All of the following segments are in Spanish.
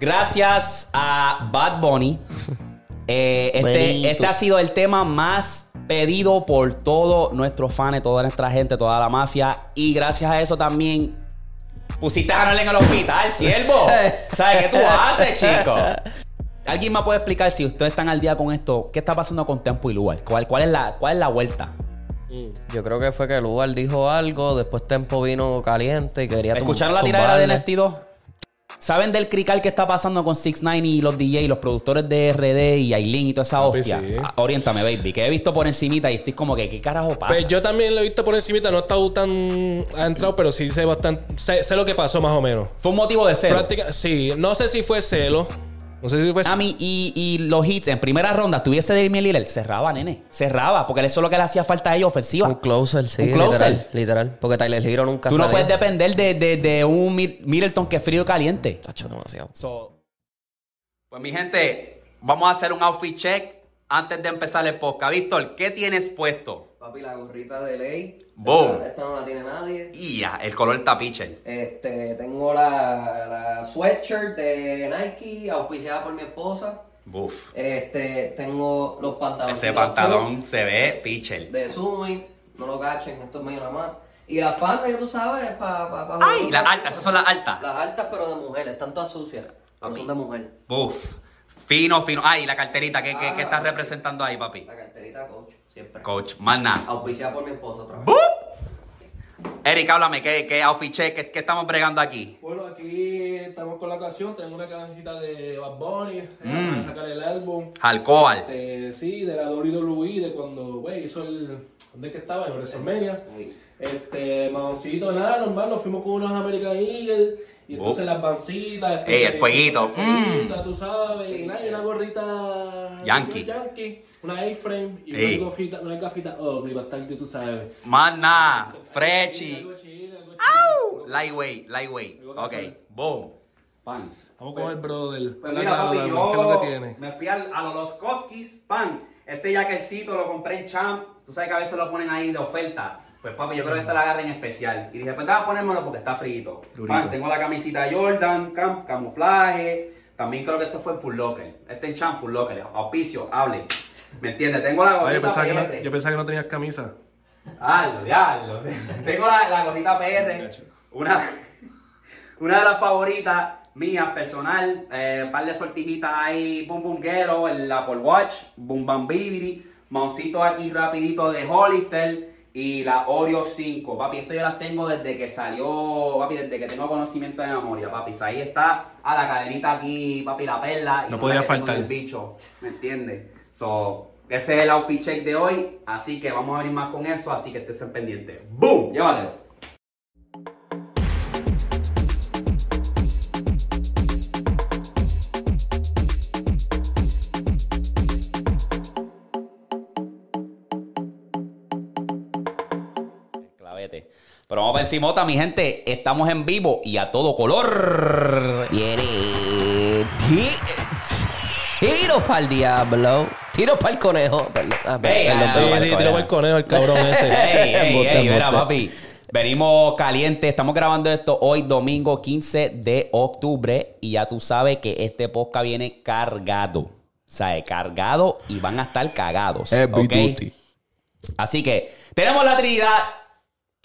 Gracias a Bad Bunny. eh, este, este ha sido el tema más pedido por todos nuestros fans, toda nuestra gente, toda la mafia. Y gracias a eso también pusiste a Anuel en el hospital, siervo. ¿Sabes qué tú haces, chico? ¿Alguien me puede explicar si ustedes están al día con esto? ¿Qué está pasando con Tempo y Lugar? ¿Cuál, cuál, es, la, ¿Cuál es la vuelta? Yo creo que fue que Lugar dijo algo, después Tempo vino caliente y quería ¿Escucharon la tiradera de zumbarle. Lefty 2? ¿Saben del crical que está pasando con 6 9 y los DJ, los productores de RD y Aileen y toda esa Papi, hostia? sí. Ah, Oriéntame, baby, que he visto por encimita y estoy como que, ¿qué carajo pasa? Pues yo también lo he visto por encimita, no he estado tan adentrado, pero sí sé bastante, sé, sé lo que pasó más o menos. Fue un motivo de celo. Práctica, sí, no sé si fue celo, no sé si fue y, y los hits en primera ronda, tuviese Damian Lillard, cerraba, nene. Cerraba, porque eso es lo que le hacía falta a ellos, ofensiva. Un closer, sí. Un closer. Literal, literal. Porque Tyler Hero nunca Tú no salía. puedes depender de, de- de un Mid- Middleton que es frío y caliente. Tacho, demasiado. pues mi gente, vamos a hacer un outfit check antes de empezar el podcast. Víctor, ¿qué tienes puesto? Papi, la gorrita de ley. Boom. Esta, esta no la tiene nadie. Y ya, el color tapiche. Este, tengo la, la sweatshirt de Nike, auspiciada por mi esposa. Buf. Este, tengo los pantalones. Ese pantalón se ve pitcher. De Sumi, no lo cachen, esto es medio nada más. Y las pandas, ya tú sabes, para. Pa, pa, Ay, las altas, esas son las altas. Las altas, pero de mujer, están todas sucias. Pero son de mujer. Buf. Fino, fino. Ay, la carterita, ¿qué, qué, qué estás representando ahí, papi? La carterita coach, siempre. Coach, más nada. Auspiciada por mi esposa otra vez. Eric, háblame, ¿qué, qué outfit check? ¿Qué, qué estamos bregando aquí? Bueno, aquí estamos con la ocasión, tenemos una camiseta de Bad Bunny, eh, Mm. para sacar el álbum. Alcohol. De, sí, de la WWE, de cuando, güey, hizo el... ¿Dónde es que estaba? En WrestleMania. Este, mamoncito, nada, normal, nos fuimos con unos American Eagle. Y entonces Oh. las bancitas. Ey, el fueguito, el fueguito, tú sabes. Y nada, y una gorrita... Yankee. Yankee. Una A-frame y Ey. una gafita, una gafita ugly, bastante, tú sabes. Más nada. Frechi. Lightweight, lightweight. Ok, boom. Pan. Vamos con el brother. Pues mira, papi, yo ¿Qué es lo que tiene? me fui al- a, los Los Koskis, pan. Este jaquecito lo compré en Champ. Tú sabes que a veces lo ponen ahí de oferta. Pues papi, yo creo que esta la agarré en especial. Y dije, pues déjame ponérmelo porque está frito. Tengo la camisita Jordan, cam- camuflaje. También creo que esto fue en Full Locker. Este en Champ, Full Locker. Auspicio, hable. ¿Me entiendes? Tengo la Ay, gorrita yo, pensaba que PR. no, yo pensaba que no tenías camisa. Diablo, diablo. Tengo la, la gorrita PR. Una, una de las favoritas mías, personal. Eh, un par de sortijitas ahí. Boom Boom Ghetto, el Apple Watch. Boom Bam Bibidi. Maucito aquí rapidito de Hollister. Y la Oreo 5. Papi, esto yo las tengo desde que salió. Papi, desde que tengo conocimiento de memoria, papi. So, ahí está. A la cadenita aquí, papi, la perla. y No podía faltar. El bicho. ¿Me entiendes? So, ese es el outfit check de hoy. Así que vamos a venir más con eso. Así que estén pendientes. ¡Boom! Llévatelo. Pero vamos para encimota, mi gente. Estamos en vivo y a todo color. Viene. ti- Tiro para el diablo. Tiro para el conejo. Perdón, ah, perdón, Sí, sí, tiró para el conejo el cabrón ese. Ey, ey, Embuste, ey, mira, embuste. papi. Venimos calientes. Estamos grabando esto hoy, domingo 15 de octubre. Y ya tú sabes que este podcast viene cargado. O sea, cargado y van a estar cagados. Heavy ¿ok? duty. Así que tenemos la Trinidad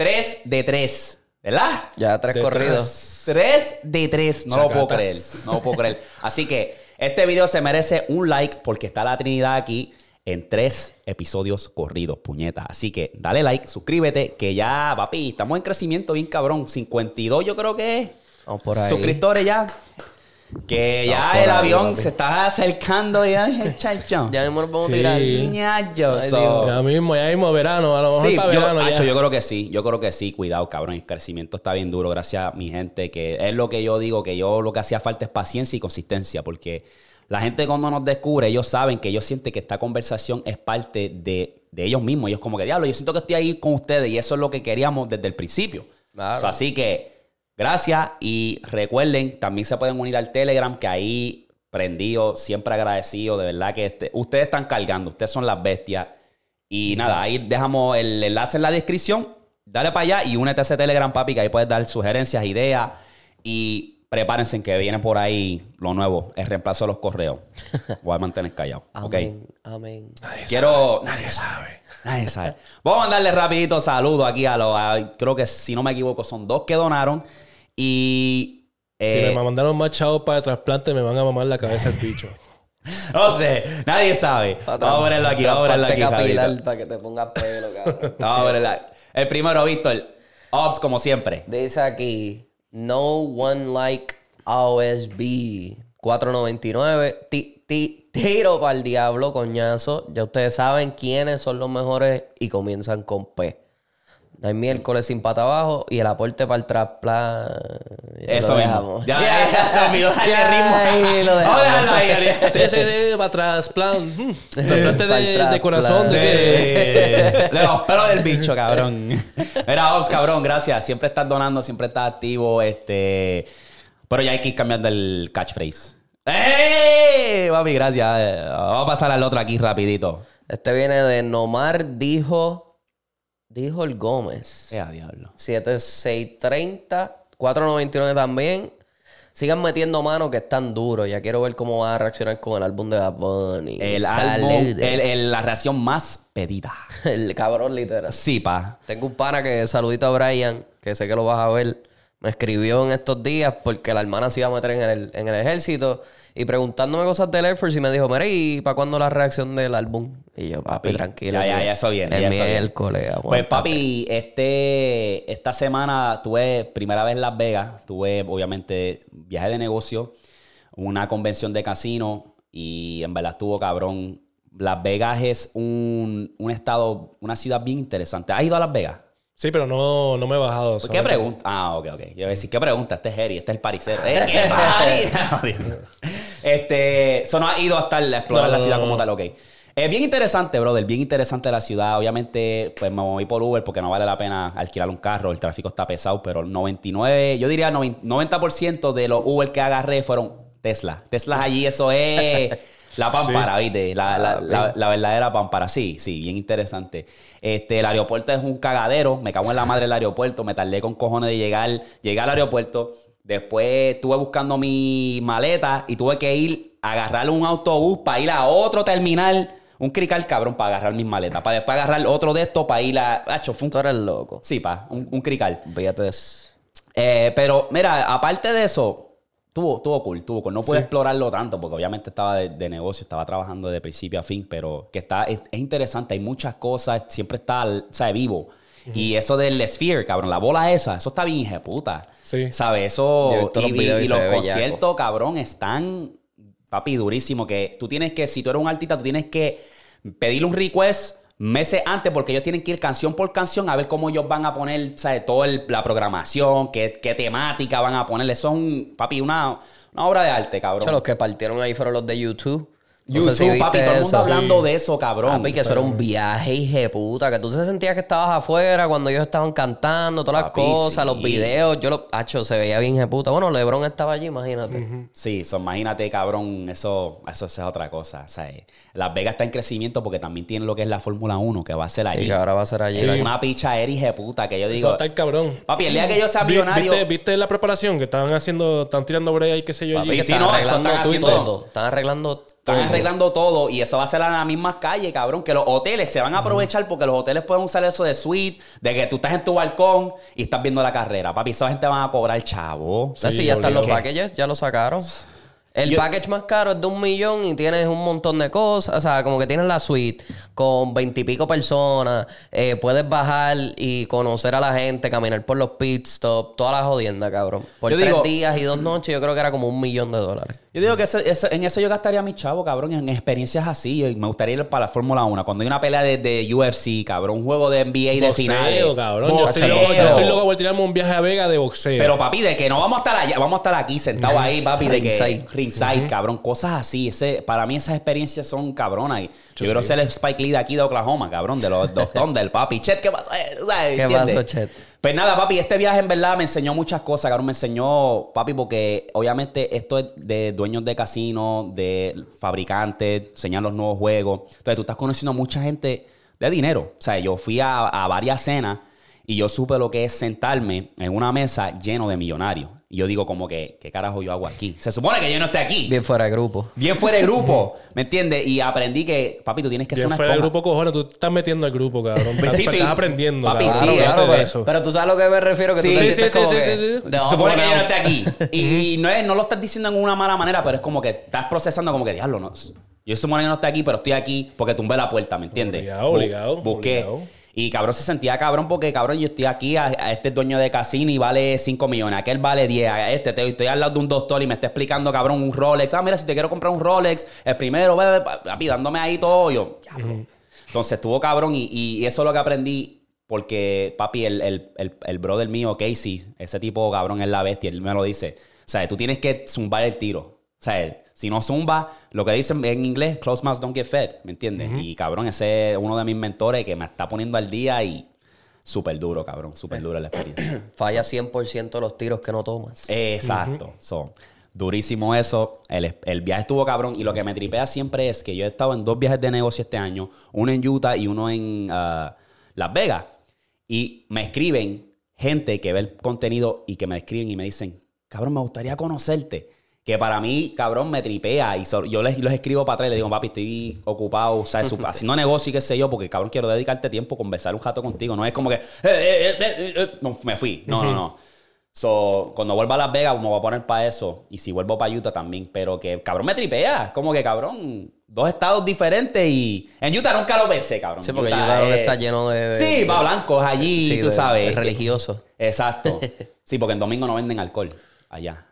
3 de 3. ¿Verdad? Ya tres De corridos. 3 de 3. No lo puedo Chacatas. creer. No lo puedo creer. Así que este video se merece un like porque está la Trinidad aquí en tres episodios corridos, puñeta. Así que dale like, suscríbete, que ya, papi, estamos en crecimiento bien cabrón. 52 yo creo que es. Vamos por ahí. Suscriptores ya. Que ya el avión papi. se está acercando ya, chacho. Ya mismo nos vamos a tirar. So-. Ya mismo, ya mismo, verano. A lo mejor Sí, para yo, verano ya. Yo creo que sí, yo creo que sí, cuidado, cabrón, el crecimiento está bien duro, gracias a mi gente, que es lo que yo digo, que yo lo que hacía falta es paciencia y consistencia, porque la gente cuando nos descubre, ellos saben que ellos sienten que esta conversación es parte de, de ellos mismos, ellos como que, diablo, yo siento que estoy ahí con ustedes y eso es lo que queríamos desde el principio. Claro. So, así que, gracias y recuerden, también se pueden unir al Telegram, que ahí prendido, siempre agradecido, de verdad que este- ustedes están cargando, ustedes son las bestias. Y nada, ahí dejamos el enlace en la descripción. Dale para allá y únete a ese Telegram, papi, que ahí puedes dar sugerencias, ideas y prepárense que viene por ahí lo nuevo, el reemplazo de los correos. Voy a mantener callado, ¿ok? Amén, amén. Quiero... Nadie sabe. Nadie sabe. Vamos a mandarle rapidito saludos aquí a los... a- creo que si no me equivoco son dos que donaron. Y... Si eh, me mandaron más chavos para el trasplante, me van a mamar la cabeza el bicho. no sé, nadie sabe. Vamos a ponerlo aquí, vamos a ponerlo aquí. Trasplante capilar rapidito. para que te pongas pelo, cabrón. Vamos a ponerlo aquí. El primero, Víctor. Ops, como siempre. Dice aquí, no one like OSB 499. Ti- ti- Tiro para el diablo, coñazo. Ya ustedes saben quiénes son los mejores y comienzan con P. No hay miércoles sin pata abajo y el aporte para el trasplante. Ya Eso lo mismo. dejamos. Ya, ya se olvidó Ya, ritmo. ahí lo Vamos a dejarlo ahí. Sí, sí, sí, para trasplante. Mm, Trasplante de, corazón. De, De, de los pelos del bicho, cabrón. Mira, Ops, cabrón, gracias. Siempre estás donando, siempre estás activo. Este. Pero ya hay que ir cambiando el catchphrase. ¡Ey! Papi, gracias. Vamos a pasar al otro aquí rapidito. Este viene de Nomar Dijo. Dijo el Gómez. A diablo. 7630, 499 también. Sigan metiendo mano que están duros. Ya quiero ver cómo va a reaccionar con el álbum de Bad Bunny. El álbum, Saludos. el- el- la reacción más pedida. El cabrón literal. Sí, pa. Tengo un pana que, saludito a Brian, que sé que lo vas a ver. Me escribió en estos días porque la hermana se iba a meter en el, en el ejército y preguntándome cosas del Air Force y me dijo, mira, ¿y para cuándo la reacción del álbum? Y yo, papi, tranquilo. Ya, ya, ya, eso viene, El ya, eso viene. miércoles, Pues papi, este, esta semana tuve primera vez en Las Vegas, tuve obviamente viaje de negocio, una convención de casino y en verdad estuvo cabrón. Las Vegas es un, un estado, una ciudad bien interesante. ¿Has ido a Las Vegas? Sí, pero no, no me he bajado. ¿Qué pregunta? Ah, ok, ok. Yo iba a decir, ¿qué pregunta? Este es Jerry, este es el paricero. ¿Eh? ¿Qué party? este, eso no ha ido hasta el- a explorar No, la ciudad no, como tal, ok. Es bien interesante, brother, bien interesante la ciudad. Obviamente, pues me moví por Uber porque no vale la pena alquilar un carro, el tráfico está pesado, pero el 99, yo diría 90% de los Uber que agarré fueron Tesla. Tesla allí, eso es la pámpara, ¿viste? La, la, la- la verdadera pámpara. Sí, sí, bien interesante. Este, el aeropuerto es un cagadero, me cago en la madre del aeropuerto, me tardé con cojones de llegar, llegué al aeropuerto. Después estuve buscando mi maleta y tuve que ir a agarrar un autobús para ir a otro terminal. Un crical cabrón para agarrar mis maletas. Para después agarrar otro de estos para ir a. Hacho, fue un- Tú eres loco. Sí, pa, un, un crical. Fíjate eso. Eh, pero mira, aparte de eso, tuvo, tuvo cool, tuvo cool. No pude explorarlo tanto porque obviamente estaba de, de negocio, estaba trabajando de principio a fin, pero que está, es, es interesante, hay muchas cosas, siempre está, ¿sabes? Vivo. Y eso del Sphere, cabrón, la bola esa, eso está bien hija de puta. Sí. ¿Sabes? Eso. Y, los y- y bellaco. conciertos, cabrón, están, papi, durísimo. Que tú tienes que, si tú eres un artista, tú tienes que pedirle un request meses antes porque ellos tienen que ir canción por canción a ver cómo ellos van a poner, ¿sabes? Toda la programación, qué, qué temática van a ponerle. Un, papi, una, una obra de arte, cabrón. Chacho, los que partieron ahí fueron los de YouTube. No YouTube, sé si papi, todo el mundo eso. hablando de eso, cabrón. Papi, que eso era un viaje, hije puta. Que tú se sentías que estabas afuera cuando ellos estaban cantando, todas las cosas, sí. los videos. Yo lo. Hacho, se veía bien, hije puta. Bueno, LeBron estaba allí, imagínate. Sí, eso, imagínate, cabrón, eso, eso es otra cosa. ¿sabes? Las Vegas está en crecimiento porque también tiene lo que es la Fórmula 1, que va a ser allí. que ahora va a ser allí. Es una picha de puta que yo Eso digo. está el cabrón. Papi, el día que yo sea millonario. ¿Viste, ¿Viste la preparación que estaban haciendo? Están tirando brea y qué sé yo. Papi, allí? Sí, que sí, están no, eso arreglando están haciendo- todo. Están arreglando Están todo. arreglando todo y eso va a ser en las mismas calles, cabrón. Que los hoteles se van a aprovechar porque los hoteles pueden usar eso de suite, de que tú estás en tu balcón y estás viendo la carrera. Papi, esa gente van a cobrar chavo. No, Sí, si ya están los packages, ya lo sacaron. El Yo- package más caro es de un millón y tienes un montón de cosas. O sea, como que tienes la suite con veintipico personas. eh, puedes bajar y conocer a la gente, caminar por los pit stops, toda la jodienda, cabrón. Por Yo tres digo- días y dos noches, yo creo que era como un millón de dólares. Yo digo que ese- ese- en eso yo gastaría mi chavo, cabrón, en experiencias así. Y me gustaría ir para la Fórmula 1. Cuando hay una pelea de, de UFC, cabrón, un juego de NBA de Boxeo, finales. cabrón. Yo estoy, Boxeo. loco, yo estoy loco por tirarme un viaje a Vega de boxeo. Pero papi, de que no vamos a estar allá, vamos a estar aquí sentados ahí, papi, de que Ringside. ringside, cabrón, cosas así. Ese, para mí esas experiencias son cabronas. Y yo quiero ser el Spike Lee de aquí de Oklahoma, cabrón, de los, dos Thunder, papi. Chet, ¿qué pasó? Eh, ¿tú sabes? ¿Qué pasó, Chet? Pues nada, papi, este viaje en verdad me enseñó muchas cosas, cabrón. Me enseñó, papi, porque obviamente esto es de dueños de casinos, de fabricantes, enseñan los nuevos juegos. Entonces tú estás conociendo a mucha gente de dinero. O sea, yo fui a, a varias cenas y yo supe lo que es sentarme en una mesa lleno de millonarios. Y yo digo como que, ¿qué carajo yo hago aquí? Se supone que yo no esté aquí. Bien fuera de grupo. Bien fuera de grupo, ¿me entiendes? Y aprendí que, papi, tú tienes que ser Bien una fuera del esponja. grupo, cojones, tú estás metiendo al grupo, cabrón. Pues sí, estás, aprendiendo, papi, cabrón. sí, claro, de pero- eso. Pero tú sabes a lo que me refiero, que Sí, tú te sí, sientes sí, como sí, que... sí, sí. de Se supone que yo no esté aquí. Y no, es, no lo estás diciendo en una mala manera, pero es como que estás procesando como que, diablo, no. Yo se supone que no estoy aquí, pero estoy aquí porque tumbé la puerta, ¿me entiendes? Obligado, obligado, Busqué. obligado. Y cabrón se sentía cabrón porque, cabrón, yo estoy aquí, a, a este es dueño de casino y vale 5 millones, aquel vale 10, a este te- estoy al lado de un doctor y me está explicando, cabrón, un Rolex. Ah, mira, si te quiero comprar un Rolex, el primero, ve, papi, dándome ahí todo. Yo, diablo. Entonces estuvo cabrón y, y eso es lo que aprendí porque, papi, el, el, el, el brother mío, Casey, ese tipo cabrón es la bestia, él me lo dice. O sea, tú tienes que zumbar el tiro. O sea, si no zumba, lo que dicen en inglés, close mouths don't get fed, ¿me entiendes? Y cabrón, ese es uno de mis mentores que me está poniendo al día y súper duro, cabrón, súper dura la experiencia. Falla 100% los tiros que no tomas. Exacto. So, durísimo eso. El, el viaje estuvo cabrón. Y lo que me tripea siempre es que yo he estado en dos viajes de negocio este año. Uno en Utah y uno en ah, Las Vegas. Y me escriben gente que ve el contenido y que me escriben y me dicen, cabrón, me gustaría conocerte. Que para mí, cabrón, me tripea. Y so- yo les, los escribo para atrás y les digo, papi, estoy ocupado, o sea, su- haciendo negocio y qué sé yo, porque, cabrón, quiero dedicarte tiempo, conversar un rato contigo. No es como que, "Eh, eh, eh, eh, eh", no, me fui. No, no, no. So, cuando vuelva a Las Vegas, me voy a poner para eso. Y si vuelvo para Utah también. Pero que, cabrón, me tripea. Como que, cabrón, dos estados diferentes y... En Utah nunca lo pensé, cabrón. Sí, porque es- está lleno de... de- Sí, de- para blancos allí, sí, tú de- sabes. religioso. Exacto. Sí, porque en domingo no venden alcohol allá.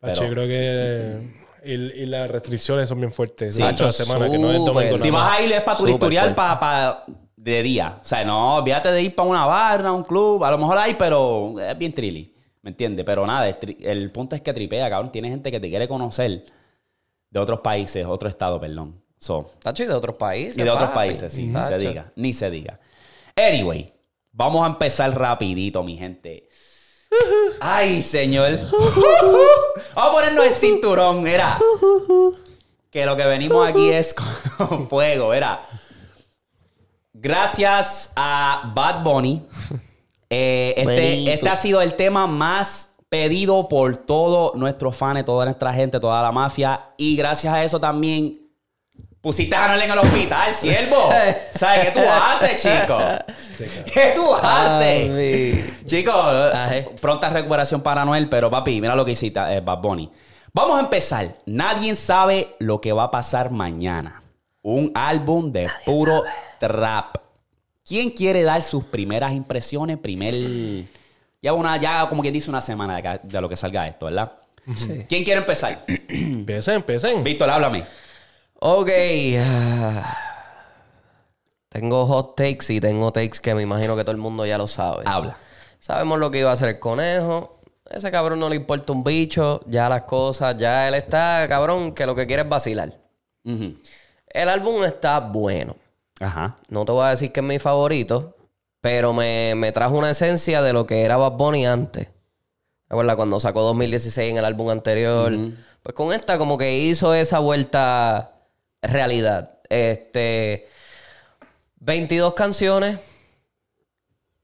Pacho, Pero- yo creo que... Y, y las restricciones son bien fuertes. Sí. Durante la semana, que no es domingo Si vas a ir es para tu Súper historial fuerte. para de día. O sea, no, olvídate de ir para una barra, un club. A lo mejor hay, pero es bien trilly. ¿Me entiendes? Pero nada, el punto es que tripea, cabrón. Tiene gente que te quiere conocer de otros países, otro estado, perdón. So, Tacho, y de otros países. y de otros países, sí, ni se Tacho. diga, ni se diga. Anyway, vamos a empezar rapidito, mi gente. Ay, señor. Vamos a ponernos el cinturón, mira. Que lo que venimos aquí es con fuego, mira. Gracias a Bad Bunny. eh, este, este ha sido el tema más pedido por todos nuestros fans, toda nuestra gente, toda la mafia. Y gracias a eso también pusiste a Anuel en el hospital, siervo. ¿Sabes qué tú haces, chico? ¿Qué tú haces? Ajé. pronta recuperación para Noel, pero papi, mira lo que hiciste, eh, Bad Bunny. Vamos a empezar. Nadie sabe lo que va a pasar mañana. Un álbum de puro trap. ¿Quién quiere dar sus primeras impresiones? Primer. Ya, una, ya como quien dice una semana de, acá- de lo que salga esto, ¿verdad? ¿Quién quiere empezar? Empiecen, empiecen. Víctor, háblame. Ok. ah. Tengo hot takes y tengo takes que me imagino que todo el mundo ya lo sabe. Habla. Sabemos lo que iba a hacer el conejo. Ese cabrón no le importa un bicho. Ya las cosas, ya él está, cabrón, que lo que quiere es vacilar. Ujú. El álbum está bueno. Ajá. No te voy a decir que es mi favorito, pero me, me trajo una esencia de lo que era Bad Bunny antes. ¿Te acuerdas cuando sacó 2016 en el álbum anterior? Pues con esta como que hizo esa vuelta realidad. Este 22 canciones,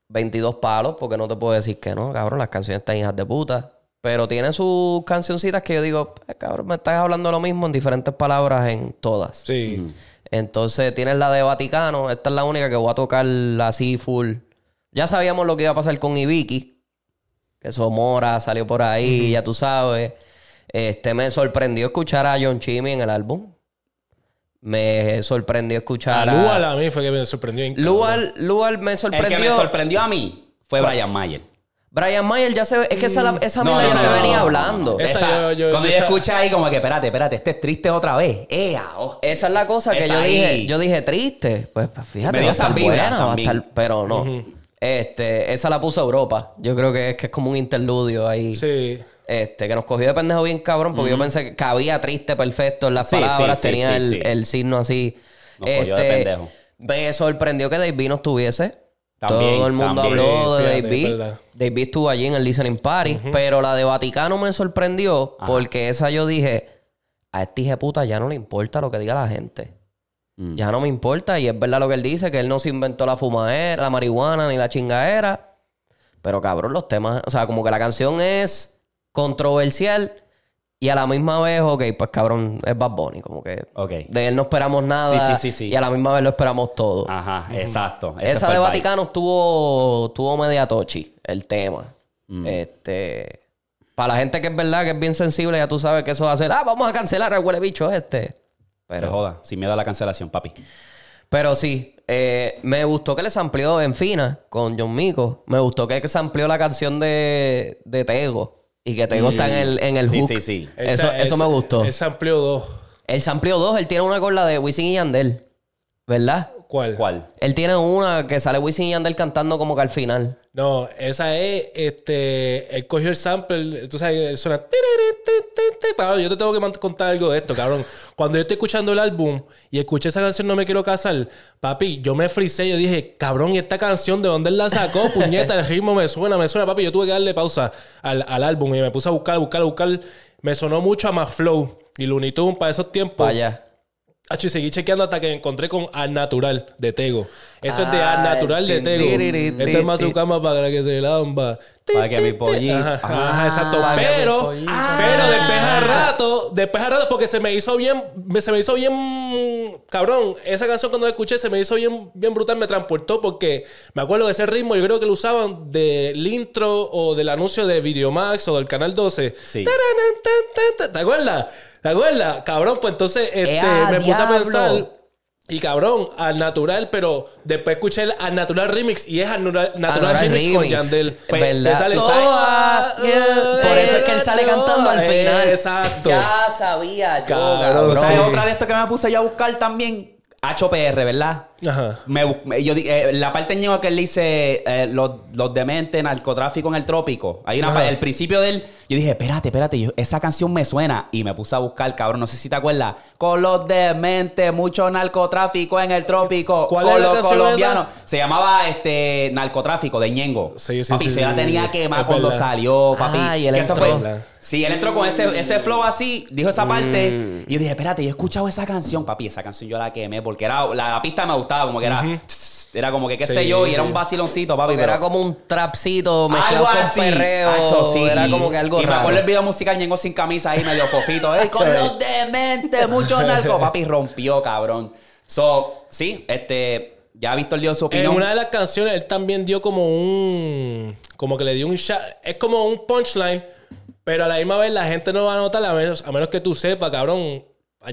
22 palos, porque no te puedo decir que no, cabrón, las canciones están hijas de puta. Pero tiene sus cancioncitas que yo digo, "Pues, cabrón, me estás hablando lo mismo en diferentes palabras en todas. Sí. Entonces tienes la de Vaticano. Esta es la única que voy a tocar así full. Ya sabíamos lo que iba a pasar con Ibiki. Que Somora salió por ahí, ya tú sabes. Este me sorprendió escuchar a John Chimmy en el álbum. Me sorprendió A escuchar Lual a. a mí fue que me sorprendió. Lual, Lual me El sorprendió. que me sorprendió a mí fue Brian Mayer. Brian Mayer ya se ve. Es que esa, la- esa No, mierda no, ya no, se no, venía hablando. no. Esa Esa- yo- yo- cuando yo yo esa- escuché ahí como que, espérate, espérate, este es triste otra vez. ¡Ea! oh. Esa es la cosa que Esa yo ahí. dije. Yo dije triste. Pues, pues, fíjate, Me va a estar buena, va a estar, pero no. Este, esa la puso Europa. Yo creo que es que es como un interludio ahí. Sí. Este, que nos cogió de pendejo bien cabrón, porque yo pensé que cabía triste perfecto en las Sí, sí, palabras, sí, tenía sí, el, sí. el signo así. Nos cogió de Este, pendejo. Me sorprendió que Dave B no estuviese. También, Todo el mundo también. habló Sí, de fíjate, Dave B. verdad. Dave B estuvo allí en el listening party, pero la de Vaticano me sorprendió porque esa yo dije, a este hijo de puta ya no le importa lo que diga la gente. Mm. Ya no me importa. Y es verdad lo que él dice, que él no se inventó la fumadera, la marihuana ni la chingadera. Pero cabrón, los temas, o sea, como que la canción es controversial y a la misma vez, ok, pues cabrón, es Bad Bunny, como que Ok. de él no esperamos nada Sí, sí, sí, sí. y a la misma vez lo esperamos todo. Ajá, exacto. Esa de. Vaticano estuvo, estuvo media tochi, el tema. Mm. Este. Para la gente que es verdad, que es bien sensible, ya tú sabes que eso va a ser, ah, vamos a cancelar al huele bicho este. Se Pero, joda, sin miedo a la cancelación, papi. pero sí, eh, me gustó que le amplió en Fina con John Mico. Me gustó que se amplió la canción de, de Tego. Y que Tego está en el, en el Sí, hook. sí, sí. Eso, Esa- eso esa- me gustó. Ese amplió dos. El sampleo 2, él tiene una con la de Wisin y Yandel. ¿Verdad? ¿Cuál? ¿Cuál? Él tiene una que sale Wisin y Yandel cantando como que al final. No, esa es, este, él cogió el sample, tú sabes, él suena... Cabrón, yo te tengo que contar algo de esto, cabrón. Cuando yo estoy escuchando el álbum y escuché esa canción No Me Quiero Casar, papi, yo me frisé, yo dije, cabrón, ¿y esta canción de dónde él la sacó? Puñeta, el ritmo me suena, me suena, papi. Yo tuve que darle pausa al, al álbum y me puse a buscar, a buscar, a buscar. Me sonó mucho a más Flow y Looney Tunes para esos tiempos. Vaya. Y seguí chequeando hasta que me encontré con Al Natural de Tego. Eso es de Ah, Al Natural de Tego. Esto es más su cama para que se lamba. Para que mi pollito. Ajá, ajá, exacto. Pero, pollito. pero después al rato, después al rato, porque se me hizo bien, se me hizo bien, cabrón. Esa canción cuando la escuché se me hizo bien, bien brutal, me transportó porque me acuerdo de ese ritmo, yo creo que lo usaban del intro o del anuncio de Videomax o del Canal 12. Sí. ¿Te acuerdas? ¿Te acuerdas? Cabrón, pues entonces este, ¡Ea, me puse a pensar. Y cabrón, al natural, pero después escuché el al natural remix y es al natural, natural remix, con. Yandel. Es verdad. sale toda- Por eso es que él sale cantando al final. Exacto. Ya sabía yo, Cabrón, cabrón. ¿Sabes Sí. otra de esto que me puse yo a buscar también? HPR, ¿verdad? Ajá. Me me- yo, eh, la parte en que él dice eh, los, los dementes, narcotráfico en el trópico. Hay una Ajá. pa- el principio de él, yo dije, espérate, espérate, yo- esa canción me suena. Y me puse a buscar, cabrón, no sé si te acuerdas. Con los dementes, mucho narcotráfico en el trópico. ¿Cuál con es la los canción colombianos. Se llamaba este narcotráfico de Ñengo. Sí, sí, papi, sí, se sí, la sí, tenía sí. quemada Es cuando verdad. salió, papi. Ah, y él Que entró. fue- Sí, él entró con ese, ese flow así, dijo esa parte. Mm. Y yo dije, espérate, yo he escuchado esa canción, papi. Esa canción yo la quemé porque era, la, la pista me gustaba, como que era, era como que qué sé yo, y era un vaciloncito, papi. Porque pero era como un trapcito mezclado algo con así. perreo. Hacho, sí. Era como que algo Y me raro. acuerdo el video musical Ñengo sin camisa ahí, medio fofito. ¡Eh, con los dementes, mucho narco! Papi, rompió, cabrón. So, sí, este, ya Víctor dio su En opinión. una de las canciones él también dio como un... Como que le dio un shot. Es como un punchline. Pero a la misma vez la gente no va a notar a menos, a menos que tú sepas, cabrón.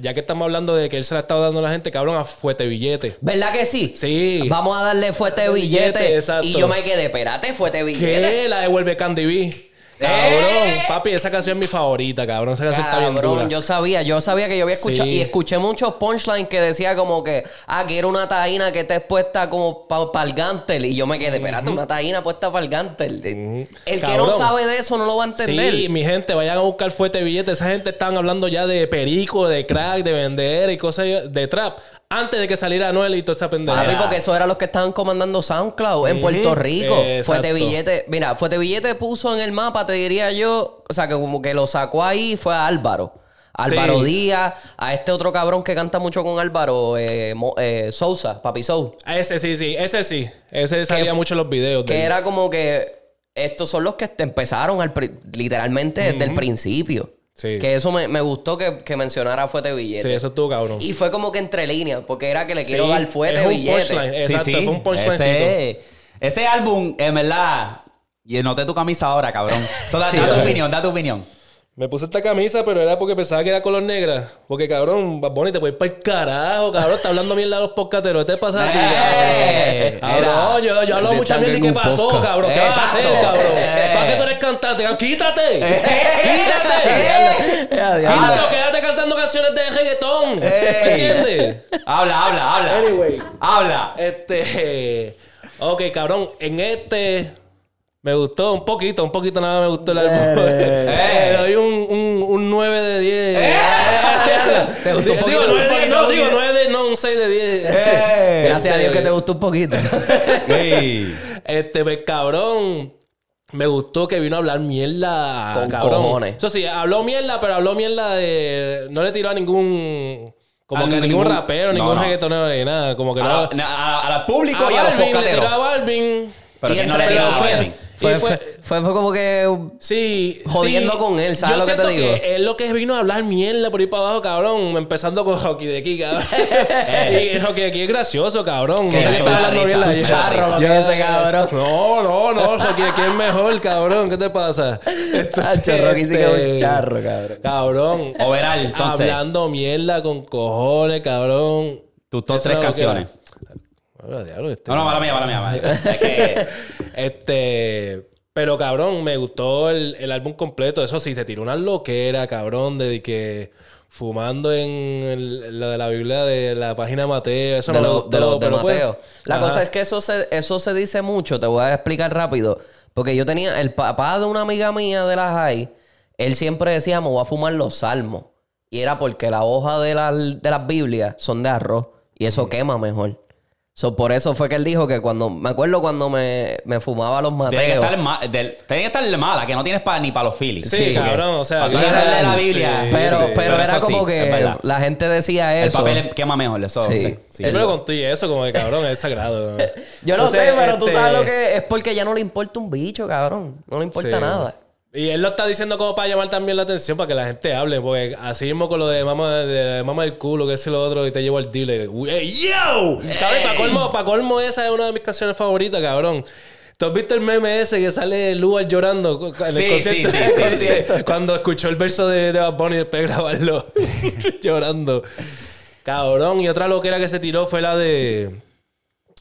Ya que estamos hablando de que él se la estaba dando a la gente, cabrón, a fuerte billete. ¿Verdad que sí? Sí. Vamos a darle fuerte Billete, billete. exacto. Y yo me quedé, espérate, fuerte billete. ¿Qué? La devuelve Candy B. Cabrón, ¡Eh! papi, esa canción es mi favorita, cabrón. Esa canción está bien dura. Yo sabía, yo sabía que yo había escuchado Sí. y escuché muchos punchlines que decía como que, ah, que era una taína que está puesta como para el gantel y yo me quedé, espérate, una taína puesta para el gantel. El que no sabe de eso no lo va a entender. Sí, mi gente, vayan a buscar fuerte billete. Esa gente estaban hablando ya de perico, de crack, de vender y cosas de trap. Antes de que saliera Anuel y toda esa pendeja. Papi, porque eso era los que estaban comandando SoundCloud en Puerto Rico. Exacto. Fuerte Billete. Mira, Fuerte Billete puso en el mapa, te diría yo. O sea, que como que lo sacó ahí fue a Álvaro. Álvaro Sí. Díaz, a este otro cabrón que canta mucho con Álvaro, eh, Mo- eh, Sousa, Papi Sou. A Ese sí, sí, ese sí. Ese salía mucho en los videos. Que de él. era como que estos son los que te empezaron al literalmente desde el principio. Sí. Que eso me, me gustó que, que mencionara Fuerte Billete. Sí, eso estuvo cabrón. Y fue como que entre líneas, porque era que le Sí, quiero dar fuerte es un billete. punchline. Exacto, fue un punchlinecito. ese, ese álbum, en verdad, y noté tu camisa ahora, cabrón. So, da, Sí, da tu opinión, da tu opinión. Me puse esta camisa, pero era porque pensaba que era color negra. Porque, cabrón, Bad Bunny te puede ir para el carajo, cabrón. Está hablando mierda de los podcasteros. ¿Qué te pasa a ti, Eh, cabrón? Cabrón, yo, yo hablo mucha mierda. ¿Y qué pasó, podcast. cabrón? ¿Qué vas a hacer, cabrón? ¿Para qué tú eres cantante? ¡Quítate! ¡Quítate! Ya, ¡Quítate o quédate cantando canciones de reggaetón! ¿Me entiendes? Habla, habla, habla. Anyway. Habla. Este. Ok, cabrón. En este. Me gustó un poquito, un poquito nada me gustó el álbum. Eh, Le doy un, un, un 9 de 10. ¿Te gustó un Digo, poquito? 9 de 10, no, Un digo poquito. 9 de no, un 6 de 10. Eh. Gracias a Dios que te gustó un poquito. Este, pues, cabrón. Me gustó que vino a hablar mierda. Con cabrón. cojones. Eso sí, habló mierda, pero habló mierda de. No le tiró a ningún. Como A que a ningún, rapero, ningún no. reggaetonero ni nada. Como que A, no. a- a- al público A y a los Balvin, le tiró a. Balvin. Pero Y que no le tiró a Balvin. Fue, fue- fue, fue- fue como que. Sí. Jodiendo sí. con él, ¿sabes Yo lo que te digo? él lo que vino a hablar mierda por ahí para abajo, cabrón. Empezando con Hockey de aquí, cabrón. y Hockey de aquí es gracioso, cabrón. No sé está hablando bien la charro lo que cabrón. No, no, no. Hockey de aquí es mejor, cabrón. ¿Qué te pasa? Hacho, Rocky sí que es un este, charro, cabrón. Cabrón. Overall, entonces. Hablando mierda con cojones, cabrón. Tus top tres que canciones. Diablo, este- No, no, mala mía, mala mía. mala mía. Es que. Este. Pero cabrón, me gustó el, el álbum completo. Eso sí, se tiró una loquera, cabrón, de que fumando en el- la de la Biblia de la página de Mateo. Eso de no lo- gustó, de pues, Mateo. La ajá. cosa es que eso se, eso se dice mucho, te voy a explicar rápido. Porque yo tenía, el papá de una amiga mía de la high, él siempre decía, me voy a fumar los salmos. Y era porque la hoja de, la- de las Biblias son de arroz y eso quema mejor. So, por eso fue que él dijo que cuando, me acuerdo cuando me, me fumaba los Tiene que Mateos. estar, ma- del- tiene que estar mala, que no tienes pa- ni para los Phillies. Sí, Sí, cabrón, o sea, Para tú la Biblia. sí, pero, sí. pero, pero era como que la gente decía El eso. papel quema mejor, eso Sí. sí. sí. Sí, pero contigo eso, como que cabrón, es sagrado. Yo no Entonces, sé, pero tú este, sabes lo que es porque ya no le importa un bicho, cabrón. No le importa Sí. nada. Y él lo está diciendo como para llamar también la atención, para que la gente hable. Porque así mismo con lo de mamá, de mamá del culo, que es lo otro, y te llevo al dealer. ¡Ey, yo! Cabrón, para colmo, pa' colmo, esa es una de mis canciones favoritas, cabrón. ¿Tú has visto el meme ese que sale Lugar llorando Sí, concierto? sí, sí, Cuando escuchó el verso de, de Bad Bunny después de grabarlo llorando. Cabrón. Y otra loquera que se tiró fue la de...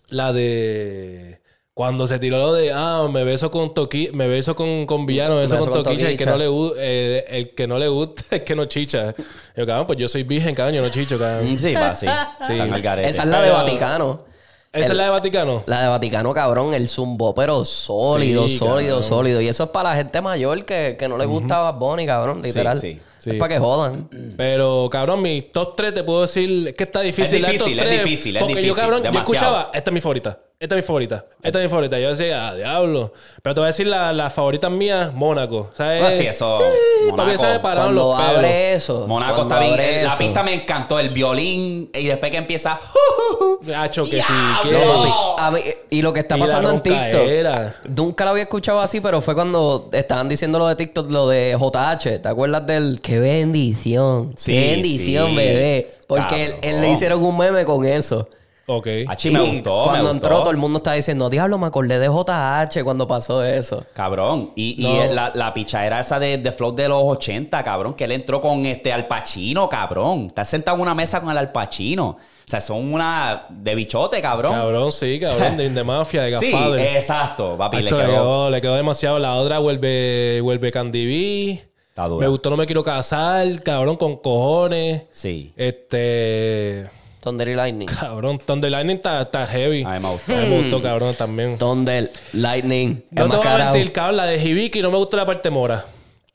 La de... Cuando se tiró lo de, ah, me beso con Toqui, me beso con, con villano, me beso, beso con, con Toquicha, el que no le gu- eh, el que no le gusta es que no chicha. Yo, cabrón, pues yo soy virgen, cabrón, yo no chicho, cabrón. Sí, va, sí. Esa es la de Pero- Vaticano. ¿Esa El- es la de Vaticano? La de Vaticano, cabrón, el zumbo, pero sólido, Sí, sólido, cabrón. sólido. Y eso es para la gente mayor que, que no le gustaba Bad Bunny, cabrón, literal. sí. Sí. Es para que jodan. Pero, cabrón, mi top 3 te puedo decir es que está difícil. Es difícil, top es tres, difícil, es Porque yo, difícil, cabrón, yo demasiado. escuchaba, esta es mi favorita, esta es mi favorita, esta es mi favorita. Yo decía, ah, diablo. Pero te voy a decir las la favoritas mías, Mónaco. ¿Sabes? Ah, sí, eso. Me pararon Cuando los pelos. abre eso. Monaco cuando está bien. La pista me encantó. El violín. Y después que empieza. Hacho, que sí. ¡Diablo! Que... No, papi, a mí- y lo que está la pasando en. TikTok. Nunca lo había escuchado así, pero fue cuando estaban diciendo lo de TikTok, lo de JH. ¿Te acuerdas del qué bendición? Sí, qué bendición, sí. bebé. Porque él, él le hicieron un meme con eso. Ok. Me Y gustó. Cuando me entró, gustó. todo el mundo está diciendo, diablo, me acordé de JH cuando pasó eso. Cabrón. Y, y No. la, la pichadera esa de, de Flow de los 80, cabrón. Que él entró con este Al Pacino, cabrón. Está sentado en una mesa con el Al Pacino. O sea, son una de bichote, cabrón. Cabrón, sí, cabrón, de, de mafia, de Sí, Godfather. exacto, papi. Le quedó, le quedó demasiado. La otra vuelve, vuelve Candy B. Está dura. Me gustó No Me Quiero Casar, cabrón, con cojones. Sí. Este. Thunder y Lightning. Cabrón, Thunder Lightning está, está heavy. A mí me gustó. A mí me gustó, cabrón, también. Thunder, Lightning. No te voy a mentir, cabrón, la de Hibiki no me gustó la parte mora.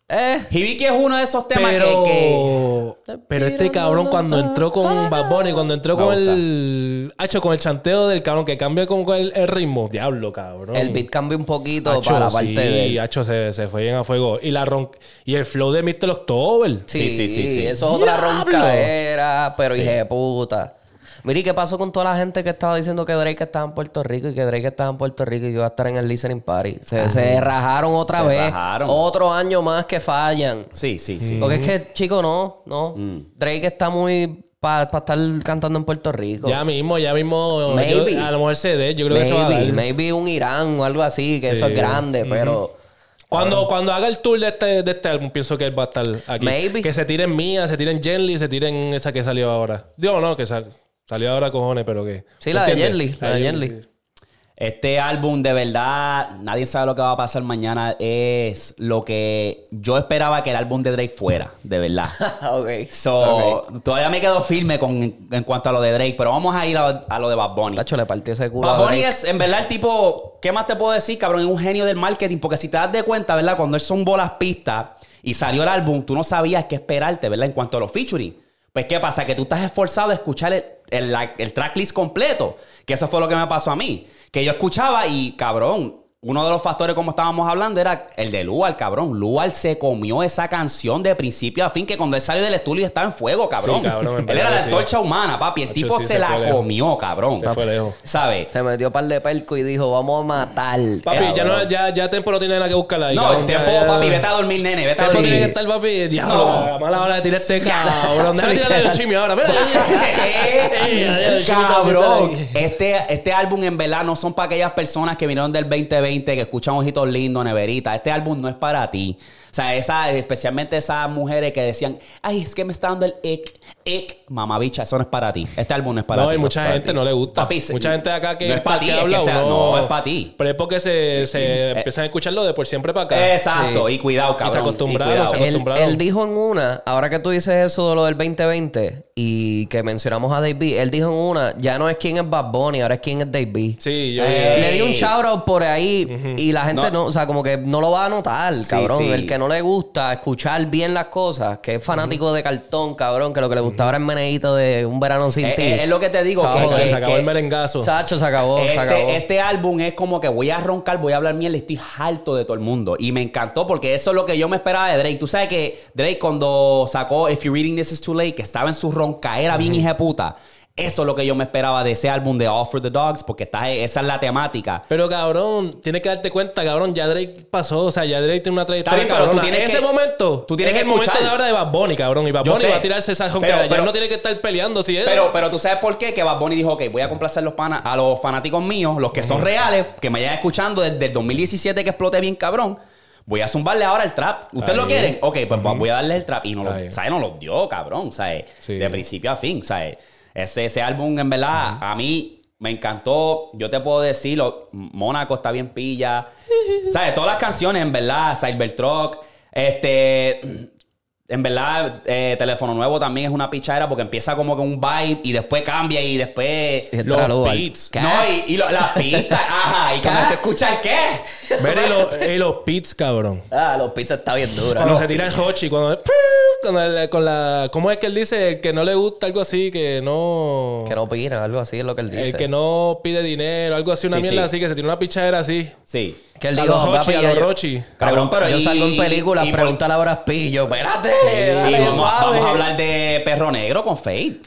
Eh, Hibiki es uno de esos temas Pero, que, que- pero este cabrón cuando entró con Bad Bunny, cuando entró Me con gusta. el... Hacho, con el chanteo del cabrón que cambia con el, el ritmo. Diablo, cabrón. el beat cambió un poquito Hacho, para la parte sí, de él. Hacho, se, se fue bien a fuego. Y, la ron... y el flow de Mr. October. Sí, sí, sí, sí. Eso es otra ¡Diablo! roncaera, pero Sí. hija de puta. Mira, ¿y qué pasó con toda la gente que estaba diciendo que Drake estaba en Puerto Rico y que Drake estaba en Puerto Rico y que iba a estar en el listening party? Se, se rajaron otra Se vez. rajaron. Otro año más que fallan. Sí, sí, sí. Porque es que, chico, no, no. Mm. Drake está muy para estar cantando en Puerto Rico. Ya mismo, ya mismo. Maybe. yo- a lo mejor se dé. Yo creo que eso va a maybe, dar. maybe un Irán o algo así, que eso es grande, pero... Cuando, cuando haga el tour de este, de este álbum, pienso que él va a estar aquí. Maybe. Que se tiren Mía, se tiren Jenly, se tiren esa que salió ahora. Digo, no, que sal- salió ahora, cojones, pero que. Sí, la de. Jenly, la de Jenly. sí. Este álbum, de verdad, nadie sabe lo que va a pasar mañana. Es lo que yo esperaba que el álbum de Drake fuera, de verdad. ok. So, todavía me quedo firme con, en cuanto a lo de Drake, pero vamos a ir a, a lo de Bad Bunny. Tacho, le partió ese culo Bad a Bunny Drake. es, en verdad, el tipo, ¿qué más te puedo decir, cabrón? Es un genio del marketing, porque si te das de cuenta, ¿verdad? Cuando él son bolas pistas y salió el álbum, tú no sabías qué esperarte, ¿verdad? En cuanto a los featuring. Pues, ¿qué pasa? Que tú estás esforzado a escuchar el, el, tracklist completo. Que eso fue lo que me pasó a mí. Que yo escuchaba y, cabrón, uno de los factores, como estábamos hablando, era el de Lual, cabrón. Lual se comió esa canción de principio a fin, que cuando él salió del estudio estaba en fuego, cabrón. Sí, cabrón, en él era la sí. antorcha humana, papi. El tipo sí, se, se la lejos. comió, cabrón. Se fue lejos. ¿Sabes? Se metió par de perco y dijo, vamos a matar. Papi, ya, no, ya, ya Tempo no tiene nada que buscar ahí. No, cabrón, el ya- papi, vete a dormir, nene, vete a Tempo tiene que dormir. estar, papi, diablo. No. A mala hora de tirar este cabrón. Déjame tirarle un chisme ahora. Mira. Cabrón, este, este álbum en verdad no son para aquellas personas que vinieron del 2020 que escuchan ojitos lindos, neverita. Este álbum no es para ti. O sea, esa, especialmente esas mujeres que decían, ay, es que me está dando el ick, ick. Mamabicha, eso no es para ti. Este álbum no es para No, ti. y no mucha es para gente ti. no le gusta. Papi, mucha gente de acá que, no es para que ti, es que habla, sea- no es para ti. Pero es porque se, se empiezan a escucharlo de por siempre para acá. Exacto, Sí. y cuidado, Y cabrón. se acostumbraron, cuidado. se Él, acostumbraron. él dijo en una, ahora que tú dices eso de lo del 2020 y que mencionamos a Dave B, él dijo en una, ya no es quién es Bad Bunny, ahora es quién es Dave B. Sí, yo... Eh, Le di un shout out por ahí y la gente no. No. o sea, como que no lo va a notar, cabrón. sí. El que no le gusta escuchar bien las cosas, que es fanático de cartón, cabrón, que lo que le gustaba era el meneíto de un verano sin Eh, ti. eh, es lo que te digo, que, se acabó que- el merengazo. Sacho, se acabó, se acabó. Este, este álbum es como que voy a roncar, voy a hablar miel, estoy harto de todo el mundo. Y me encantó porque eso es lo que yo me esperaba de Drake. Tú sabes que Drake cuando sacó If You're Reading This Is Too Late, que estaba en su roncaera bien hija de puta. Eso es lo que yo me esperaba de ese álbum de All for the Dogs, porque está, esa es la temática. Pero cabrón, tienes que darte cuenta, cabrón, ya Drake pasó, o sea, ya Drake tiene una trayectoria Está bien, pero tú tienes Ese que- momento, tú tienes es que el momento de ahora de Bad Bunny, cabrón, y Bad Bunny va a tirarse esa ronquera. Ya no tiene que estar peleando si es. Pero, pero tú sabes por qué que Bad Bunny dijo, ok, voy a complacer los pana- a los fanáticos míos, los que son reales, que me vayan escuchando desde el 2017 que explote bien cabrón. Voy a zumbarle ahora el trap. ¿Ustedes lo quieren? Ok, pues voy a darle el trap. Y no lo. ¿sabes? No lo dio, cabrón. ¿sabes? Sí. De principio a fin, ¿sabes? Ese, ese álbum, en verdad, a mí me encantó. Yo te puedo decir, Mónaco está bien pilla. ¿Sabes? Todas las canciones, en verdad, Cybertruck, este... En verdad, eh, Teléfono Nuevo también es una pichadera porque empieza como que un vibe y después cambia y después... Y los beats. No, y, y lo- las pistas, ajá, y cuando te escucha el qué. Ver y los, y los pits, cabrón. Ah, los pizzas está bien dura. Cuando se tira el Hochi, cuando. Con, el- con la. ¿Cómo es que él dice? El que no le gusta algo así, que no. Que no opina, algo así es lo que él dice. el que no pide dinero, algo así, una Sí, mierda sí. así, que se tira una pichadera así. Sí. Que él A dijo, los Rochi, papi, a los yo- Rochi. Cabrón, pero yo y- salgo en películas, pregúntale a Brad Pitt. Yo, espérate, dale, vamos, a hablar de Perro Negro con Fade.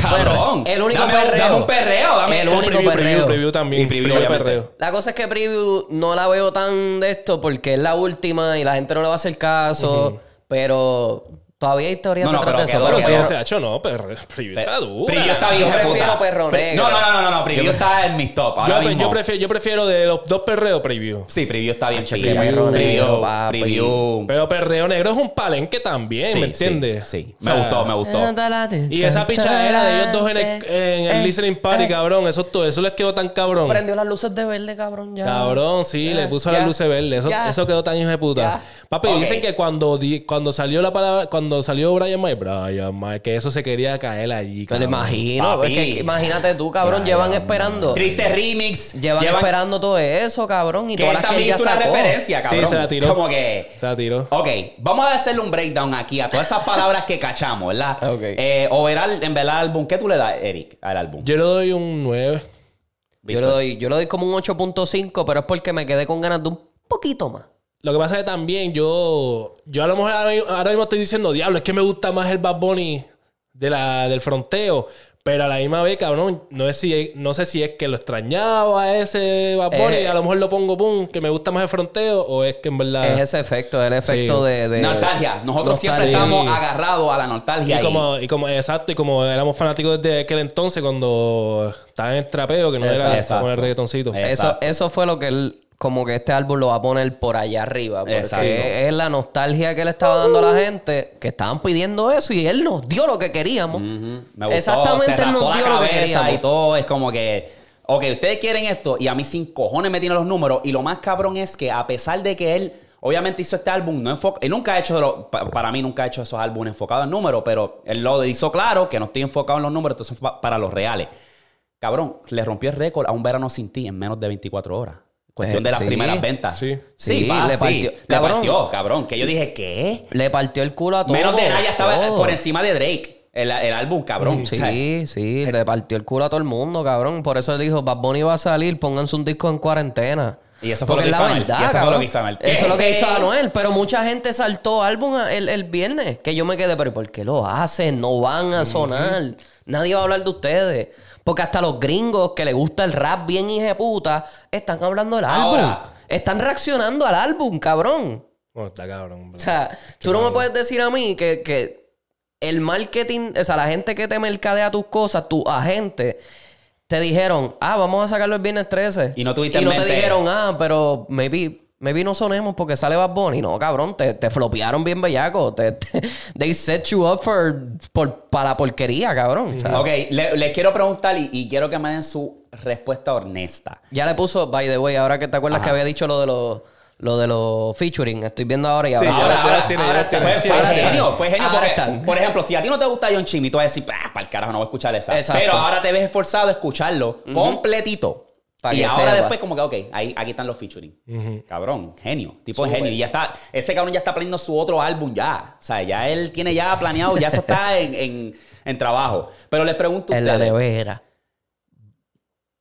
Cabrón. el único dame, perreo. Dame un perreo. Dame El único preview, perreo. preview, preview también. Y preview, Preview obviamente. perreo. La cosa es que Preview no la veo tan de esto porque es la última y la gente no le va a hacer caso. Pero todavía hay teorías No, no, detrás pero de eso. Pero Pero quedó- ese hacho no, pero preview está dura. Preview está bien. Yo prefiero. Perro Negro. No, no, no, no, no. Preview está en mis top. Ahora Yo, pre- mismo. yo prefiero, yo prefiero de los dos perreos preview. Sí, preview está bien. Qué perro Preview, negro, preview. Pero perreo negro es un palenque también, Sí, ¿me entiendes? Sí, O me gustó, me gustó. Y esa pichadera de ellos dos en el, en el listening party, cabrón, eso, todo, eso les quedó tan cabrón. Prendió las luces de verde, cabrón, ya. Cabrón, sí, Ya, le puso las luces verdes. Eso, eso quedó tan hijo de puta. Papi, dicen que cuando salió la palabra, cuando salió Brian May, Brian May, que eso se quería caer allí. Me lo cabrón. imagino. Papi. Es que imagínate tú, cabrón, llevan esperando. Triste remix. Llevan, esperando todo eso, cabrón. Y Que todas él las que él también ya hizo una sacó. referencia, cabrón. Sí, se la tiró. Como que... Se la tiró. Ok, vamos a hacerle un breakdown aquí a todas esas palabras que cachamos, ¿verdad? Ok. Eh, overall, en verdad, álbum, ¿qué tú le das, Eric, al álbum? Yo le doy un 9. Yo le, doy, yo le doy como un 8.5, pero es porque me quedé con ganas de un poquito más. Lo que pasa es que también yo, yo a lo mejor ahora, mismo- ahora mismo estoy diciendo, diablo, es que me gusta más el Bad Bunny de la, del fronteo. Pero a la misma vez, cabrón, no, sé si, no sé si es que lo extrañaba a ese Bad Bunny Eh. y a lo mejor lo pongo, pum, que me gusta más el fronteo, o es que en verdad... Es ese efecto, el efecto Sí. de, de- nostalgia. Nosotros siempre estamos agarrados a la nostalgia. Y como, y como, exacto, y como éramos fanáticos desde aquel entonces cuando estaba en el trapeo, que no era con el reggaetoncito. Eso, eso fue lo que él, como que este álbum lo va a poner por allá arriba. Porque Exacto. es la nostalgia que le estaba dando a la gente, que estaban pidiendo eso y él nos dio lo que queríamos. Me gustó, Exactamente él nos dio lo que queríamos. y todo. Es como que, ok, ustedes quieren esto y a mí sin cojones me tienen los números. Y lo más cabrón es que a pesar de que él, obviamente hizo este álbum, no él nunca ha hecho, lo- pa- para mí nunca ha hecho esos álbumes enfocados en números, pero él lo hizo claro que no estoy enfocado en los números, entonces pa- para los reales. Cabrón, le rompió el récord a un verano sin ti en menos de 24 horas. Cuestión Eh, de las sí. primeras ventas. Sí. Sí, Sí, le sí. partió. Le Cabrón. partió, cabrón. Que yo dije, ¿qué? Le partió el culo a todo. Menos de nada, ya estaba todo. por encima de Drake. El, el álbum, cabrón. O sea, Sí, sí, le partió el culo a todo el mundo, cabrón. Por eso él dijo, Bad Bunny va a salir, pónganse un disco en cuarentena. Y eso fue Porque lo que la hizo Anuel. verdad, Y eso fue lo que hizo Anuel. Eso es lo que hizo. Anuel. Pero mucha gente saltó álbum el, el viernes. Que yo me quedé, pero ¿por qué lo hacen? No van a sonar. Nadie va a hablar de ustedes. Porque hasta los gringos que les gusta el rap bien puta están hablando del álbum. Ahora. Están reaccionando al álbum, cabrón. Bueno, está cabrón. O sea, tú no me puedes decir a mí que, que el marketing, o sea, la gente que te mercadea tus cosas, tu agente, te dijeron, ah, vamos a sacarlo el viernes 13. Y no tuviste Y en no te mente- dijeron, ah, pero maybe, maybe no sonemos porque sale Bad Bunny. No, cabrón, te, te flopearon bien bellaco. Te, te- they set you up for, por, para la porquería, cabrón. Sea, Ok, le- les quiero preguntar y, y quiero que me den su respuesta honesta. Ya le puso, by the way, ahora que te acuerdas Ajá. que había dicho lo de los lo de los featuring, estoy viendo ahora y Sí, ahora. ya Ahora, ahora, tiene, ahora fue, Sí, genio, fue genio. Porque, están. por ejemplo, si a ti no te gusta John Chimmy, tú vas a decir, ah, para el carajo, no voy a escuchar esa. Exacto. Pero ahora te ves esforzado a escucharlo completito. Y ahora sepa. después como que, ok, ahí, aquí están los featuring. Cabrón, genio. Tipo de genio. Y ya está, ese cabrón ya está planeando su otro álbum ya. O sea, ya él tiene ya planeado, ya eso está en, en- en trabajo. Pero les pregunto a en la ustedes, nevera.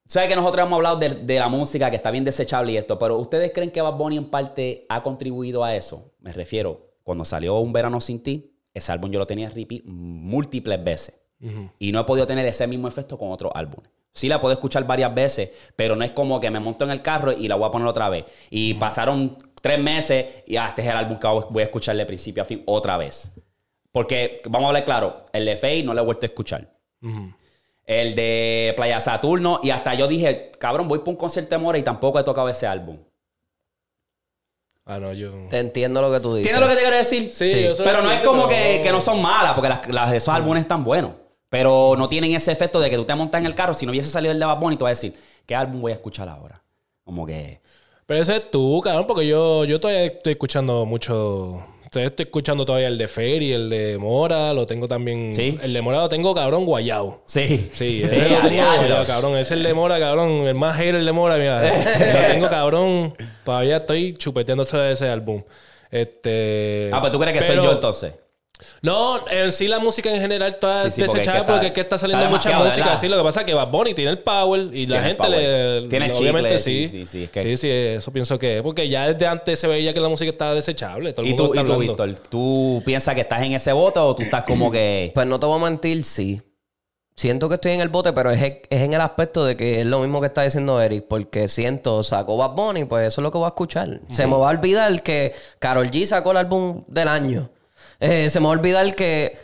¿Sabes que nosotros hemos hablado de, de la música que está bien desechable y esto? Pero ¿ustedes creen que Bad Bunny en parte ha contribuido a eso? Me refiero, cuando salió Un Verano Sin Ti, ese álbum yo lo tenía repeat múltiples veces. Y no he podido tener ese mismo efecto con otros álbumes. Sí la puedo escuchar varias veces, pero no es como que me monto en el carro y la voy a poner otra vez. Y pasaron tres meses y ah, este es el álbum que voy a escuchar de principio a fin otra vez. Porque, vamos a hablar claro, el de Faye no lo he vuelto a escuchar. El de Playa Saturno. Y hasta yo dije, cabrón, voy por un concierto de Mora y tampoco he tocado ese álbum. Ah, no, yo. Te entiendo lo que tú dices. ¿Entiendes lo que te quiero decir? Sí, Sí. yo soy Pero no es como que, que no son malas, porque las, las- esos álbumes están buenos. Pero no tienen ese efecto de que tú te montas en el carro. Si no hubiese salido el de Bad Bunny, tú vas a decir, ¿qué álbum voy a escuchar ahora? Como que... Pero ese es tú, cabrón, porque yo, yo todavía estoy escuchando mucho. Estoy escuchando todavía el de Ferry, el de Mora, lo tengo también. Sí. El de Mora lo tengo, cabrón, guayao. Sí. Sí, ese lo tengo guayao, cabrón. Es el de Mora, cabrón. El más hater el de Mora, mira. lo tengo, cabrón. Todavía estoy chupeteándose de ese álbum. Este. Ah, pues tú crees que soy yo entonces. No, en sí la música en general toda Sí, sí, porque desechada es que porque está- es que está saliendo está mucha música. ¿verdad? Sí, lo que pasa es que Bad Bunny tiene el power y Sí, la gente le... Tiene obviamente chicle, sí. sí, sí, sí, es que- Sí, sí, eso pienso que es. Porque ya desde antes se veía que la música estaba desechable. Todo el ¿Y mundo tú, está y tú. Víctor? ¿Tú piensas que estás en ese bote o tú estás como que... Pues no te voy a mentir, sí. Siento que estoy en el bote, pero es, es en el aspecto de que es lo mismo que está diciendo Eric. Porque siento, sacó Bad Bunny, pues eso es lo que voy a escuchar. Se me va a olvidar que Carol G sacó el álbum del año. Eh, se me va a olvidar que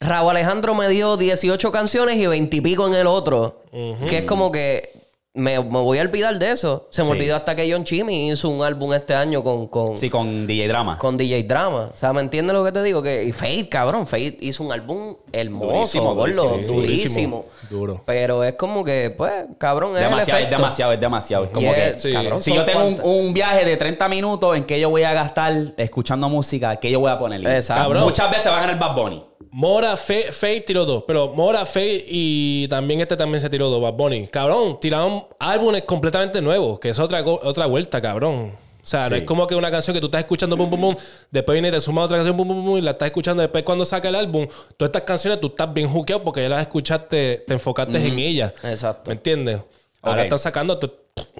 Raúl Alejandro me dio 18 canciones y 20 y pico en el otro. Que es como que me, me voy a olvidar de eso. Se me Sí. olvidó hasta que John Chimmy hizo un álbum este año con, con, Sí, con DJ Drama. con DJ Drama. O sea, ¿me entiendes lo que te digo? Que, y Fade, cabrón, Fade hizo un álbum hermoso, Durísimo, gordo, durísimo, durísimo. Duro. Pero es como que, pues, cabrón, es el Demasiado, es demasiado, es demasiado. Es como que... Sí. cabrón, Si yo tengo un, un viaje de 30 minutos en que yo voy a gastar escuchando música, ¿qué yo voy a poner? Exacto. Cabrón. Muchas veces va a ganar Bad Bunny. Mora, Fe, tiró dos. Pero Mora, Faye y también este también se tiró dos. Bad Bunny. Cabrón, tiraron álbumes completamente nuevos. Que es otra, otra vuelta, cabrón. O sea, no es como que una canción que tú estás escuchando, pum, pum, pum. Después viene y te suma otra canción, pum, pum, pum. Y la estás escuchando. Después cuando saca el álbum, todas estas canciones tú estás bien hookeado porque ya las escuchaste, te enfocaste en ellas. Exacto. ¿Me entiendes? Ahora están sacando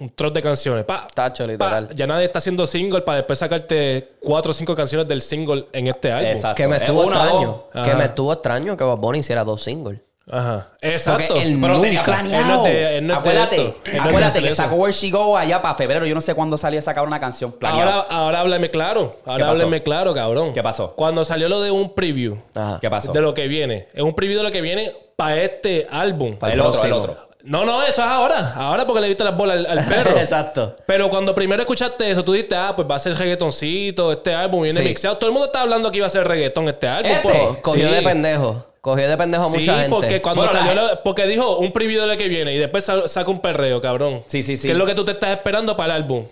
un trozo de canciones. Pa, Tacho, pa. literal. Ya nadie está haciendo single para después sacarte cuatro o cinco canciones del single en este álbum. Exacto. Que me Es estuvo extraño. Que me estuvo extraño que Bad Bunny hiciera dos singles. Ajá. Exacto. Porque él Pero tenía nunca- planeado. Él no de- él no es de acuérdate. Él acuérdate que sacó Where She Go allá para febrero. Yo no sé cuándo salía a sacar una canción planeada. Ahora, ahora háblame claro. Ahora háblame claro, cabrón. ¿Qué pasó? Cuando salió lo de un preview Ajá. ¿Qué pasó? de lo que viene. Es un preview de lo que viene para este álbum. Pa' el otro, el otro. No, no, eso es ahora. Ahora porque le diste las bolas al, al perro. Exacto. Pero cuando primero escuchaste eso, tú dijiste, ah, pues va a ser reggaetoncito, este álbum viene Sí. mixeado. Todo el mundo estaba hablando que iba a ser reggaetón este álbum. Este. pues. Co- Cogió Sí. de pendejo. Cogió de pendejo a Sí, mucha gente. porque cuando Bueno, salió la- porque dijo un preview de lo que viene y después sa- saca un perreo, cabrón. Sí, sí, sí. ¿Qué es lo que tú te estás esperando para el álbum?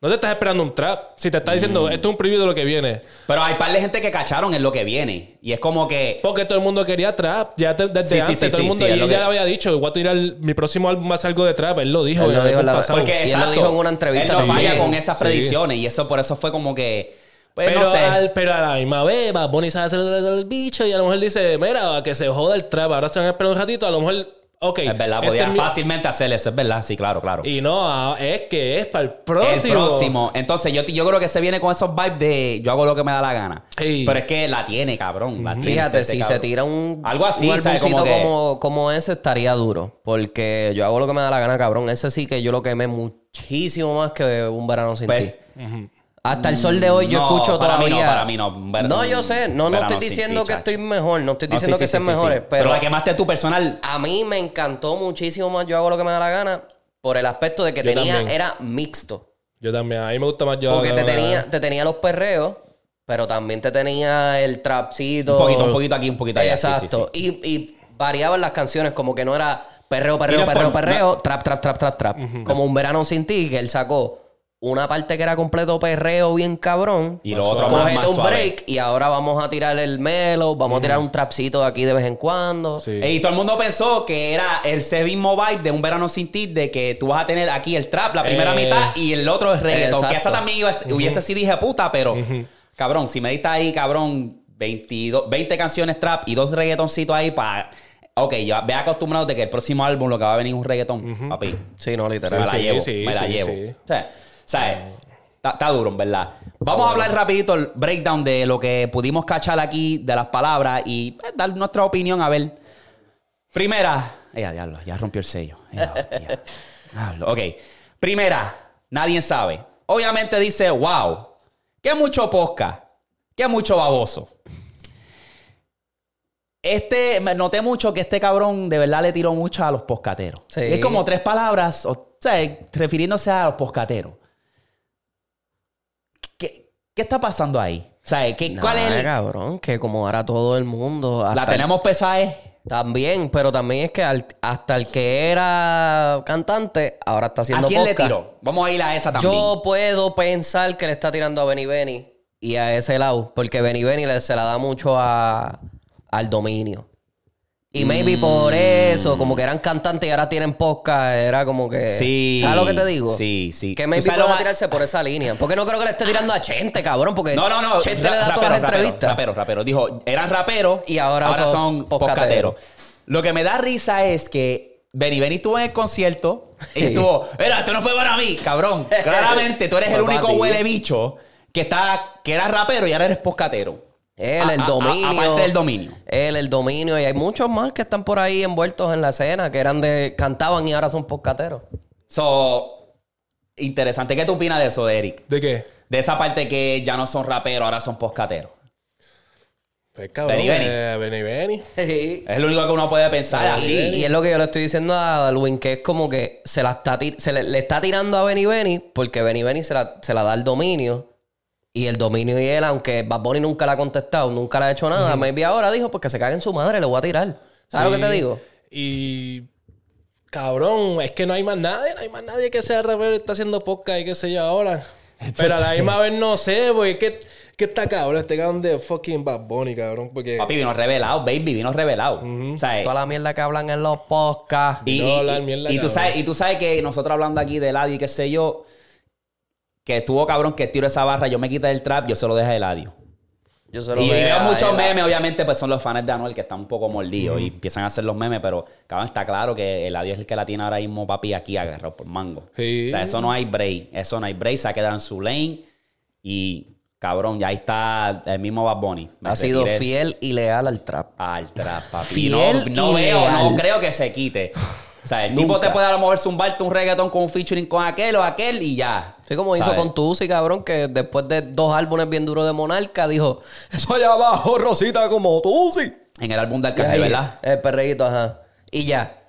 No te estás esperando un trap. Si te está diciendo, Mm. esto es un preview de lo que viene. Pero hay par de gente que cacharon en lo que viene. Y es como que. Porque todo el mundo quería trap. Ya te- desde Sí, antes, sí, todo el mundo. y lo él ya le había dicho, voy a tirar mi próximo álbum va a ser algo de trap. Él lo dijo. Él lo dijo la-. Porque Y él lo exacto, dijo en una entrevista Él no falla con esas Sí. predicciones. Y eso por eso fue como que. Pues Pero, no sé. al- pero a la misma vez, Bad Bunny sabe hacer el, el bicho y a lo mejor dice, mira, que se joda el trap. Ahora se van a esperar un ratito. A lo mejor Ok. Es verdad, este podía mi- fácilmente hacer eso, es verdad, sí, claro, claro. Y no, ah, es que es para el próximo. El próximo. Entonces, yo, yo creo que se viene con esos vibes de yo hago lo que me da la gana. Ey. Pero es que la tiene, cabrón. la tiene Fíjate, este si cabrón. se tira un, Algo así, un Como que- como, como ese, estaría duro. Porque yo hago lo que me da la gana, cabrón. Ese sí que yo lo quemé muchísimo más que un verano sin Pues, ti. Hasta el sol de hoy yo No, escucho para mí todavía. no, para mí no. Ver- No, yo sé. No, no estoy diciendo que chacho. estoy mejor. No estoy No, diciendo sí, que sí, sean mejores. sí. Pero, la quemaste tú personal. a mí me encantó muchísimo más. Yo hago lo que me da la gana. Por el aspecto de que Yo tenía, también. era mixto. Yo también. A mí me gusta más yo. Porque te tenía, te tenía los perreos, pero también te tenía el trapcito. Un poquito, un poquito aquí, un poquito allá. sí, sí, Exacto. Y, y variaban las canciones, como que no era perreo, perreo, Mira, perreo, por- perreo, trap, trap, trap, trap, trap. Como un verano sin ti, que él sacó una parte que era completo perreo bien cabrón. Y lo otro más, más un suave. break y ahora vamos a tirar el melo, vamos a tirar un trapcito de aquí de vez en cuando. Sí. Y todo el mundo pensó que era el mismo vibe de un verano sin ti, de que tú vas a tener aquí el trap, la primera Eh. mitad, y el otro es reggaeton. Que esa también iba, a- hubiese sido dije puta, pero cabrón, si me diste ahí, cabrón, 22, 20 canciones trap y dos reggaetoncitos ahí para. Ok, ya ve acostumbrado de que el próximo álbum lo que va a venir es un reggaetón, papi. Sí, no, me literal. la sí, llevo, sí, me la sí, llevo. sí. O sea, ¿sabes? Está, está duro, en verdad. Vamos a hablar rapidito el breakdown de lo que pudimos cachar aquí, de las palabras y pues, dar nuestra opinión, a ver. Primera. Ella, diablo, ya rompió el sello. Ea, hostia. Diablo, Ok. Primera, nadie sabe. Obviamente dice, wow, qué mucho posca, qué mucho baboso. Este, noté mucho que este cabrón de verdad le tiró mucho a los poscateros. Sí. Es como tres palabras, o sea, refiriéndose a los poscateros. ¿Qué, está pasando ahí? O sea, ¿qué, ¿cuál es el- cabrón? Que como ahora todo el mundo. La el- tenemos pesada, ¿eh? También, pero también es que al- hasta el que era cantante, ahora está ¿A haciendo quién le tiró? Vamos a ir a esa también. Yo puedo pensar que le está tirando a Benny Benny y a ese lado, porque Benny Benny le, se la da mucho a, al dominio. Y maybe Mm. por eso, como que eran cantantes y ahora tienen podcast, era como que... Sí. ¿Sabes lo que te digo? Sí, sí. Que ¿Tú maybe pueda lo- tirarse por esa línea. Porque no creo que le esté tirando a Chente, cabrón, porque No, no, no. Chente le da todas rapero, las rapero, entrevistas. Rapero, rapero. Dijo, eran raperos Y ahora son son poscateros. Lo que me da risa es que Benny Benny estuvo en el concierto y estuvo, mira, esto no fue para mí, cabrón. Claramente tú eres el único huele bicho que está, que era rapero y ahora eres poscatero. Él, el A- a- a- dominio. aparte del dominio. Él, el dominio. Y hay muchos más que están por ahí envueltos en la escena, que eran de... Cantaban y ahora son podcasteros. So, interesante. ¿Qué tú opinas de eso, Eric? ¿De qué? De esa parte que ya no son raperos, ahora son poscateros. Pues cabrón. Benny Benny. eh, Benny Benny. Es lo único que uno puede pensar Y, así. y es lo que yo le estoy diciendo a Darwin, que es como que se la está ti- se le, le está tirando a Benny Benny porque Benny Benny se la, se la da el dominio. Y el dominio y él, aunque Bad Bunny nunca le ha contestado, nunca le ha hecho nada, maybe ahora dijo, pues que se cague en su madre, le voy a tirar. ¿Sabes lo que te digo? Y. Cabrón, es que no hay más nadie, no hay más nadie que sea rapero y está haciendo podcast y qué sé yo ahora. Pero a la misma vez no sé, porque es que, que está cabrón, este cabrón de fucking Bad Bunny, cabrón, porque. Papi vino revelado, baby, vino revelado. O sea, Toda la mierda que hablan en los podcasts. y, No y- y- mierda, y tú sabes, y tú sabes que nosotros hablando aquí de Eladio y qué sé yo, que estuvo cabrón que tiro esa barra, yo me quité el trap, yo se lo dejé a Eladio. Yo se lo Y veo muchos memes, obviamente, pues son los fans de Anuel que están un poco mordidos y empiezan a hacer los memes, pero cabrón, está claro que Eladio es el que la tiene ahora mismo, papi, aquí agarrado por mango. Sí. O sea, eso no hay break, eso no hay break, se ha quedado en su lane y cabrón, ya ahí está el mismo Bad Bunny. Me Ha sido fiel y leal al trap. Al trap, papi. Fiel no, no y veo, leal. no creo que se quite. O sea, el tipo te puede a lo mejor zumbarte un reggaetón con un featuring con aquel o aquel y ya. Sí, como hizo con Tusi, cabrón, que después de dos álbumes bien duros de Monarca, dijo, eso allá abajo, Rosita, como Tusi. En el álbum de Arcángel, ¿verdad? El perreíto, ajá. Y ya.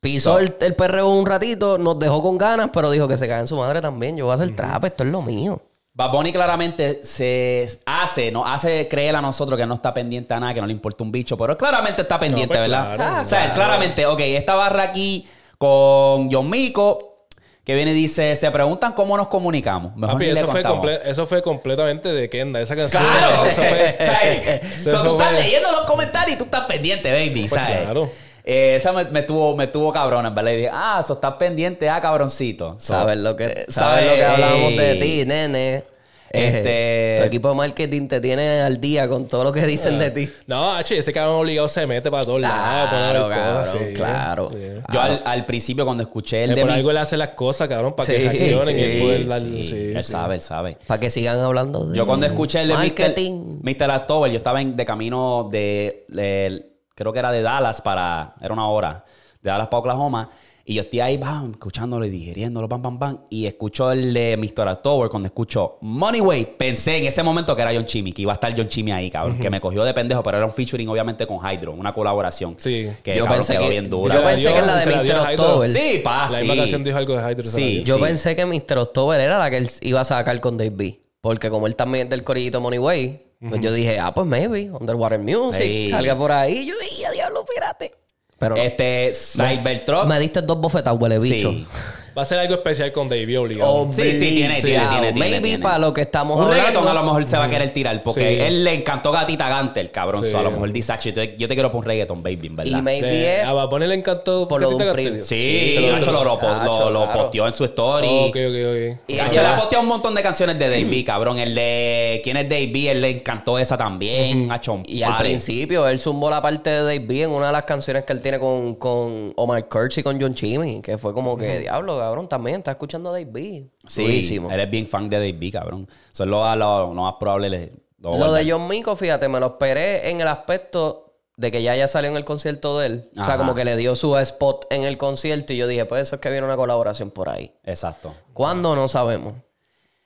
Pisó el, el perreo un ratito, nos dejó con ganas, pero dijo que se cae en su madre también. Yo voy a hacer trap, esto es lo mío. Bad Bunny claramente se hace, nos hace creer a nosotros que no está pendiente a nada, que no le importa un bicho, pero él claramente está pendiente, pues ¿verdad? claro, o sea, él claramente, ok, esta barra aquí con John Mico, que viene y dice, se preguntan cómo nos comunicamos. Mejor Papi, eso fue, eso fue completamente de Kenda, esa canción. Claro, Eso fue. Eso So, tú estás leyendo los comentarios y tú estás pendiente, baby, Pues ¿sabes? claro. Eh, esa me, me tuvo, me tuvo cabrón, en verdad. Y dije, ah, eso estás pendiente, ah, cabroncito. So, Sabes lo que, eh, sabes lo que ¿sabes? hablábamos de ti, nene. Este- Tu equipo de marketing te tiene al día con todo lo que dicen de ti. No, H, ese cabrón obligado se mete para todos lados. Claro, cosas, cabrón, sí. claro. Sí. Yo al, al principio cuando escuché el Eh, de por mi- algo él hace las cosas, cabrón, para que reaccionen y sí, él poder dar- él sí. sabe, él sabe. Para que sigan hablando de Yo cuando escuché el de marketing. Mr. Mr. October, yo estaba en- de camino de, de- creo que era de Dallas para, era una hora, de Dallas para Oklahoma. Y yo estoy ahí, bam, escuchándolo y digiriéndolo, pam, pam, pam. Y escucho el de Mr. October cuando escucho Money Way. Pensé en ese momento que era John Chimmy, que iba a estar John Chimmy ahí, cabrón. Que me cogió de pendejo, pero era un featuring obviamente con Hydro, una colaboración. Sí. Que Yo cabrón, pensé quedó que- bien yo dura. La pensé que la de Mr. October. Sí, pa, La sí. dijo algo de Hydro. Sí. Yo pensé que Mr. October era la que él iba a sacar con Dave B. Porque como él también es del corillito Money Way, pues yo dije, ah, pues maybe, Underwater Music, Sí. salga por ahí. Yo, ¡y a diablo, espérate! Pero no. Este, Cybertruck. me diste dos bofetadas, huele bicho. Sí. Va a ser algo especial con Davey, obligado. Sí, sí, tiene, Sí, tiene, ah, tiene, tiene, Maybe tiene. para lo que estamos Un hablando. reggaetón a lo mejor se va a querer tirar porque Sí. él le encantó Gatita Gante, el cabrón. Sí. So, a lo mejor dice, "Acho, yo te, yo te quiero por un reggaetón, baby, en verdad. Y maybe es a Bad Bunny le encantó por preview. Cartel. Sí, Nacho lo, lo, lo- posteó en su story. Oh, ok, ok, ok. Y Nacho le ha posteado un montón de canciones de Dave B, cabrón. El de ¿Quién es Dave B? Él le encantó esa también. Nacho, Y al principio él zumbó la parte de Dave B en una de las canciones que él tiene con, con Omar Kurtz y con John Chimmy, que fue como que, diablo, cabrón, también está escuchando a Dave B. Sí, Durísimo. él es bien fan de Dave B, cabrón. Eso es lo, lo- lo más probable. le- lo de John Mico, fíjate, me lo esperé en el aspecto de que ya ya salió en el concierto de él. O sea, como que le dio su spot en el concierto y yo dije, pues eso es que viene una colaboración por ahí. Exacto. ¿Cuándo? No sabemos.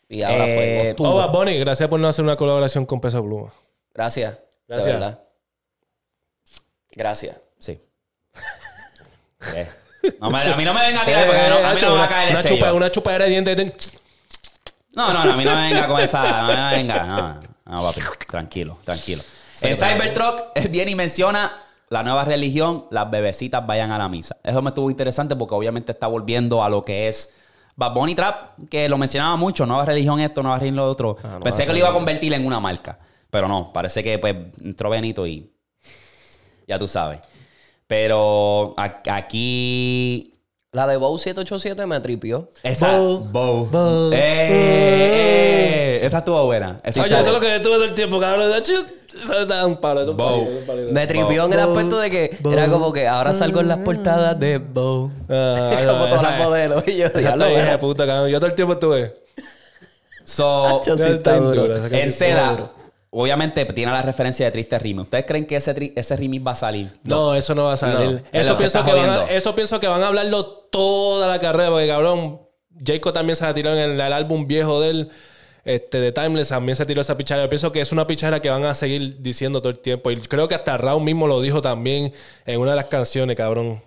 Y ahora Eh, fue. Oh, Bunny, gracias por no hacer una colaboración con Peso Pluma. Gracias. Gracias. De verdad. Gracias. Sí. Eh. No me- a mí no me venga a tirar porque no- a mí no me va a una- caer el una sello. chupa, una chupadera de dientes. de- No, no, no, a mí no me venga con esa. No me venga. No, no papi. Tranquilo, tranquilo. En Cybertruck, él viene y menciona la nueva religión, las bebecitas vayan a la misa. Eso me estuvo interesante porque obviamente está volviendo a lo que es Bad Bunny Trap, que lo mencionaba mucho, nueva religión esto, nueva religión lo otro. Pensé que lo iba a convertir en una marca, pero no, parece que pues entró Benito y ya tú sabes. Pero a- aquí La de Bow 787 me tripió. esa. Bow. Eh, eh, esa estuvo buena. Esa Oye, estuvo- eso es lo que estuve todo el tiempo, cabrón. Nacho, Eso está un palo. un es un. Me tripió en el aspecto de que era como que ahora salgo en las portadas de Bow. Ah, como esa- todas las esa- modelos. Y yo, puta, cabrón. Yo todo el tiempo estuve. So, Yo en duro. Obviamente tiene la referencia de Triste Remix. ¿Ustedes creen que ese, ese remix va a salir? No, eso no va a salir. No. Eso, pienso que van a, eso pienso que van a hablarlo toda la carrera, porque cabrón, Jacob también se la tiró en el, el álbum viejo de él, este, de Timeless, también se tiró esa pichara. Yo pienso que es una pichara que van a seguir diciendo todo el tiempo. Y creo que hasta Raúl mismo lo dijo también en una de las canciones, cabrón.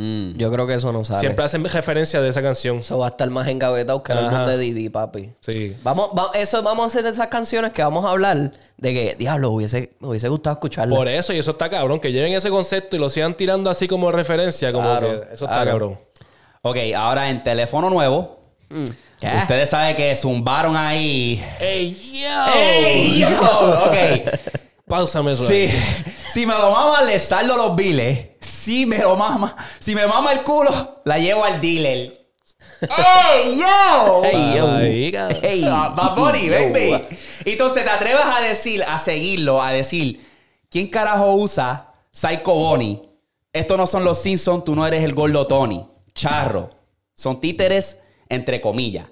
Mm. Yo creo que eso no sale. Siempre hacen referencia de esa canción. Eso va a estar más engavetado que el álbum de Didi, papi. Sí. Vamos, va- eso vamos a hacer esas canciones que vamos a hablar de que, diablo, hubiese, me hubiese gustado escucharlo. Por eso, y eso está cabrón, que lleven ese concepto y lo sigan tirando así como referencia, como Claro, que eso está claro. cabrón. Ok, ahora en teléfono nuevo. ¿Qué? Ustedes saben que zumbaron ahí. ¡Ey, yo! ¡Ey, yo! Ok. Páusame eso. Sí. Si me lo mama, le saldo los biles. Si me lo mama, si me mama el culo, la llevo al dealer. ¡Ey, yo! Ey, yo. Ey, Bad Bunny, yo. baby. Entonces te atrevas a decir, a seguirlo, a decir, ¿quién carajo usa Psycho Bonnie? Estos no son los Simpsons, tú no eres el gordo Tony. Charro. Son títeres, entre comillas.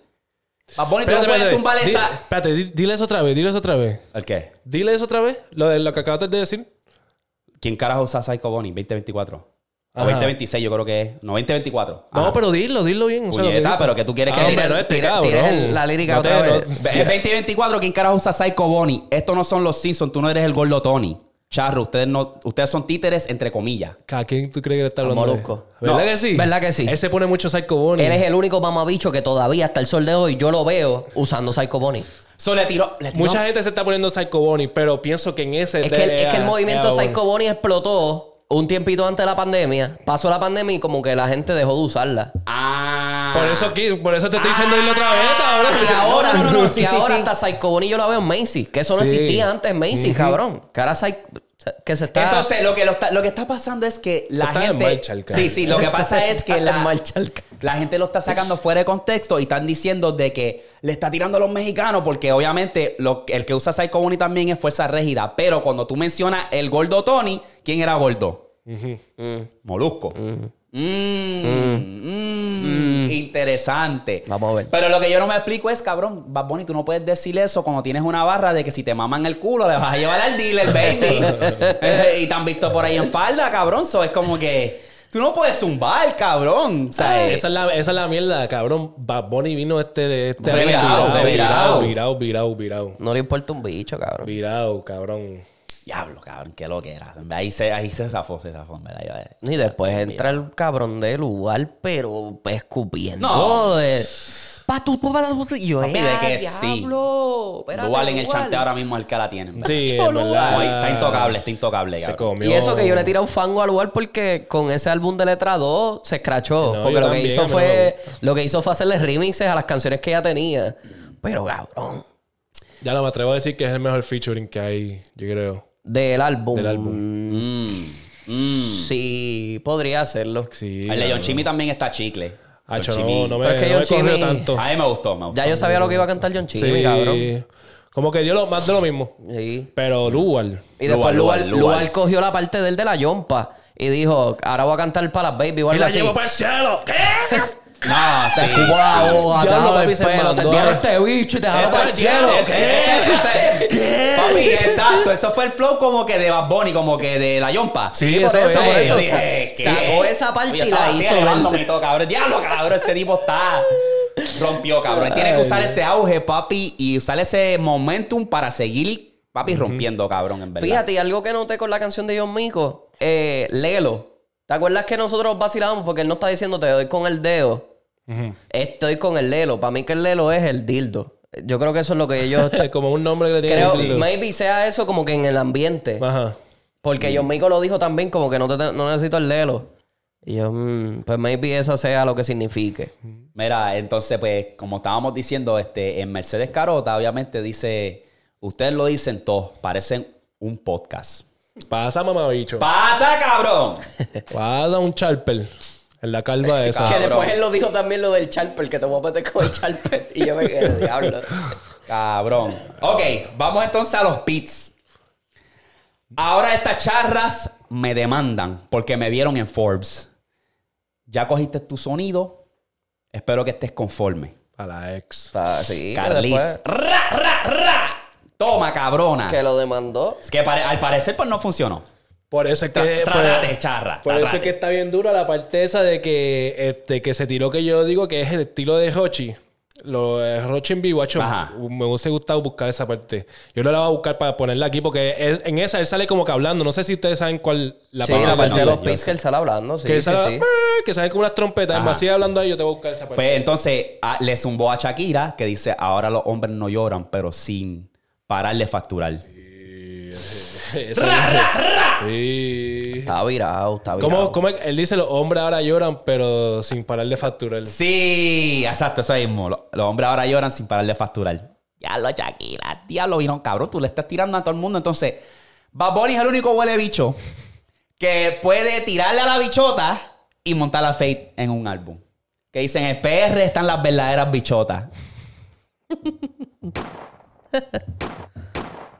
Bad Bunny, tú no puedes espérate. zumbar esa... Espérate, di- dile eso otra vez, dile eso otra vez. ¿El qué? Dile eso otra vez, lo de lo que acabaste de decir. ¿Quién carajo usa Psycho Bonnie? 2024. O Ajá. 2026 yo creo que es. No, 2024. No, Ajá. pero dilo, dilo bien. lo Puñeta, pero que tú quieres Ah, que... hombre, tire- no, este tire- cabrón. tire la lírica No otra te- vez. no- Es 2024, ¿quién carajo usa Psycho Bonnie? Estos no son los Simpsons, tú no eres el gordo Tony. Charro, ustedes no, ustedes son títeres entre comillas. ¿A quién tú crees que le está hablando? Molusco. ¿Verdad No. que sí? ¿Verdad que sí? Él se pone mucho Psycho Bonnie. Él es el único mamabicho que todavía hasta el sol de hoy yo lo veo usando Psycho Bonnie. So le tiró, le tiró- Mucha gente se está poniendo Psycho Bonnie, pero pienso que en ese... Es que, el, es que el movimiento Psycho Bonnie explotó un tiempito antes de la pandemia. Pasó la pandemia y como que la gente dejó de usarla. Ah. Por eso, aquí- por eso te estoy diciendo dilo otra vez, cabrón. Que ahora, no, no, no, sí, que sí, ahora sí. hasta Psycho Bonnie yo la veo en Macy's. Que eso no Sí. existía antes en Macy's, cabrón. Que ahora Psycho... Se- Que se está... Entonces, lo que, lo, está, lo que está pasando es que la está en gente. marcha el cara. sí, sí, lo que pasa es que la, marcha la gente lo está sacando fuera de contexto y están diciendo de que le está tirando a los mexicanos porque obviamente lo, el que usa Psycho Bunny también es fuerza rígida. Pero cuando tú mencionas el gordo Tony, ¿quién era gordo? Molusco. Mm, mm, Interesante. Vamos a ver. Pero lo que yo no me explico es, cabrón, Bad Bunny, tú no puedes decir eso cuando tienes una barra de que si te maman el culo le vas a llevar al dealer, baby. Eh, y te han visto por ahí en falda, cabrón. So es como que tú no puedes zumbar, cabrón. O sea, Esa es, la, esa es la mierda, cabrón. Bad Bunny vino este de este virado. virado, virado, virado, virado. No le importa un bicho, cabrón. Virado, cabrón. Diablo, cabrón, qué lo que era. Ahí se, ahí se zafó, se zafó, ¿verdad? Y después entra el cabrón de lugar, pero pues, escupiendo. No. de- Pa, tú, pa, y yo, Papi, de "Eh, que sí. diablo, Dual en el Lugar". chante ahora mismo el que la tiene. Sí, verdad. Está intocable, está intocable, Se comió. Y eso que yo le tiré un fango al lugar porque con ese álbum de letra 2 se escrachó. No, porque yo lo que hizo fue. Lo que hizo fue hacerle remixes a las canciones que ya tenía. Pero cabrón. Ya no me atrevo a decir que es el mejor featuring que hay, yo creo. Del álbum. Del álbum. Mm, mm. Sí, podría hacerlo. Sí. El de John Chimmy también está chicle. Chimmy. no, no me, Pero es que no John Chimmy- tanto. A mí me gustó, me gustó. Ya yo sabía lo que iba a cantar John Chimmy, Sí. cabrón. Como que dio lo, más de lo mismo. Sí. Pero Lugar. Y después Lugar, Lugar, cogió la parte del de la yompa y dijo, ahora voy a cantar para las baby o algo así. para el cielo. ¿Qué? No, sí. Te Diablo, jalo papi, el se pelo, te tiro este bicho y te jalo para el cielo. ese- ese- Papi, exacto. Eso fue el flow como que de Bad Bunny, como que de la yompa. Sí, por eso eso, es. por Yo eso. ¿qué? Sacó esa parte Yo y la hizo elevándome ver. y todo, cabrón. Diablo, cabrón. Este tipo está... Rompió, cabrón. Tiene que usar ese auge, papi, y usar ese momentum para seguir, papi, rompiendo, cabrón, en verdad. Fíjate, y algo que noté con la canción de John Mico, eh, Lelo. ¿Te acuerdas que nosotros vacilábamos porque él no está diciendo te doy con el dedo? Estoy con el Lelo. Para mí que el Lelo es el dildo. Yo creo que eso es lo que ellos... Es como un nombre que le tiene creo, maybe sea eso como que en el ambiente. Ajá. Porque John Mico lo dijo también como que no, te- no necesito el Lelo. Y yo, mm, pues maybe eso sea lo que signifique. Mira, entonces, pues, como estábamos diciendo, este, en Mercedes Carota, obviamente dice, ustedes lo dicen todos, parecen un podcast. Pasa, mamabicho. ¡Pasa, cabrón! Pasa un charper. En la calva esa. cabrón. Que después él lo dijo también lo del Charper, que te voy a meter con el Charper. y yo me quedé, diablo. Cabrón. Ok, vamos entonces a los pits. Ahora estas charras me demandan porque me vieron en Forbes. Ya cogiste tu sonido. Espero que estés conforme. A la ex. Ah, sí, Carlis. ¡Ra, ra, ra! Toma, cabrona. que lo demandó. Es que pare- al parecer pues no funcionó. Por eso es que. Tra- por- trátate, charra. Por eso es que está bien dura la parte esa de que, este, que se tiró que yo digo que es el estilo de Hochi. Lo de Rochi en vivo, hacho, Ajá. me hubiese gustado buscar esa parte. Yo no la voy a buscar para ponerla aquí porque es- en esa él sale como que hablando. No sé si ustedes saben cuál la sí, parte la parte no de sé, los yo pits sé. que él sale hablando, sí, que, sí, sale, sí. que sale como unas trompetas. Me sigue hablando ahí, yo te voy a buscar esa parte. Pues entonces ah, le zumbó a Shakira que dice, ahora los hombres no lloran, pero sin parar de facturar. Eso- Sí. Está virado, está virado. ¿Cómo, cómo es? él dice los hombres ahora lloran, pero sin parar de facturar? Sí, exacto, eso mismo. Lo- Los hombres ahora lloran sin parar de facturar. Ya lo Shakira, diablo, vino cabrón, tú le estás tirando a todo el mundo. Entonces, Bad Bunny es el único huele bicho que puede tirarle a la bichota y montar a Fate en un álbum. Que dicen, en el PR están las verdaderas bichotas.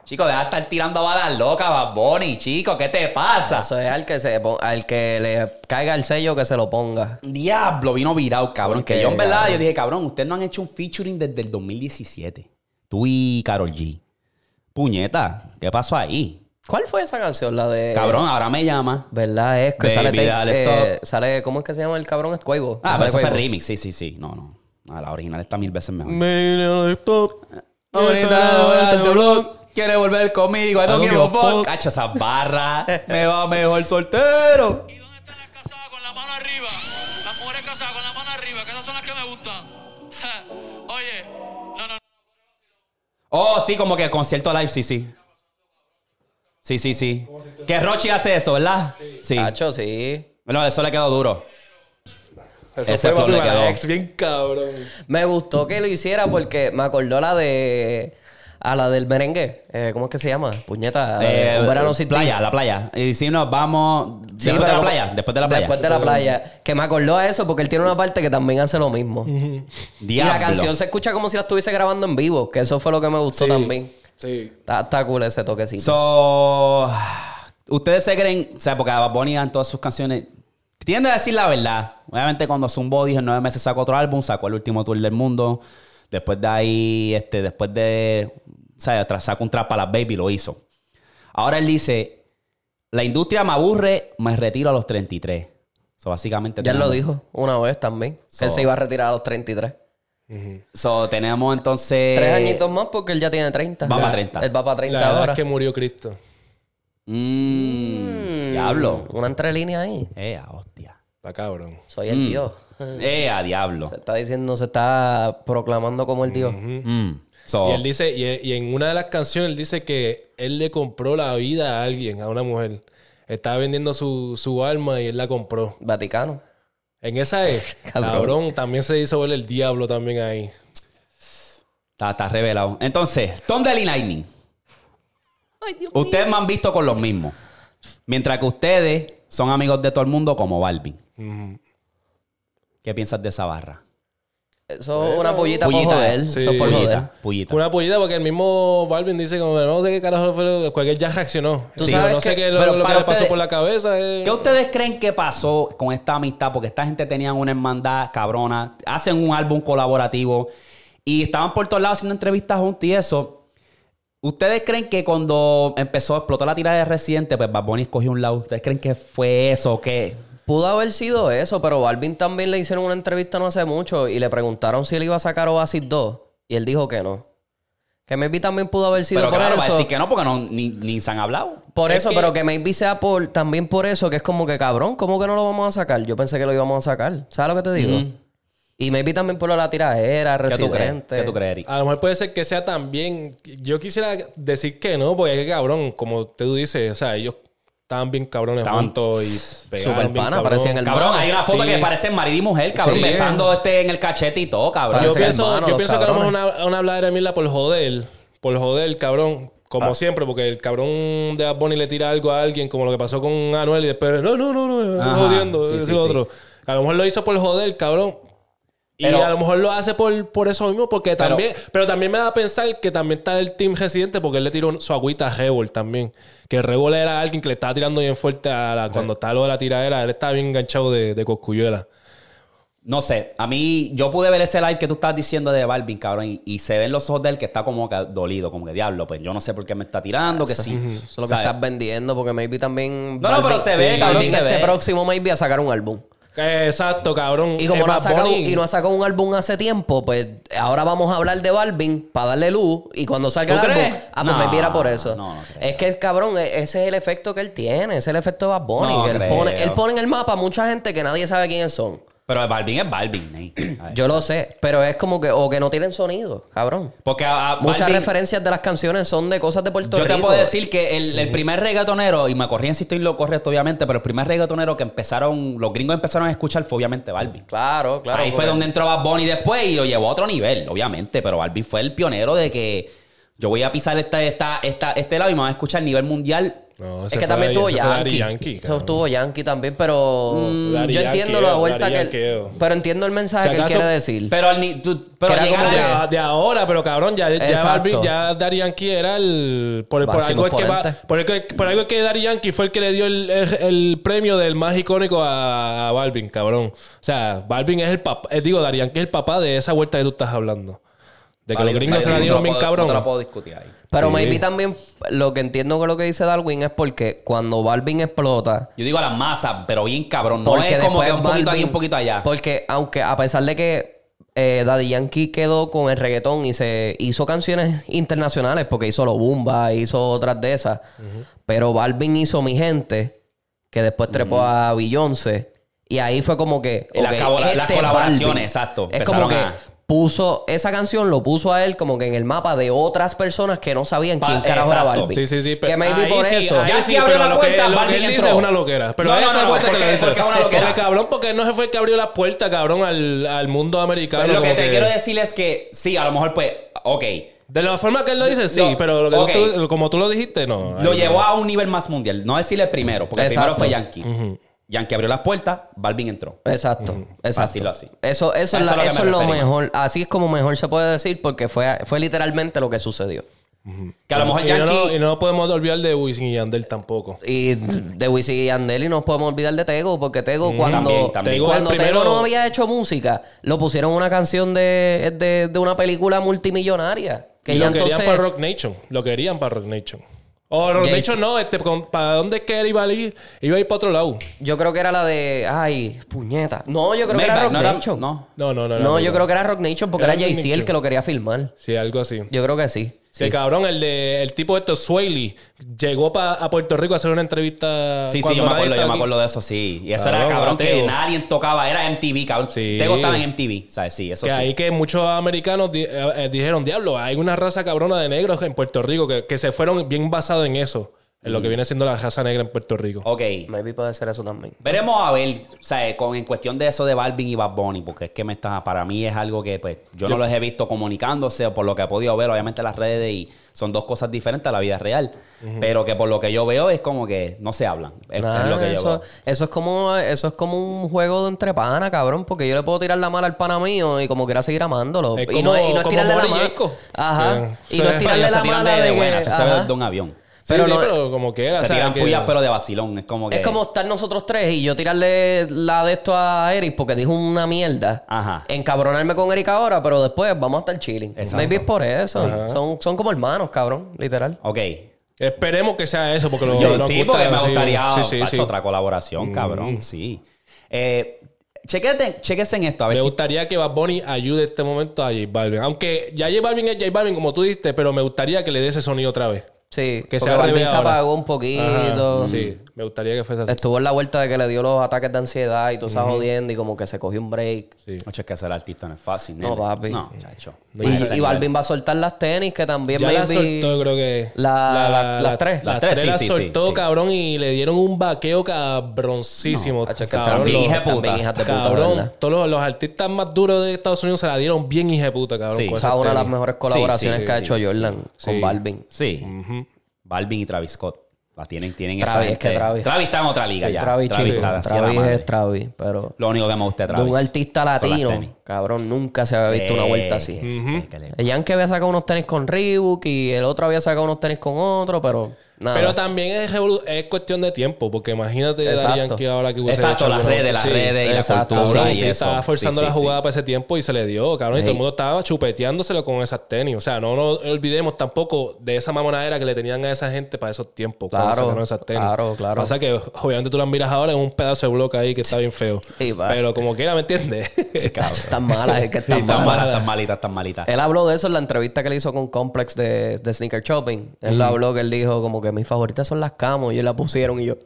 Chico, deja de estar tirando balas locas, Bad Bunny, chico, ¿qué te pasa? Eso es al que, se, al que le caiga el sello que se lo ponga. Diablo, vino virado, cabrón. ¿Por Que yo en verdad, cabrón? yo dije, cabrón, ustedes no han hecho un featuring desde el 2017. Tú y Carol G. Puñeta, ¿qué pasó ahí? ¿Cuál fue esa canción? La de... Cabrón, ahora me llama. ¿Verdad? Es que Baby, sale, dale, eh, stop. sale... ¿Cómo es que se llama el cabrón? Es Cuevo. Ah, pero eso fue remix. Sí, sí, sí. No, no. Ah, la original está mil veces mejor. Quiere volver conmigo. I don't give a fuck. Cacha esa barra. me va mejor soltero. ¿Y dónde están las casadas con la mano arriba? Las mujeres casadas con la mano arriba, que esas son las que me gustan. Oye, no, no, Oh, sí, como que el concierto live, sí, sí. Sí, sí, sí. Que Rochi hace eso, ¿verdad? Sí. Tacho, sí. Bueno, eso le quedó duro. Eso Ese fue la ex bien cabrón. Me gustó que lo hiciera porque me acordó la de... A la del merengue. Eh, ¿Cómo es que se llama? Puñeta. Eh, un verano sin playa, la playa. Y si nos vamos Sí, después de la playa, después de la playa. Después de la playa. Que me acordó a eso porque él tiene una parte que también hace lo mismo. Y Diablo. la canción se escucha como si la estuviese grabando en vivo, que eso fue lo que me gustó Sí. también. Sí. Está, está cool ese toquecito. So, ustedes se creen, o sea, porque Bad Bunny en todas sus canciones tiende a decir la verdad. Obviamente cuando Zumbo dijo en nueve meses sacó otro álbum, sacó el último tour del mundo. Después de ahí, este, después de, o sea, tras sacó un trap para las baby, lo hizo. Ahora él dice, la industria me aburre, me retiro a los 33. So, básicamente ya él lo dijo una vez también. Que él So- se iba a retirar a los 33. So, tenemos entonces... Tres añitos más porque él ya tiene 30. Va para 30. Él va para 30 La verdad ahora. es que murió Cristo. Mm, Diablo. Una entrelínea ahí. Eh, hostia. Está cabrón. Soy el Mm. Dios. Eh, a diablo. Se está diciendo, se está proclamando como el Dios. Mm. So, Y él dice, y, y en una de las canciones él dice que él le compró la vida a alguien, a una mujer. Estaba vendiendo su, su alma y él la compró. Vaticano. En esa es, Cabrón. cabrón. también se hizo ver el diablo también ahí. Está, está revelado. Entonces, Thunder y Lightning. Ustedes me han visto con los mismos. Mientras que ustedes son amigos de todo el mundo como Balvin. ¿Qué piensas de esa barra? Eso es una pollita, por Pullita, joder. sí. Eso es por joder. Pullita, pullita. Una pollita porque el mismo Balvin dice como no sé qué carajo fue, cualquier ya reaccionó. Tú Sí, sabes no sé que- qué es lo, pero lo que le pasó ustedes- por la cabeza. eh. ¿Qué ustedes creen que pasó con esta amistad? Porque esta gente tenía una hermandad cabrona, hacen un álbum colaborativo y estaban por todos lados haciendo entrevistas juntos y eso. ¿Ustedes creen que cuando empezó a explotar la tirada de Residente, pues Bad Bunny escogió un lado? ¿Ustedes creen que fue eso o qué? Pudo haber sido eso, pero Balvin también le hicieron una entrevista no hace mucho y le preguntaron si él iba a sacar Oasis 2 y él dijo que no. Que maybe también pudo haber sido Pero por claro, eso. decir que no porque no, ni, ni se han hablado. Por Es eso, que- pero que maybe sea por, también por eso, que es como que cabrón, ¿cómo que no lo vamos a sacar? Yo pensé que lo íbamos a sacar. ¿Sabes lo que te digo? Y maybe también por la tiradera, residente. ¿Qué tú crees, Eric? A lo mejor puede ser que sea también. Yo quisiera decir que no, porque es que cabrón, como tú dices, o sea, ellos estaban bien cabrones Estaban juntos y pegaron Super bien pana, cabrón. parecían el- Cabrón, hermano. hay una foto Sí. que parece marido y mujer, cabrón, Sí. besando este en el cachete y todo, cabrón. Yo Parecen pienso, hermanos, yo pienso que a lo mejor una, una habladera de mierda por joder. Por joder, cabrón. Ah. Como siempre, porque el cabrón de Bad Bunny le tira algo a alguien, como lo que pasó con Anuel, y después, no, no, no, no, Ajá, jodiendo, sí, es sí, lo sí. otro. A lo mejor lo hizo por joder, cabrón. Y a lo mejor lo hace por, por eso mismo, porque también. Pero también me da a pensar que también está el Team Residente, porque él le tiró su agüita a Rebol también. Que Rebol era alguien que le estaba tirando bien fuerte a la, cuando estaba lo de la tiradera. Él estaba bien enganchado de, de coscuyuela. No sé, a mí, yo pude ver ese live que tú estabas diciendo de Balvin, cabrón, y, y se ven los ojos de él que está como que dolido, como que diablo, pues yo no sé por qué me está tirando, que sí. Eso es lo que ¿Sabes? estás vendiendo, porque maybe también. No, no, pero se ve, sí, cabrón, se este ve. próximo maybe a sacar un álbum. Exacto, cabrón. Y como Eh, no ha, sacado, y no ha sacado un álbum hace tiempo, pues ahora vamos a hablar de Balvin para darle luz. Y cuando salga el ¿Tú álbum, ah, pues No, me viera por eso. no, no creo. es que, cabrón, e- ese es el efecto que él tiene. Ese es el efecto de Bad Bunny. Que él, pone, él pone en el mapa a mucha gente que nadie sabe quiénes son. Pero Balvin es Balvin, ¿eh? Ver, Yo lo sé, pero es como que, o que no tienen sonido, cabrón. Porque a, a Muchas Balvin- referencias de las canciones son de cosas de Puerto Yo Rico. te puedo decir que el, el primer reggaetonero, y me corrían si estoy lo correcto, obviamente, pero el primer reggaetonero que empezaron, los gringos empezaron a escuchar fue obviamente Balvin. Claro, claro. Ahí fue donde entró Bad Bunny después y lo llevó a otro nivel, obviamente. Pero Balvin fue el pionero de que yo voy a pisar esta, esta, esta, este lado y me van a escuchar a nivel mundial. No, Es que fue también Daddy- tuvo ese fue Daddy Yankee. Yankee, Eso estuvo Yankee también, pero yo Yankee, entiendo la vuelta que él, pero entiendo el mensaje Si que él quiere decir. Pero, al ni- tú- pero Que era como De, ahora, pero cabrón, ya, ya. Balvin, ya Daddy Yankee era el. Por, por algo es que va- por, algo, por algo es que Daddy Yankee fue el que le dio el, el- el premio del más icónico a, a Balvin, cabrón. O sea, Balvin es el papá. eh, digo, Daddy Yankee es el papá de esa vuelta que tú estás hablando. De que Vale, los gringos se la dieron bien puedo- cabrón. No te la puedo discutir ahí. Pero Sí. maybe también lo que entiendo que lo que dice Darwin es porque cuando Balvin explota, Yo digo a las masas, pero bien cabrón. No es como que un poquito aquí, un poquito allá. Porque aunque a pesar de que eh, Daddy Yankee quedó con el reggaetón y se hizo canciones internacionales, porque hizo Lo Bumba, hizo otras de esas, pero Balvin hizo Mi Gente, que después trepó a Beyoncé, y ahí fue como que... Y las este es colaboraciones, Balvin. exacto. Es como que a- puso esa canción, lo puso a él como que en el mapa de otras personas que no sabían Pa- quién carajo era. Balvin. Sí, sí, sí. pero Que maybe por sí, eso... Ya sí, que abrió la lo que- puerta, lo que dice entró. es una loquera. Pero No, no, esa no, que porque- lo dice. porque es una loquera. Porque, cabrón, porque no se fue el que abrió la puerta, cabrón, al, al mundo americano. Pero lo que te quiero decir es que sí, a lo mejor pues, ok, De la forma que él lo dice, sí, Lo- pero lo que ok. tú- como tú lo dijiste, no. Lo llevó no. a un nivel más mundial. No decirle el primero, porque el primero fue Yankee. Yankee abrió las puertas, Balvin entró. Exacto, exacto. Decirlo así. Eso, eso, es, Eso la- es lo que eso me es lo mejor. Así es como mejor se puede decir porque fue, fue literalmente lo que sucedió. Que a lo mejor Y no, y no podemos olvidar de Wisin y Yandel tampoco. Y de Wisin y Yandel y no nos podemos olvidar de Tego porque Tego cuando, También, cuando primero- Tego no había hecho música, lo pusieron una canción de, de, de una película multimillonaria. Que Y ya lo querían para Rock Nation. Lo querían para Rock Nation. O Rock Jason. Nation no, este, ¿para dónde es que él iba a ir? Iba a ir para otro lado. Yo creo que era la de... Ay, puñeta. No, yo creo que era Rock no era- Nation. no. No, no, no. No, yo creo que era Rock Nation porque Era era, Jay-Z el que lo quería filmar. Sí, algo así. Yo creo que sí. Sí, cabrón, el de el tipo de estos, Swaley, llegó pa- a Puerto Rico a hacer una entrevista. Sí, sí, yo me acuerdo, yo me acuerdo de eso, sí. Y eso Cabrón, era cabrón que nadie tocaba, era MTV, cabrón. Sí. Tego estaba en MTV, ¿sabes? Sí, eso Que sí. ahí que muchos americanos di- eh, eh, dijeron, diablo, hay una raza cabrona de negros en Puerto Rico que, que se fueron bien basados en eso, en lo que viene siendo la raza negra en Puerto Rico. Ok. Maybe puede ser eso también. Veremos a ver, o sea, con, en cuestión de eso de Balvin y Bad Bunny, porque es que me está, para mí es algo que pues yo, no los he visto comunicándose o por lo que he podido ver, obviamente las redes y son dos cosas diferentes a la vida real, pero que por lo que yo veo es como que no se hablan, es, lo que yo eso, veo. eso es como eso es como un juego de entre pana, cabrón, porque yo le puedo tirar la mala al pana mío y como quiera seguir amándolo. Es y, como- no, y no es tirarle la. Jacob. Ajá. Y no es se- tirarle la mala de, de, buena, se ve de un avión. Pero Sí, no- pero como quiera. Se o sea, tiran que- puyas pero de vacilón, es como que... Es como estar nosotros tres y yo tirarle la de esto a Eric porque dijo una mierda. Ajá. Encabronarme con Eric ahora, pero después vamos a estar chilling. Exacto. Maybe es por eso. Son, son como hermanos, cabrón, literal. Ok. Esperemos que sea eso, porque lo, Yo- nos sí, gusta, porque me sí. gustaría Sí, sí, sí. Mm. otra colaboración, cabrón, sí. Eh, chequete, chequese en esto, a ver Me si... gustaría que Bad Bunny ayude en este momento a J Balvin. Aunque ya J Balvin es J Balvin, como tú dijiste, pero me gustaría que le dé ese sonido otra vez. Sí, Que se ahora. apagó un poquito. Ajá, Sí, me gustaría que fuese así. Estuvo en la vuelta de que le dio los ataques de ansiedad y tú estás jodiendo y como que se cogió un break. Sí. Macho, es que ser artista no es fácil, No, nene. papi. No, chacho. Y, y Balvin va a soltar las tenis que también Ya la maybe- soltó, creo que. La- la- las tres. Las Las tres, sí, las sí, soltó, sí. cabrón, y le dieron un vaqueo cabroncísimo. Hacho, es que cabrón, están bien, los- bien hijas de puta, cabrón, ¿verdad? todos los, los artistas más duros de Estados Unidos se la dieron bien hija de puta, cabrón. Sí. Esa es una de las mejores colaboraciones sí, que ha hecho sí. Jordan con. Balvin. Sí. Balvin y Travis Scott. La tienen, tienen Travis, esa es que gente. Travis- está en otra liga Sí, ya. Travis, Travis está Travis es Travis, pero Lo único que me gusta de de Travis. un artista latino, cabrón, nunca se había visto una Eh, vuelta así. que le- El Yankee había sacado unos tenis con Reebok y el otro había sacado unos tenis con otro, pero nada. Pero también es, cuestión de tiempo, porque imagínate. Daddy Yankee ahora que hubiese Exacto, las redes, las Sí. redes y la exacto, cultura Sí, y sí, eso. estaba forzando Sí, la jugada sí. para ese tiempo y se le dio, cabrón. Y todo el mundo estaba chupeteándoselo con esas tenis. O sea, no nos olvidemos tampoco de esa mamonadera que le tenían a esa gente para esos tiempos. Claro, esas tenis. claro, claro. Pasa que obviamente tú las miras ahora en un pedazo de bloque ahí que está bien feo. Pero como quiera, ¿me entiendes? Están malas, es que están Están malas. malas, están malitas, están malitas. Él habló de eso en la entrevista que le hizo con Complex de, de Sneaker Shopping. Él lo habló que él dijo como que mis favoritas son las camos y él la pusieron y yo...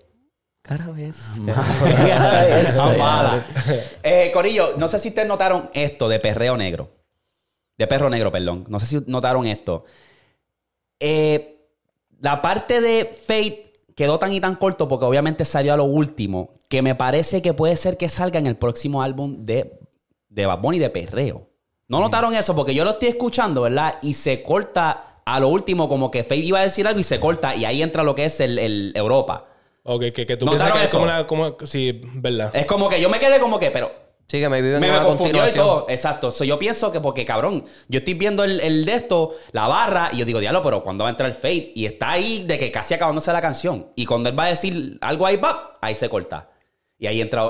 Cara vez. Eh, Corillo, no sé si ustedes notaron esto de perreo negro. De perro negro, perdón. No sé si notaron esto. Eh, la parte de Fate quedó tan y tan corto porque obviamente salió a lo último que me parece que puede ser que salga en el próximo álbum de, de Bad Bunny de perreo. ¿No notaron eso? Porque yo lo estoy escuchando, ¿verdad? Y se corta a lo último como que Fate iba a decir algo y se corta y ahí entra lo que es el, el Europa. o que, que, que tú ¿Notaron piensas que es eso? como una... Como, sí, ¿verdad? Es como que yo me quedé como que, pero Sí, que me viven me, con me una confundió y continuación. todo. Exacto. So, yo pienso que porque, cabrón, yo estoy viendo el, el de esto, la barra, y yo digo, diablo, pero ¿cuándo va a entrar el fade? Y está ahí de que casi acabándose la canción. Y cuando él va a decir algo ahí, va, ahí se corta. Y ahí entra.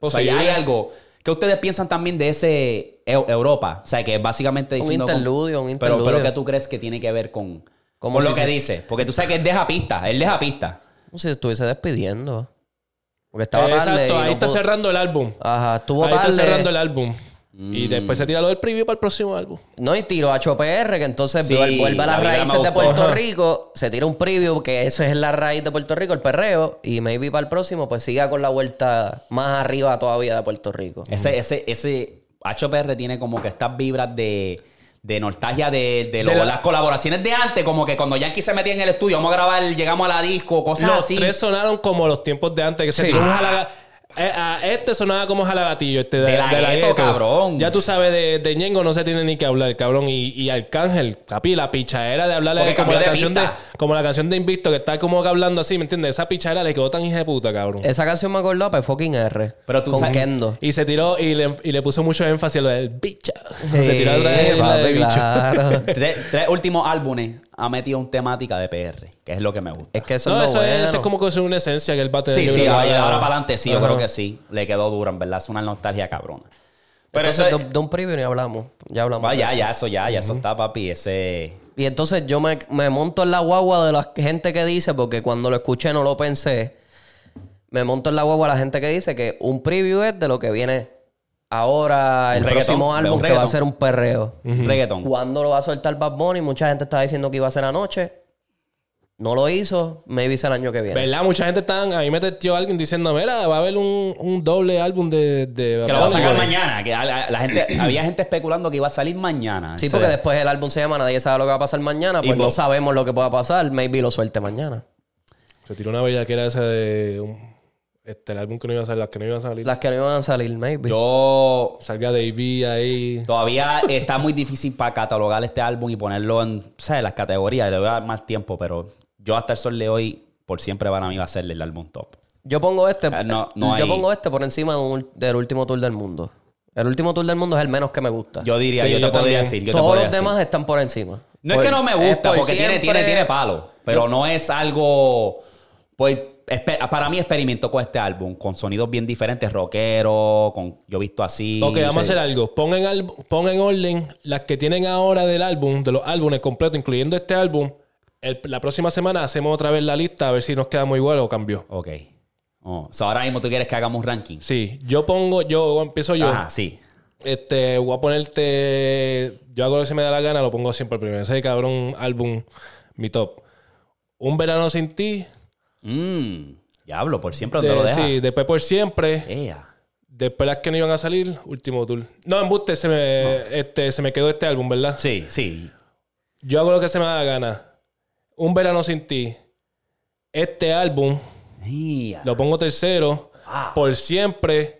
O sea, ahí hay algo. ¿Qué ustedes piensan también de ese Eu- Europa? O sea, que básicamente Un diciendo. interludio, un Pero, interludio. pero ¿qué tú crees que tiene que ver con, Como con lo que se- dice? Porque tú sabes que él deja pista. Él deja pista. Como si estuviese despidiendo. Porque estaba tarde Exacto, y ahí no está pudo- cerrando el álbum. Ajá, estuvo Ahí tarde. está cerrando el álbum. Mm. Y después se tira lo del preview para el próximo álbum. No, y tiró a que entonces Sí, vuelve a la las raíces de. Puerto Ajá. Rico, se tira un preview, que eso es la raíz de Puerto Rico, el perreo, y maybe para el próximo, pues siga con la vuelta más arriba todavía de Puerto Rico. Ese, ese, ese HPR tiene como que estas vibras de, de nostalgia de, de, lo- De la- las colaboraciones de antes, como que cuando Yankee se metía en el estudio, vamos a grabar, llegamos a la disco, cosas Los así. tres sonaron como los tiempos de antes, que se tiró un Ah. jalaga. Eh, a este sonaba como jalagatillo, este de, De la de la gueto, gueto. cabrón. Ya tú sabes, de, de Ñengo no se tiene ni que hablar, cabrón. Y, y Arcángel, papi, la pichadera de hablarle Porque como la de canción de, como la canción de Invicto, que está como que hablando así, ¿me entiendes? Esa pichadera le quedó tan hija de puta, cabrón. Esa canción me acordó a fucking R. Pero tú con sabes- Kendo. Y se tiró y le, y le puso mucho énfasis a lo del bicho. se tiró otra vez la de bicho. claro. tres, tres últimos álbumes ha metido un temática de PR, que es lo que me gusta. Es que eso No, es lo eso, es, bueno. eso es como que es una esencia que él va a tener. Sí, sí, ahora, para adelante sí, yo creo que sí. Le quedó duro, en verdad. Es una nostalgia cabrona. Pero Entonces, eso de, es- de un preview ni hablamos. Ya hablamos. Va, de ya, eso. ya, eso ya, ya eso está, papi. Ese. Y entonces yo me, me monto en la guagua de la gente que dice, porque cuando lo escuché no lo pensé. Me monto en la guagua de la gente que dice que un preview es de lo que viene ahora, el reggaetón, próximo álbum que va a ser un perreo. Reggaetón. ¿Cuándo lo va a soltar Bad Bunny? Mucha gente estaba diciendo que iba a ser anoche. No lo hizo. Maybe es el año que viene. ¿Verdad? Mucha gente está... A mí me testió alguien diciendo, mira, va a haber un, un doble álbum de... de Que lo va a sacar güey". mañana. Que la, la gente, había gente especulando que iba a salir mañana. Sí, porque después el álbum se llama Nadie sabe lo que va a pasar mañana. Y Pues no vos- sabemos lo que pueda pasar. Maybe lo suelte mañana. Se tiró una bellaquera esa de... un- este, el álbum que no iba a salir, las que no iban a salir. Las que no iban a salir, maybe. Yo Salga Davey ahí. todavía está muy difícil para catalogar este álbum y ponerlo en, ¿sabes? Las categorías. Le voy a dar más tiempo, pero yo hasta el sol de hoy, por siempre para mí va a ser el álbum top. Yo pongo este. Ah, no, no yo hay- pongo este por encima de un- del último tour del mundo. El último tour del mundo es el menos que me gusta. Yo diría, Sí, yo te yo podría también. decir. Yo te Todos podría los decir. demás están por encima. No es que no me gusta, por porque tiene, siempre- tiene, tiene palo. Pero no es algo. Pues para mí experimento con este álbum, con sonidos bien diferentes, rockero, con yo he visto así. Ok, vamos a hacer algo. Pon en, al- pon en orden las que tienen ahora del álbum, de los álbumes completos, incluyendo este álbum. El- la próxima semana hacemos otra vez la lista a ver si nos queda muy igual o cambió. Ok. Oh, so ahora mismo tú quieres que hagamos un ranking. Sí, yo pongo, yo empiezo yo. Ajá, sí. Este, voy a ponerte. Yo hago lo que se me da la gana, lo pongo siempre primero. Ese cabrón álbum, mi top. Un verano sin ti. Mmm. Diablo, por siempre donde de- lo deja. sí, después por siempre. Después las que no iban a salir, último tour. No, embuste, se me, este, se me quedó este álbum, ¿verdad? Sí, sí. Yo hago lo que se me da la gana. Un verano sin ti. Este álbum lo pongo tercero. Por siempre.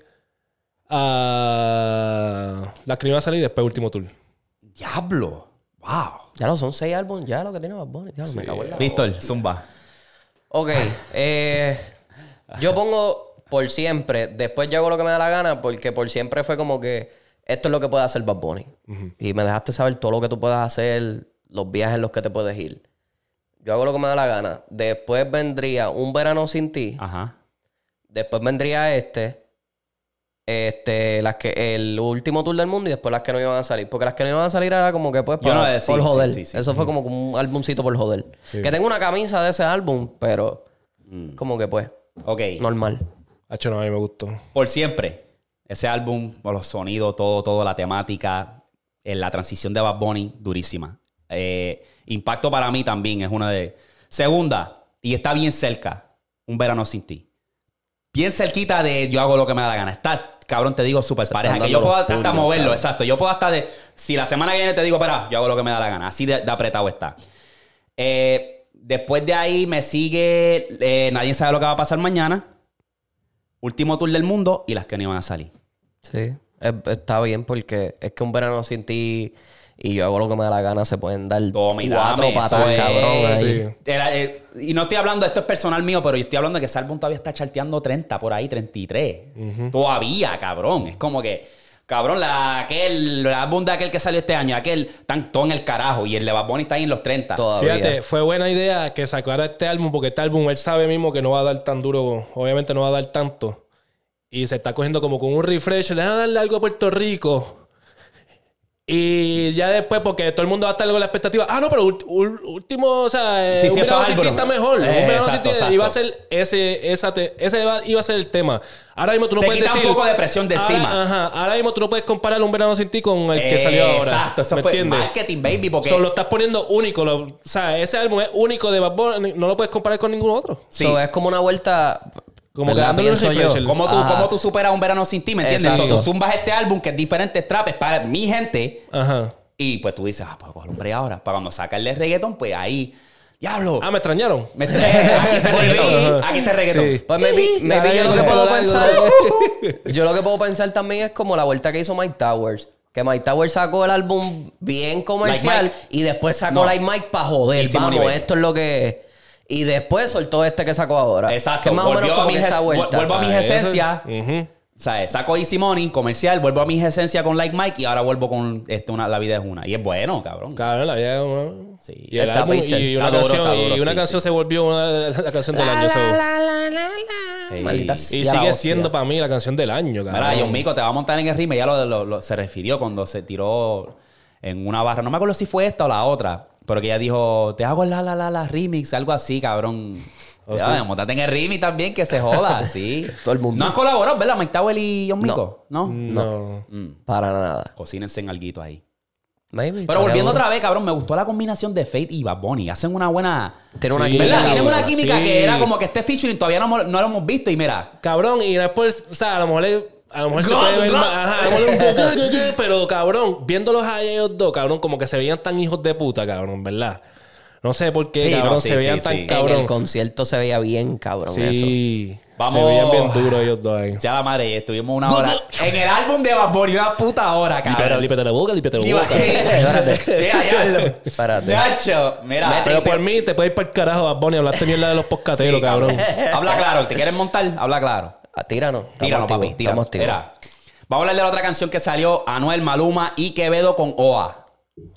A las que no iban a salir después último tour. Diablo. Wow. Ya lo son seis álbumes, ya lo que tiene Bad Bunny. Ya, me cago en la- Víctor, Zumba. Ok. eh, yo pongo por siempre. Después yo hago lo que me da la gana porque por siempre fue como que esto es lo que puede hacer Bad Bunny. Y me dejaste saber todo lo que tú puedas hacer, los viajes en los que te puedes ir. Yo hago lo que me da la gana. Después vendría Un Verano Sin Ti. Ajá. Después vendría este. Este, las que, el último tour del mundo y después las que no iban a salir. Porque las que no iban a salir era como que pues Yo para- no por sí, joder. sí, sí. Eso fue como un álbumcito por joder. Que tengo una camisa de ese álbum, pero Mm. como que pues, Ok. normal. Hacho, no, a mí me gustó. Por siempre. Ese álbum, los sonidos, todo, todo, la temática, eh, la transición de Bad Bunny, durísima. Eh, Impacto para mí también es una de. Segunda, y está bien cerca, Un Verano Sin Ti. Bien cerquita de Yo hago lo que me da la gana. Está, cabrón, te digo, súper pareja. Que yo puedo hasta moverlo, exacto. Yo puedo hasta de. Si la semana que viene te digo, espera, yo hago lo que me da la gana. Así de, de apretado está. Eh, después de ahí me sigue eh, Nadie sabe lo que va a pasar mañana. Último tour del mundo y las que no iban a salir. Sí. Es- está bien porque es que un verano sin ti y yo hago lo que me da la gana se pueden dar y cuatro patas, cabrón. ahí. Sí. Era, eh, y no estoy hablando, esto es personal mío, pero yo estoy hablando de que ese álbum todavía está charteando 30 por ahí, 33. Todavía, cabrón. Es como que, cabrón, la, aquel, el álbum de aquel que salió este año, aquel tan todo en el carajo. Y el de Bad Bunny está ahí en los 30. Todavía. Fíjate, fue buena idea que sacara este álbum, porque este álbum él sabe mismo que no va a dar tan duro, obviamente no va a dar tanto. Y se está cogiendo como con un refresh, le van a darle algo a Puerto Rico. Y ya después, porque todo el mundo va a estar con la expectativa. Ah, no, pero último, o sea, eh, Sí, un cierto verano sin ti álbum. está mejor. Eh, un verano exacto, sin ti exacto. iba a ser ese, esa te- ese iba, iba a ser el tema. Ahora mismo tú no Se puedes quita un decir. poco de presión de Ahora- encima. Ajá, ahora mismo tú no puedes comparar un verano sin ti con el que salió ahora. Exacto, eso ¿Me fue entiendes? marketing, baby, porque... So, lo estás poniendo único. lo- o sea, ese álbum es único de Bad Bunny. No lo puedes comparar con ningún otro. Sí. So, es como una vuelta. Como que dándole un refresh, ¿Cómo tú, Ajá. cómo tú superas un verano sin ti? ¿Me entiendes? Exacto. So, tú zumbas este álbum que es diferente trap, es para mi gente. Ajá. Y pues tú dices, ah, pues coger un break ahora. Para cuando saca el de reggaeton, pues ahí diablo. Ah, me extrañaron. Me estré- aquí está el reggaetón. Sí. Pues maybe, maybe yo lo que puedo pensar. Yo lo que puedo pensar también es como la vuelta que hizo Mike Towers. Que Mike Towers sacó el álbum bien comercial Like y después sacó No. Like Mike para joder. Vamos, esto es lo que es. Y después soltó este que sacó ahora. Exacto. Que más o menos Volvió a como mis que esa es- vuelta. Vuelvo a mis esencias. O sea, saco Easy Money, comercial, vuelvo a mis esencias con Like Mike y ahora vuelvo con este, una, La vida es una. Y es bueno, cabrón. Cabrón, la vida es una... Sí. Y, el Está álbum, y una Está duro, canción, está duro, y una sí, canción sí. se volvió una de la canción del año. so. Ey. Maldita Y la sigue siendo para mí la canción del año, cabrón. Mira, John Mico te va a montar en el ritmo. Ya lo, lo- lo- se refirió cuando se tiró en una barra. No me acuerdo si fue esta o la otra. Pero que ella dijo, te hago la la la la remix, algo así, cabrón. ¿Oh, ya, sí? montate en el remix también, que se joda, sí. Todo el mundo. No han colaborado, ¿verdad? Mike Tower y John Mico. ¿No? No. Mm. Para nada. Cocínense en alguito ahí. Maybe. Pero volviendo otra vez, cabrón, me gustó la combinación de Fate y Bad Bunny. Hacen una buena... bueno. Tiene una Sí. química. Tienen una química Sí. que era como que este featuring todavía no, no lo hemos visto y mira... Cabrón, y después, o sea, a lo mejor, le- a lo mejor se God, puede ver más. Ajá, a lo mejor un yo, pero cabrón, viéndolos a ellos dos, cabrón, como que se veían tan hijos de puta, cabrón, ¿verdad? No sé por qué, Sí, cabrón, no, sí, se veían sí, tan sí. En cabrón. el concierto se veía bien cabrón eso. sí, Vamos. se veían bien duros ellos dos ahí. Ya la madre, estuvimos una hora en el álbum de Bad Bunny, una puta hora, cabrón. lípete la boca, lípete la boca. Espérate. Espérate. Nacho, mira. Pero por mí te puedes ir para el carajo, Bad Bunny, hablaste mierda de los poscateros, Sí, cabrón. Habla claro, ¿te quieres montar? Habla claro. Ah, tíranos. Activos, papi, tíralo. Estamos activos. Mira, vamos a hablar de la otra canción que salió, Anuel, Maluma y Quevedo con OA.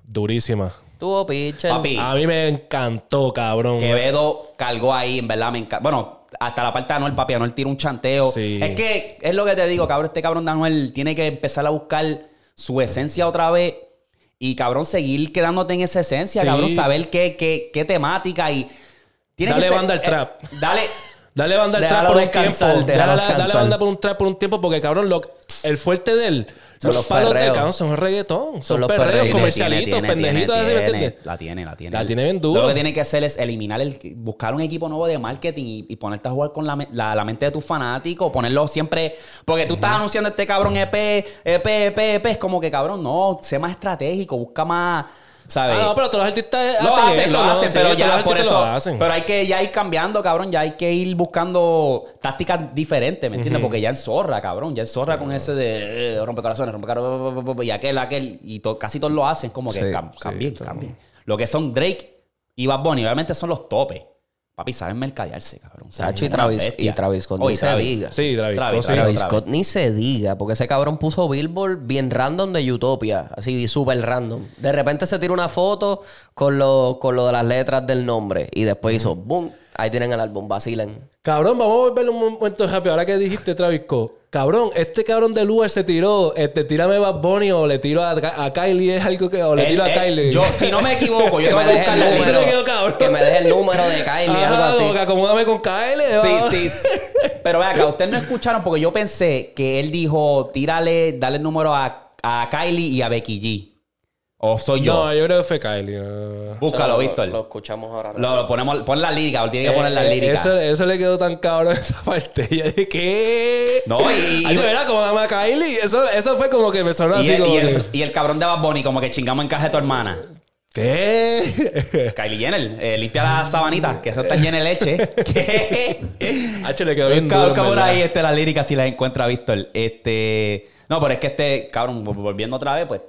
Durísima. Tuvo pitcher. Papi. A mí me encantó, cabrón. Quevedo cargó ahí, en verdad me encanta. Bueno, hasta la parte de Anuel, papi, Anuel tira un chanteo. Sí. Es que es lo que te digo, cabrón, este cabrón de Anuel tiene que empezar a buscar su esencia otra vez y, cabrón, seguir quedándote en esa esencia, Sí. cabrón, saber qué, qué, qué temática y... Tiene Dale que ser- banda al eh, trap. dale... Dale banda al trap por un tiempo. Dale, banda por un trap por un tiempo porque, cabrón, lo- el fuerte de él, Son los, los palos de perreos. cabrón son reggaetón. Son, Son los perreos perreos. comercialitos, Tiene, pendejitos, tiene, ¿me entiendes? La tiene, la tiene. La tiene bien duro. Lo que tiene que hacer es eliminar el... Buscar un equipo nuevo de marketing y, y ponerte a jugar con la- la mente de tus fanáticos. Ponerlo siempre... Porque tú estás anunciando este cabrón EP, EP, EP, EP. Es como que, cabrón, no. Sé más estratégico. Busca más... ¿Sabes? Ah, no, pero todos los artistas Lo hacen, hacen, eso, lo ¿no? hacen, Sí, pero ya por eso. lo hacen. Pero hay que ya ir cambiando, cabrón. Ya hay que ir buscando tácticas diferentes, ¿me entiendes? Porque ya es zorra, cabrón. Ya es zorra con ese de eh, rompecorazones, rompecorazones, y aquel, aquel. Y to- casi todos lo hacen, como que Sí, cam- sí, cambien, cambien. Lo que son Drake y Bad Bunny, obviamente son los topes. Papi, saben mercadearse, cabrón. Sacho y Travis, y Travis Scott, Oh, y ni se diga. Sí, Travis Travis, Scott, sí. Travis Travis. Scott ni se diga, porque ese cabrón puso Billboard bien random de Utopia, así súper random. De repente se tira una foto con lo, con lo de las letras del nombre y después hizo boom, ahí tienen el álbum, vacilen. Cabrón, vamos a volver un momento rápido. Ahora que dijiste Travis Scott. Cabrón, este cabrón de Lugar se tiró, este, tírame Bad Bunny o le tiro a, a Kylie, es algo que, o le Él- tiro a él- Kylie. Yo, si no me equivoco, yo Que tengo me que deje buscar el número, cabrón. que me deje el número de Kylie, algo así. que acomódame con Kylie. Sí, va. sí. sí. Pero vea acá, ustedes no escucharon porque yo pensé que él dijo, tírale, dale el número a, a Kylie y a Becky G. O soy yo. No, yo creo que fue Kylie. no. Búscalo, Lo- Víctor. Lo, Lo, escuchamos ahora. ponemos, pon la lírica, tiene que poner la Eh, eh, lírica. Eso, eso le quedó tan cabrón esa parte. Y yo dije, ¿qué? No, y- Ay, ¿verdad? Como dame a Kylie. Eso, eso fue como que me sonó Y así el, como y, el, que... y el cabrón de Bad Bunny, como que chingamos en caja de tu hermana. ¿Qué? Kylie Jenner, eh, limpia la sabanita, que eso está llena de leche. ¿Qué? H le quedó bien en por ahí este, las líricas si las encuentra Víctor. Este. No, pero es que este, cabrón, vol- volviendo otra vez, pues.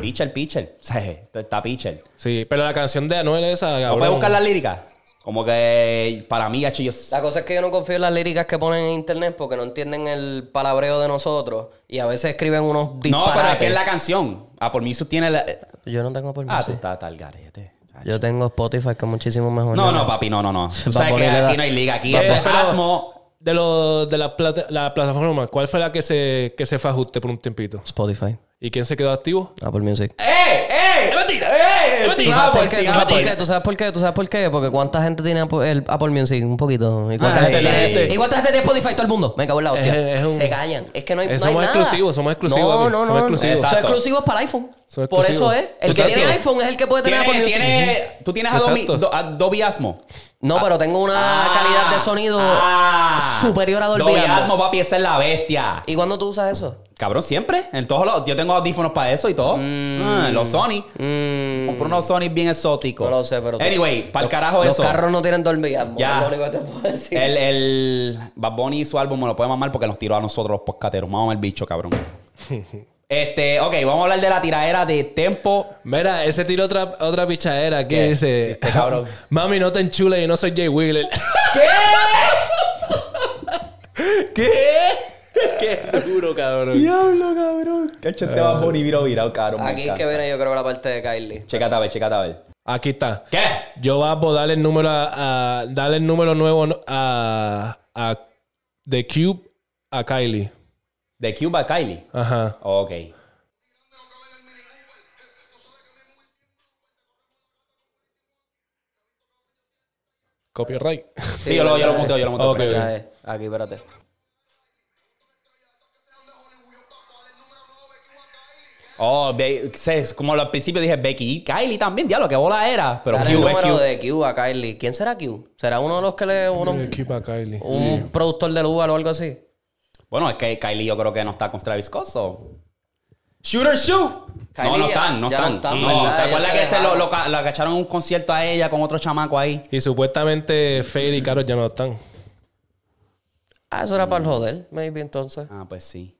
Pitcher, pitcher. O sea, está pitcher. Sí, pero la canción de Anuel esa, ¿No puedes buscar las líricas? Como que para mí, gacho, yo. La cosa es que yo no confío en las líricas que ponen en internet porque no entienden el palabreo de nosotros y a veces escriben unos No, disparates. pero es que es la canción. Ah, por mí eso tiene la. Yo no tengo por Ah, tú estás tal garete. Yo tengo Spotify que es muchísimo mejor. No, no, papi, no, no, no. Tú Va a sabes que aquí no hay liga. Aquí Va- es Asmo. De, lo, de la, plata, la plataforma, ¿cuál fue la que se, que se fue a ajuste por un tiempito? Spotify, ¿Y quién se quedó activo? Apple Music. ¡Eh! ¡Eh! ¡Es mentira! ¡Eh! ¿Tú sabes por qué? ¿Tú sabes por qué? ¿Tú sabes por qué? ¿Tú sabes por qué? Porque ¿cuánta gente tiene Apple, el Apple Music? Un poquito. ¿Y cuánta, Ay, gente, ay, tiene, ay. ¿Y cuánta gente tiene Spotify? Todo el mundo. Me cago en la hostia. Es- es un- Se callan. Es que no hay, no hay somos nada. exclusivos, somos exclusivos, No, papi. no, no. Somos exclusivos. Son Exacto. exclusivos para iPhone. Son Por eso exclusivos. es. El Exacto. que tiene iPhone es el que puede tener Apple Tiene, Music. tiene, tú tienes Adobe, Exacto. Do- Asmo. No, pero tengo una Ah, calidad de sonido ah. superior a Dolby Dolby Atmos. Papi, esa es la bestia. ¿Y cuándo tú usas eso? Cabrón, siempre. En todos los, yo tengo audífonos para eso y todo. Ah, los Sony. Mm, Compré unos Sony bien exóticos. No lo sé, pero- Anyway, para el carajo los eso. carros no tienen Dolby Atmos. Ya. Es lo único que te puedo decir. El, el Bad Bunny y su álbum me lo puede mamar porque nos tiró a nosotros los poscateros. Vamos el bicho, cabrón. este, ok, vamos a hablar de la tiradera de Tempo. Mira, ese tiro otra, otra pichadera que ¿Qué? dice... Este cabrón. Mami, no te enchule y no soy Jay Wheeler. ¿Qué? Qué duro, cabrón. Diablo, cabrón. Cacho, este Bad Bunny viro virado, cabrón. Aquí es que viene yo creo la parte de Kylie. Chécate a ver, chécate a ver. Aquí está. ¿Qué? Yo voy a darle el número a, a- darle el número nuevo a, a The Cube a Kylie. De Cuba Kylie. Ajá. Ok. Copyright. Sí, yo lo, yo lo muteo, yo lo muteo. Ok. pero- Ya es. Aquí, espérate. Oh, como al principio dije Becky y Kylie también, diablo, qué bola era. Pero el Q es número Q. de Q a Kylie. ¿Quién será Q? ¿Será uno de los que le... Uno, The Cube a Kylie. un productor del Uber o algo así? Bueno, es que Kylie yo creo que no está con Travis Scott, so- Shooter shoot. Kylie no, no están, no están. están, No, ¿verdad? ¿Te acuerdas se que se lo, lo, lo cacharon en un concierto a ella con otro chamaco ahí? Y supuestamente Fade y Karol ya no están. Ah, eso era para el joder, maybe entonces. Ah, pues sí.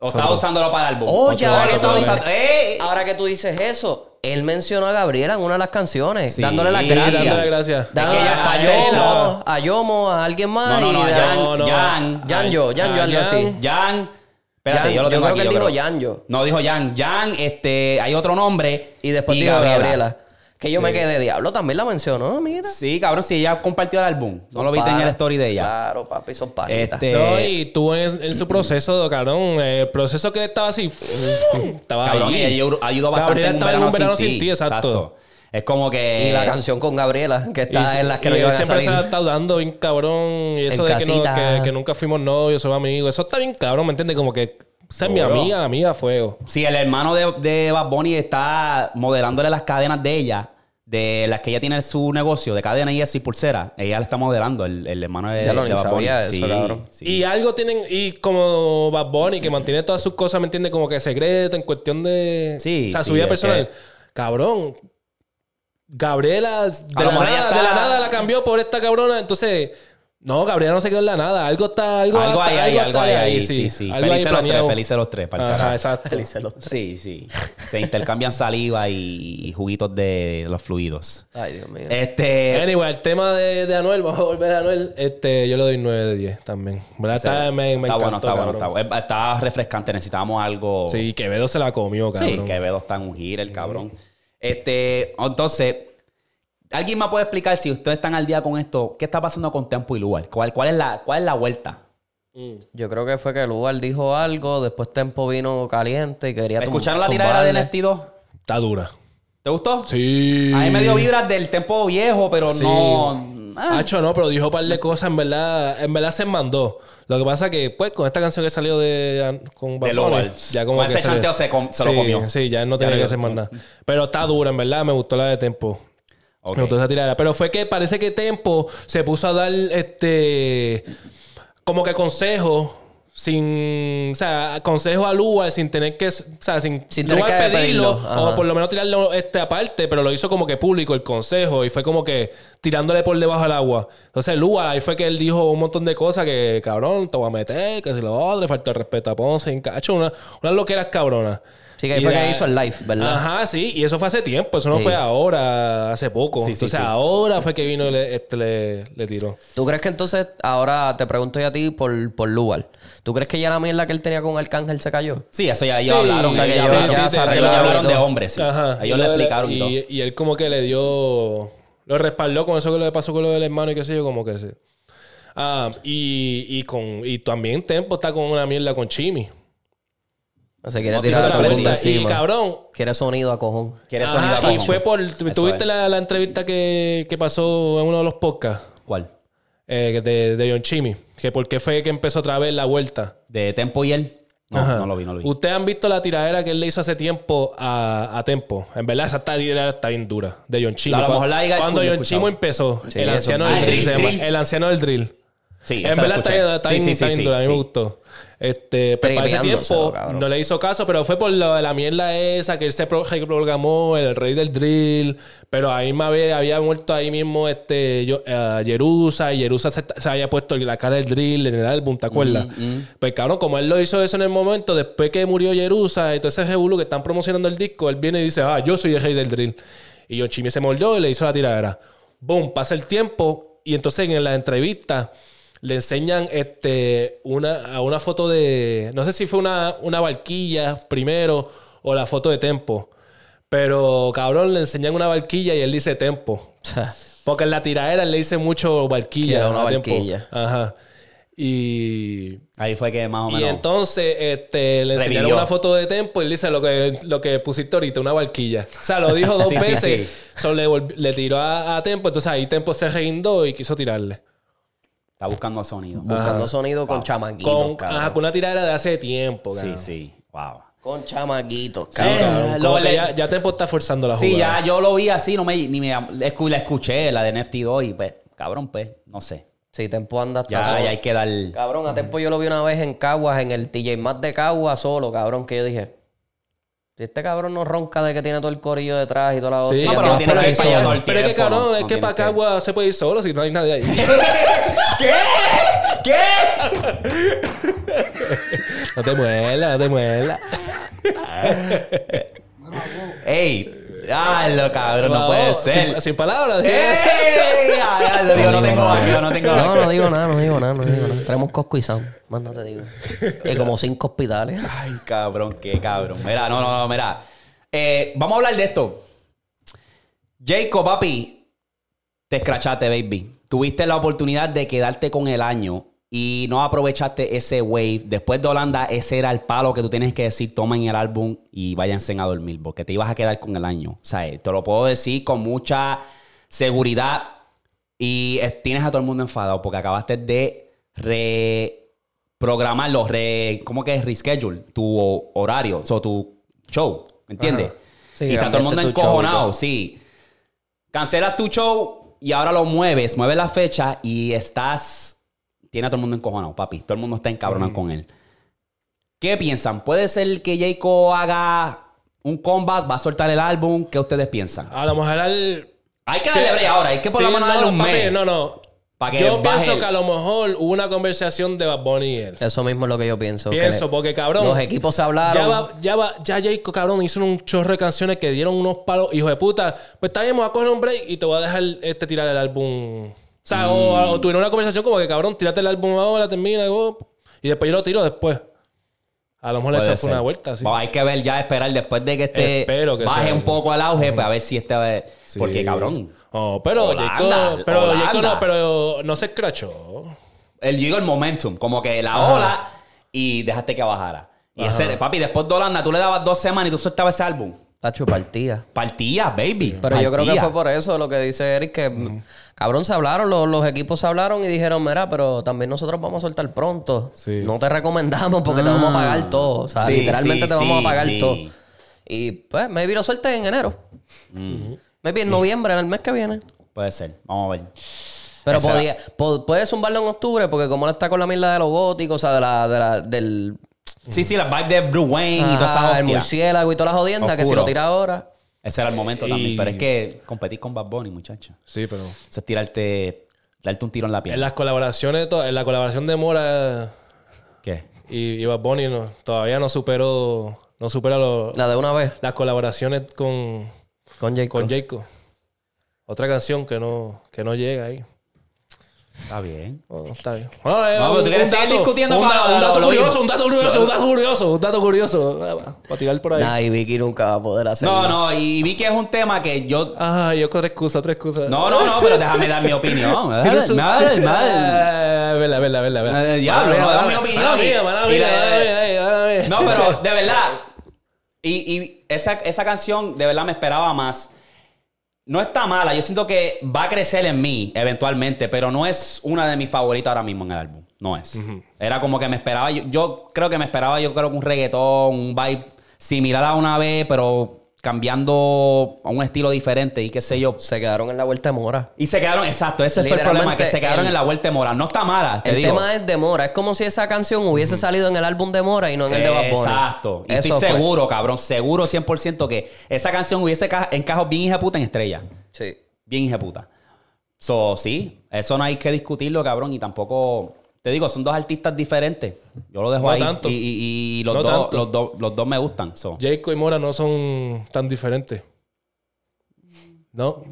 O estaba usándolo para el álbum. Oye, O ahora que estaba tú dices- ¡Ey! Ahora que tú dices eso, él mencionó a Gabriela en una de las canciones, Sí. dándole las Sí, gracias. dándole las gracias. Dándole Es que a, ella- Yomo, a Yomo, a alguien más. No, no, no, y Jan, no, no. Jan. Yanjo, Yanjo, a algo así. Jan. Jan. Espérate, Jan, yo lo yo tengo creo aquí, que él yo dijo creo. Yanjo. No, dijo Jan. Jan, este, hay otro nombre. Y después dijo Gabriela. Que yo me quedé diablo, también la mencionó, mira. Sí, cabrón, si ella compartió el álbum. No lo viste en el story de ella. Claro, papi, son panitas. Este, No, y tuvo en, en su proceso, cabrón. El proceso que él estaba así. estaba cabrón, ahí. y ella ayudó bastante Gabriela en un verano, sin, ti. sin ti, exacto. Es como que... Y la canción con Gabriela, que Y, está en las que no y él iban a siempre se salir. la ha estado dando bien cabrón. Y eso En de que, no- que, que nunca fuimos novios, somos amigos. Eso está bien cabrón, ¿me entiendes? Como que esa es mi amiga, amiga fuego. Si el hermano de, de Bad Bunny está modelándole las cadenas de ella, de las que ella tiene su negocio, de cadena y eso y pulsera, ella le está modelando el, el hermano de, Ya lo de ni Bad Bunny. sabía eso, Sí, cabrón. sí. Y algo tienen, y como Bad Bunny, que mantiene todas sus cosas, ¿me entiendes? Como que secreto en cuestión de. Sí, O sea, sí, su vida es personal. que- Cabrón. Gabriela, de A la, lo mejor ella nada, está- de la nada la cambió por esta cabrona. Entonces, no, Gabriela no se quedó en la nada. Algo está, algo, Algo hay ahí, algo hay ahí, sí, sí. Felices los tres, felices los tres, para Ajá, exacto. Sí, sí. Se intercambian saliva y, y juguitos de los fluidos. Ay, Dios mío. Este... Anyway, el tema de, de Anuel, vamos a volver a Anuel. Este, yo le doy 9 de 10 también. ¿Verdad? Está, me, me está bueno, está bueno, está bueno. Está refrescante, necesitábamos algo... Sí, Quevedo se la comió, cabrón. Sí, Quevedo está en un giro, el cabrón. Este, entonces, ¿alguien me puede explicar si ustedes están al día con esto? ¿Qué está pasando con Tempo y Lugar? ¿Cuál, cuál, es, la, ¿Cuál es la vuelta? Yo creo que fue que Lugar dijo algo, después Tempo vino caliente y quería ¿Escucharon la tiradera del zumbarle. FT2? Está dura. ¿Te gustó? Sí. A mí me dio vibras del Tempo viejo, pero Sí. no... Ah, Hacho, no, pero dijo un par de cosas, en verdad, en verdad se mandó. Lo que pasa que, pues, con esta canción que salió de con Bad Bunny, ya como Con que ese chanteo se com- se lo comió. Sí, ya no tenía que hacer más nada. Pero está dura, en verdad, me gustó la de Tempo. Ok. Me gustó esa tirada. Pero fue que parece que Tempo se puso a dar este como que consejos sin, o sea, consejo a Lugar sin tener que, o sea, sin, Sin tener que pedirlo, o por lo menos tirarlo este aparte, pero lo hizo como que público el consejo y fue como que tirándole por debajo del agua. Entonces Lugar ahí fue que él dijo un montón de cosas que cabrón, te voy a meter, que si lo otro, le falta el respeto a Ponce, en cacho, una, unas loqueras cabronas. Sí, que ahí fue de que hizo el live, ¿verdad? Ajá, sí, y eso fue hace tiempo, eso no Sí. fue ahora, hace poco. Sí, Entonces sí. ahora fue que vino y le, este, le, le tiró. ¿Tú crees que entonces, ahora te pregunto yo a ti por, por Lugar, ¿tú crees que ya la mierda que él tenía con Arcángel se cayó? Sí, eso ya ellos Sí, hablaron. o sea, que ya se ya arreglaron hablaron de hombres, sí. Ajá. Ellos Y le explicaron y, todo. y, y él como que le dio... Lo respaldó con eso que le pasó con lo del hermano y qué sé yo, como que sí. Ah, y, y, con, y también Tempo está con una mierda con Chimi. O sea, quiere tirar la el mundo vuelta. Y cabrón, Quiere sonido a cojón. ¿Quiere Ajá, sonido a y fue por... ¿Tuviste la, la entrevista que, que pasó en uno de los podcasts? ¿Cuál? Eh, de, de John Chimi. Que por qué fue que empezó otra vez la vuelta. De Tempo y él. No, Ajá. no lo vi, no lo vi. Ustedes han visto la tiradera que él le hizo hace tiempo a, a Tempo. En verdad, esa tiradera está bien dura. De John Chimo. A lo Cu- mejor la diga- Cuando he John Chimo empezó, Sí, el anciano Ah, del el drill. se llama- drill. El anciano del drill. Sí, en la verdad está, está Sí, está. A mí me gustó. Este, pero para ese tiempo cabrón. no le hizo caso, pero fue por lo de la mierda esa que él se pro- reprogramó, el rey del drill. Pero ahí me había, había muerto ahí mismo este, yo, eh, Jerusa y Jerusa se, se había puesto la cara del drill en el álbum, ¿te acuerdas? Pues cabrón, como él lo hizo eso en el momento, después que murió Jerusa y todo ese revolú que están promocionando el disco, él viene y dice, ah, yo soy el rey del drill. Y John Chimmy se mordió y le hizo la tiradera. Boom, pasa el tiempo y entonces en la entrevista le enseñan este, una, a una foto de. No sé si fue una, una barquilla primero o la foto de Tempo. Pero cabrón, le enseñan una barquilla y él dice Tempo. Porque en la tiradera él le dice mucho barquilla. Era una Tempo. barquilla. Ajá. Y. Ahí fue que más o Y menos. entonces este, le enseñaron Revivió. una foto de Tempo y él dice lo que, lo que pusiste ahorita, una barquilla. O sea, lo dijo dos Sí, veces. sí. So, le, le tiró a, a Tempo, entonces ahí Tempo se reguindó y quiso tirarle. Está buscando sonido. Buscando sonido con chamaquitos, Con, cabrón. ajá, con una tiradera de hace tiempo, Sí, cabrón. sí. Wow. Con chamaquitos, Sí, cabrón. cabrón. Lo- le- ya, ya Tempo está forzando la Sí, jugada. ya yo lo vi así, no me, ni me escu- la escuché, la de Nefty 2 y pues, cabrón, pues, no sé. Sí, Tempo anda hasta Ya, solo. ya hay que dar. Cabrón, a Tempo yo lo vi una vez en Caguas, en el TJ Más de Caguas solo, cabrón, que yo dije... Este cabrón no ronca de que tiene todo el corillo detrás y toda la Sí, hostia, No, pero no tiene que ir para allá todo el Pero es que cabrón, no- es no que para que- Cagua se puede ir solo si no hay nadie ahí. no te muelas, no te muelas. ¡Ey! ¡Ay, cabrón! No No, puede ser. Sin, palabras. ¡Ey! Ay, lo digo, no tengo baño, no tengo No, no digo nada, no digo nada, no digo nada. Tenemos Cosco y Sound, más no te digo. Y como cinco hospitales. Ay, cabrón, qué cabrón. Mira, no, no, no, mira. Eh, vamos a hablar de esto. Jacob, papi, te escrachaste, baby. Tuviste la oportunidad de quedarte con el año y no aprovechaste ese wave. Después de Holanda, ese era el palo que tú tienes que decir, tomen el álbum y váyanse a dormir, porque te ibas a quedar con el año. O sea, eh, te lo puedo decir con seguridad y eh, tienes a todo el mundo enfadado porque acabaste de reprogramarlo, re, ¿cómo que es? Reschedule tu ho- horario, o sea, tu show, ¿me entiendes? Sí, y está todo el mundo encojonado, sí. Cancelas tu show y ahora lo mueves, mueves la fecha y estás... Tiene a todo el mundo encojonado, papi. Todo el mundo está encabronado con él. ¿Qué piensan? ¿Puede ser que Jacob haga un comeback? ¿Va a soltar el álbum? ¿Qué ustedes piensan? A lo mejor al... Hay que darle break ahora. Hay que por lo Sí, menos no, darle un papi, mes. No, no. Que Yo pienso el- que a lo mejor hubo una conversación de Bad Bunny y él. Eso mismo es lo que yo pienso. Pienso, porque cabrón. Los equipos se hablaron. Ya va, ya va, ya Jacob, cabrón, hizo un chorro de canciones que dieron unos palos, hijo de puta. Pues está bien, me voy a coger un break y te voy a dejar este tirar el álbum. O sea, o, o tuvieron una conversación como que, cabrón, tírate el álbum ahora, termina, y, oh, y después yo lo tiro después. A lo mejor esa fue una vuelta, sí. Bueno, hay que ver ya, esperar después de que este que baje sea un poco el auge, pues a ver si este va- Sí. Porque, cabrón, Oh, pero Holanda, Jacob, pero. Jacob no, pero no se escrachó. él llegó el momentum, como que la ola y dejaste que bajara. Y ese, papi, después de Holanda, tú le dabas dos semanas y tú soltabas ese álbum. Tacho, partía. Partía, baby. Pero yo creo que fue por eso lo que dice Eric, que cabrón se hablaron, los, los equipos se hablaron y dijeron, mira, pero también nosotros vamos a soltar pronto. Sí. No te recomendamos porque te vamos a pagar todo. O sea, Sí, literalmente sí, te vamos a pagar sí. todo. Y pues, maybe lo sueltes en enero. Maybe en noviembre, en el mes que viene. Puede ser. Vamos a ver. Pero podía, po- puede zumbarlo en octubre porque como él está con la mierda de los góticos, o sea, de la, de la, del Sí, sí, las vibes de Bruce Wayne y toda esa Ajá, el murciélago y todas las jodiendas, que si Oscuro. lo tira ahora. Ese era el momento Y- también. Pero es que competir con Bad Bunny, muchacho. Sí, pero. Eso es tirarte, darte un tiro en la En piel. las colaboraciones, to- en la colaboración de Mora ¿Qué? y, y Bad Bunny no- todavía no superó, no supera lo- La de una vez las colaboraciones con, con Jacob. con Jacob. Otra canción que no, que no llega ahí. Está bien. Oh, está bien. Bueno, eh, No, pero tú quieres seguir discutiendo un, para- un dato curioso, un dato curioso, un dato curioso, un dato curioso. Ah, Para tirar por ahí. Nah, y Vicky nunca va a poder hacerlo. No, no, y vi que es un tema que yo. Ah, yo otra excusa, otra excusa. No, no, no, pero déjame dar mi opinión. Tienes Dale, sus- dale, dale. Ah, Vela, vela, vela, vela. Eh, diablo, no, da mi opinión. No, pero de verdad. Y, y esa, esa canción, de verdad me esperaba más. No está mala. Yo siento que va a crecer en mí eventualmente, pero no es una de mis favoritas ahora mismo en el álbum. No es. Era como que me esperaba. Yo, yo creo que me esperaba, yo creo que un reggaetón, un vibe similar a una vez, pero cambiando a un estilo diferente y qué sé yo. Se quedaron en la vuelta de mora. Y se quedaron, exacto, ese fue el problema, que se quedaron el- en la vuelta de mora. No está mala, te El digo. tema es de Mora. Es como si esa canción hubiese salido en el álbum de Mora y no en el de Bad Bunny. Exacto. Y Eso estoy fue. seguro, cabrón, seguro 100% que esa canción hubiese ca- encajado bien hija puta en estrella. Sí. Bien hija puta. So, sí, eso no hay que discutirlo, cabrón, y tampoco... Te digo, son dos artistas diferentes. Yo lo dejo No ahí. tanto. Y, y- y los, No dos, tanto. los, dos, los dos me gustan. so. Jacob y Mora no son tan diferentes. No.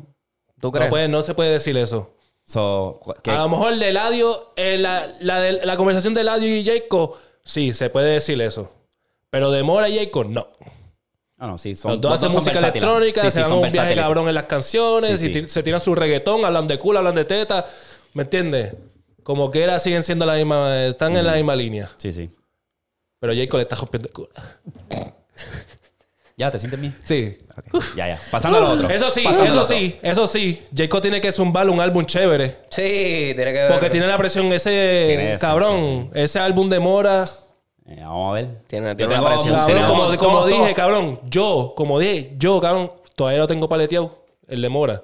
¿Tú No, crees? puede- no se puede decir eso. So, A lo mejor de Eladio, eh, la, la, de- la conversación de Eladio y Jacob, sí, se puede decir eso. Pero de Mora y Jacob, no. Ah, no, sí, son, Los dos hacen música versátiles. electrónica, Sí, se sí, dan un viaje cabrón en las canciones, Sí, y se tiran su reggaetón, hablan de culo, hablan de teta. ¿Me entiendes? Como que era, siguen siendo la misma, están en la misma línea. Sí, sí. Pero Jacob le está rompiendo el culo. ¿Ya te sientes bien? Sí. Ok, Ya, ya. Pasando a lo otro. Eso sí, Pasando a lo eso otro. sí, eso sí. Jacob tiene que zumbar un álbum chévere. Sí, tiene que ver. Porque tiene la presión ese, cabrón, ese álbum de Mora. Eh, vamos a ver. Tiene, Yo tiene tengo una presión. Cabrón, como, dije, cabrón, yo, como dije, yo, cabrón, todavía lo tengo paleteado, el de Mora.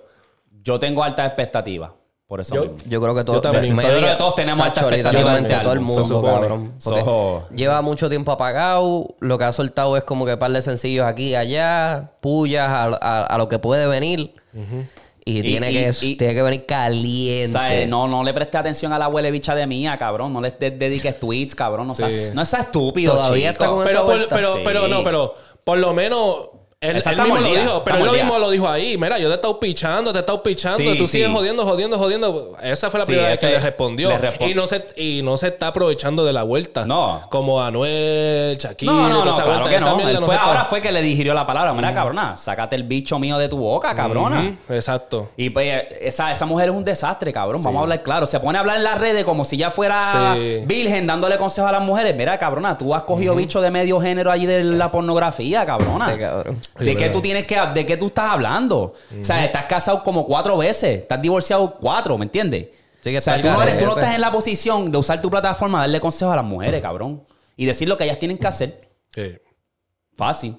Yo tengo altas expectativas. Por eso Yo-. Yo creo que todos, Yo también. Yo creo que todos tenemos altas expectativas todo el mundo, cabrón. So- lleva mucho tiempo apagado. Lo que ha soltado es como que par de sencillos aquí y allá. Pullas a, a- a lo que puede venir. Y, tiene, y- que, y- tiene que venir caliente. ¿Sabes? No, no le presté atención a la abuela bicha de mía, cabrón. No le de- dediques tweets, cabrón. No, Sí. seas, no seas estúpido, Todavía chico. está con esa Pero, por- vuelta. pero, Sí. pero, no, pero por lo menos. Él, él mismo lo dijo, pero él lo mismo lo dijo ahí. Mira, yo te he estado pichando, te he estado pichando, Sí, tú sí. sigues jodiendo, jodiendo, jodiendo. Esa fue la Sí, primera vez que le respondió. le respon- y, no se, y no se está aprovechando de la vuelta. No. Como Anuel, Shakira, No, no, no, claro que no. Él no fue, ahora fue que le digirió la palabra. Mira, cabrona, sácate el bicho mío de tu boca, cabrona. Ujú, Exacto. Y pues esa, esa mujer es un desastre, cabrón. Vamos a hablar claro. Se pone a hablar en las redes como si ya fuera Sí. virgen dándole consejos a las mujeres. Mira, cabrona, tú has cogido bicho de medio género allí de la pornografía, cabrona. Sí, cabrón. ¿De qué tú tienes que de qué tú estás hablando? O sea, estás casado como cuatro veces, estás divorciado cuatro, ¿me entiendes? Sí, que o sea, tú no, eres- tú no estás en la posición de usar tu plataforma darle consejos a las mujeres, cabrón. Y decir lo que ellas tienen que hacer. Sí. Fácil.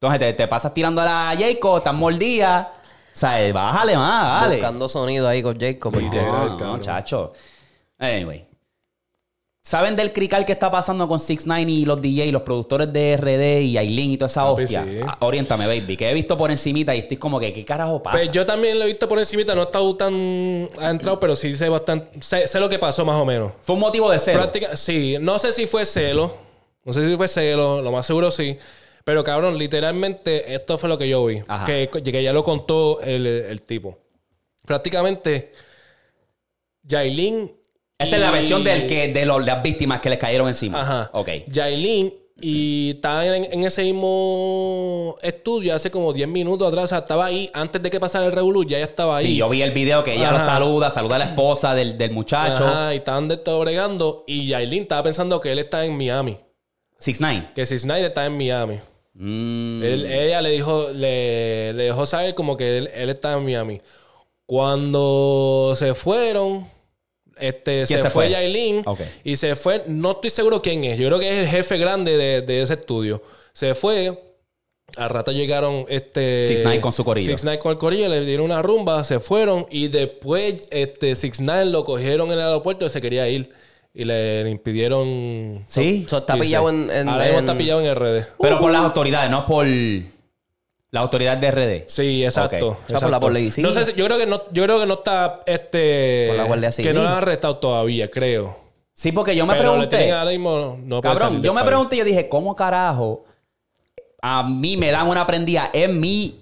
Entonces te, te pasas tirando a la Jacob, estás mordida. O sea, eh, bájale más, dale. Buscando sonido ahí con Jacob. porque- No, no, chacho. Anyway. ¿Saben del crical que está pasando con 6 9 y los DJ, los productores de RD y Aileen y toda esa Papi, hostia? sí. Ah, Oriéntame, baby. Que he visto por encimita y estoy como que, ¿qué carajo pasa? Pues yo también lo he visto por encimita, no he estado tan adentrado, pero sí sé bastante, sé, sé lo que pasó más o menos. Fue un motivo de. Práctica, sí, no sé si fue celo, no sé si fue celo, lo más seguro sí, pero cabrón, literalmente esto fue lo que yo vi, Ajá. que, que ya lo contó el, el tipo. Prácticamente, Yailin... Esta es la versión del que, de las víctimas que les cayeron encima. Ajá. Ok. Yailin y estaba en, en ese mismo estudio hace como 10 minutos atrás, o sea, estaba ahí antes de que pasara el revolú, ya ella estaba ahí. Sí, yo vi el video que ella Ajá. lo saluda, saluda a la esposa del, del muchacho. Ajá, y estaban de todo bregando. Y Yailin estaba pensando que él está en Miami. 6 9 Que si Snyder está en Miami. Mm. Él- ella le dijo, le, le dejó saber como que él, él estaba en Miami. Cuando se fueron, este, se, ¿Quién se fue? Yailin y se fue, no estoy seguro quién es, yo creo que es el jefe grande de, de ese estudio. Se fue, al rato llegaron este... 6ix9ine con su corillo. 6ix9ine con el corillo, le dieron una rumba, se fueron y después este 6ix9ine lo cogieron en el aeropuerto y se quería ir. Y le impidieron... Sí. So, está pillado en... en- Ahora mismo en- está pillado en RD. Pero por las autoridades, no por la autoridad de RD. Sí, exacto. Ok. O sea, por la exacto. policía. No sé si- yo creo que no, yo creo que no está este Por la Guardia que Civil. no lo han arrestado todavía, creo. Sí, porque yo me Pero pregunté. ahora mismo no Cabrón, yo me país. pregunté y yo dije, ¿cómo carajo a mí me dan una prendida en mi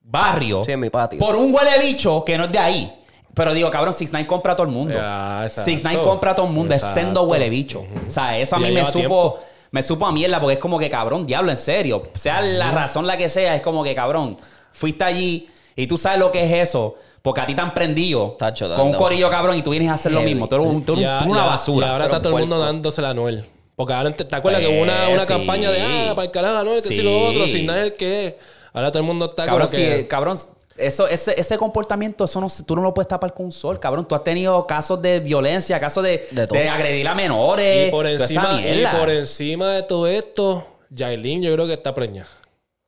barrio Sí, en mi patio. por un huele bicho que no es de ahí? Pero digo, cabrón, 6 9 compra a todo el mundo. Exacto. 6 9 compra a todo el mundo, es Exacto. sendo huele bicho. O sea, eso a Y mí me lleva supo, tiempo. Me supo a mierda porque es como que, cabrón, diablo, en serio. Sea la razón la que sea, es como que, cabrón, fuiste allí y tú sabes lo que es eso. Porque a ti te han prendido Tacho, con un corillo cabrón y tú vienes a hacer lo mismo. Tú eres, un- tú eres un- Ya- tú eres una ya- basura. Y ahora está todo el mundo dándosela a Anuel. Porque ahora te, ¿te acuerdas que hubo una, una sí. campaña de ah, para el carajo Anuel, que si Sí. lo otro, sin nada que. Ahora todo el mundo está Cabrón, como que. si- cabrón, Eso, ese, ese comportamiento, eso no, tú no lo puedes tapar con un sol, cabrón. Tú has tenido casos de violencia, casos de, De agredir a menores. Y por, encima, y por encima de todo esto, Yailin yo creo que está preñada.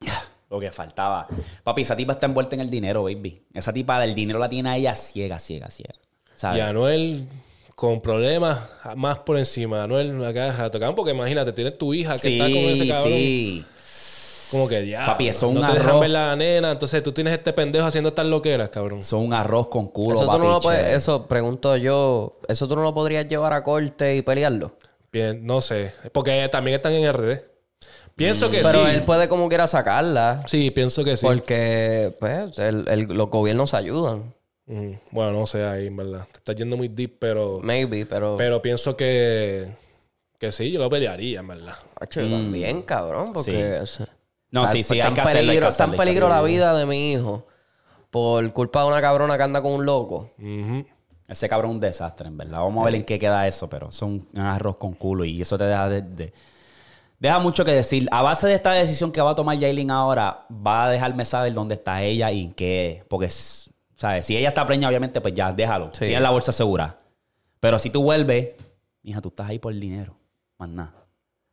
Lo que faltaba. Papi, esa tipa está envuelta en el dinero, baby. Esa tipa del dinero la tiene a ella ciega, ciega, ciega. ¿Sabes? Y Anuel con problemas más por encima. Anuel acá tocando porque imagínate, tienes tu hija que sí, está con ese cabrón. sí. Como que ya. Papi, eso es no un te dejan ver la nena, entonces tú tienes este pendejo haciendo estas loqueras, cabrón. Son un arroz con culo, Eso tú papi, no lo puedes, eso pregunto yo, eso tú no lo podrías llevar a corte y pelearlo. Bien, no sé. Porque también están en RD. Pienso que Pero sí. él puede como quiera sacarla. Sí, pienso que sí. Porque, pues, el- el- los gobiernos ayudan. Mm, Bueno, no sé ahí, en verdad. Te estás yendo muy deep, pero. Maybe, pero. Pero pienso que. Que sí, yo lo pelearía, en verdad. Macho, yo también, cabrón. Porque. Mm. No, está- sí, sí, hay que hacerlo, hay que peligro- Está en peligro la vida de mi hijo. Por culpa de una cabrona que anda con un loco. Ese cabrón es un desastre, en verdad. Vamos a ver en qué queda eso, pero son un arroz con culo y eso te deja de, de- deja mucho que decir. A base de esta decisión que va a tomar Jailin ahora, va a dejarme saber dónde está ella y en qué. Porque, ¿sabes? Si ella está preñada, obviamente, pues ya déjalo. Sí. Tienes la bolsa segura. Pero si tú vuelves, hija, tú estás ahí por el dinero. Más nada.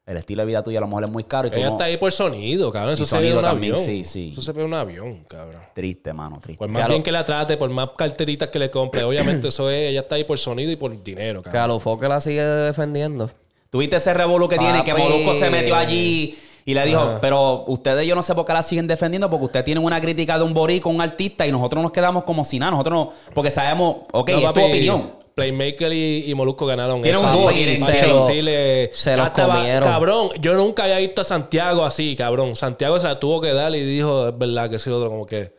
El estilo de vida tuyo a lo mejor es muy caro y tú Ella no- está ahí por sonido, cabrón. Eso se ve un también, avión. sí, sí. Eso se ve en un avión, cabrón. Triste, mano, triste. Por más bien que la trate, por más carteritas que le compre, obviamente eso es, ella está ahí por sonido y por dinero, Que cabrón. a lo foque la sigue defendiendo. ¿Tuviste ese revolú que tiene? Que Papi. Molusco se metió allí y le dijo, Ajá. pero ustedes yo no sé por qué la siguen defendiendo, porque ustedes tienen una crítica de un borico, un artista, y nosotros nos quedamos como si nada. Nosotros no, porque sabemos, ok, No, es tu papi, opinión. Playmaker y, y Molusco ganaron Tienen eso. un tienen- macho, se lo- sí le- se va- comieron. Cabrón, yo nunca había visto a Santiago así, cabrón. Santiago se la tuvo que dar y dijo, es verdad que sí, lo otro como que...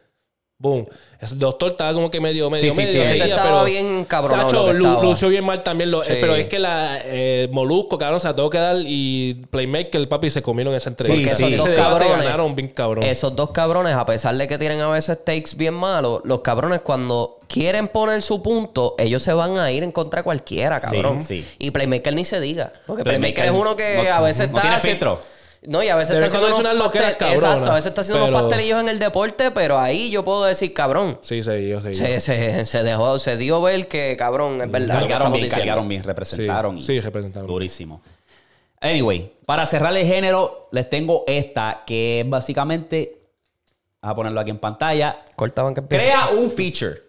Boom. El doctor estaba como que medio, medio, Sí, sí, medio. sí, así, Ese estaba pero- bien cabronado Chacho, lu- estaba. lució bien mal también. Lo, eh, Sí. pero es que la eh, Molusco, cabrón, se la tuvo que dar y Playmaker, el papi, se comieron esa entrevista. Sí, sí. Esos debate cabrones- ganaron bien cabrón. Esos dos cabrones, a pesar de que tienen a veces takes bien malos, los cabrones cuando quieren poner su punto, ellos se van a ir en contra de cualquiera, cabrón. Sí, sí. Y Playmaker ni se diga. Porque Playmaker Playmaker, es uno que no- a veces no está... tiene filtro. No, y a veces está haciendo unos hace unas loqueras pastel- Exacto, a veces está haciendo unos pastelillos en el deporte, pero ahí yo puedo decir, cabrón, Sí, sí, yo sé. se, se, se dejó, se dio ver que, cabrón, es verdad. Cargaron bien, cargaron bien, representaron. Sí, y- sí, representaron. Durísimo. Anyway, para cerrar el género, les tengo esta, que es básicamente, a ponerlo aquí en pantalla, Cortaban que crea un feature.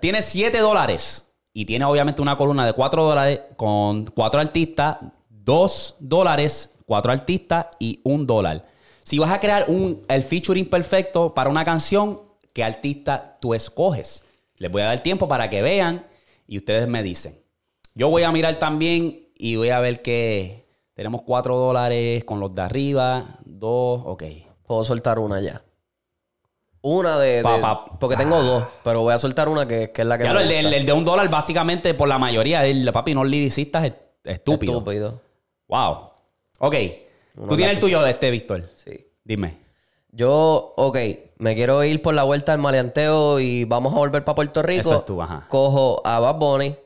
Tiene 7 dólares y tiene obviamente una columna de 4 dólares con 4 artistas, 2 dólares, 4 artistas y 1 dólar. Si vas a crear un, el featuring perfecto para una canción, ¿qué artista tú escoges? Les voy a dar tiempo para que vean y ustedes me dicen. Yo voy a mirar también y voy a ver que tenemos 4 dólares con los de arriba, 2, ok. Puedo soltar una ya. Una de. de- Pa, pa. porque tengo dos, pero voy a soltar una que, que es la que lo, el, el de un dólar, básicamente, por la mayoría, el papi, no liricistas, es estúpido. Estúpido. Wow. Ok. Tú tienes el tuyo de este, Víctor. Sí. Dime. Yo, ok, me quiero ir por la vuelta del maleanteo y vamos a volver para Puerto Rico. Eso es tú, ajá. Cojo a Bad Bunny,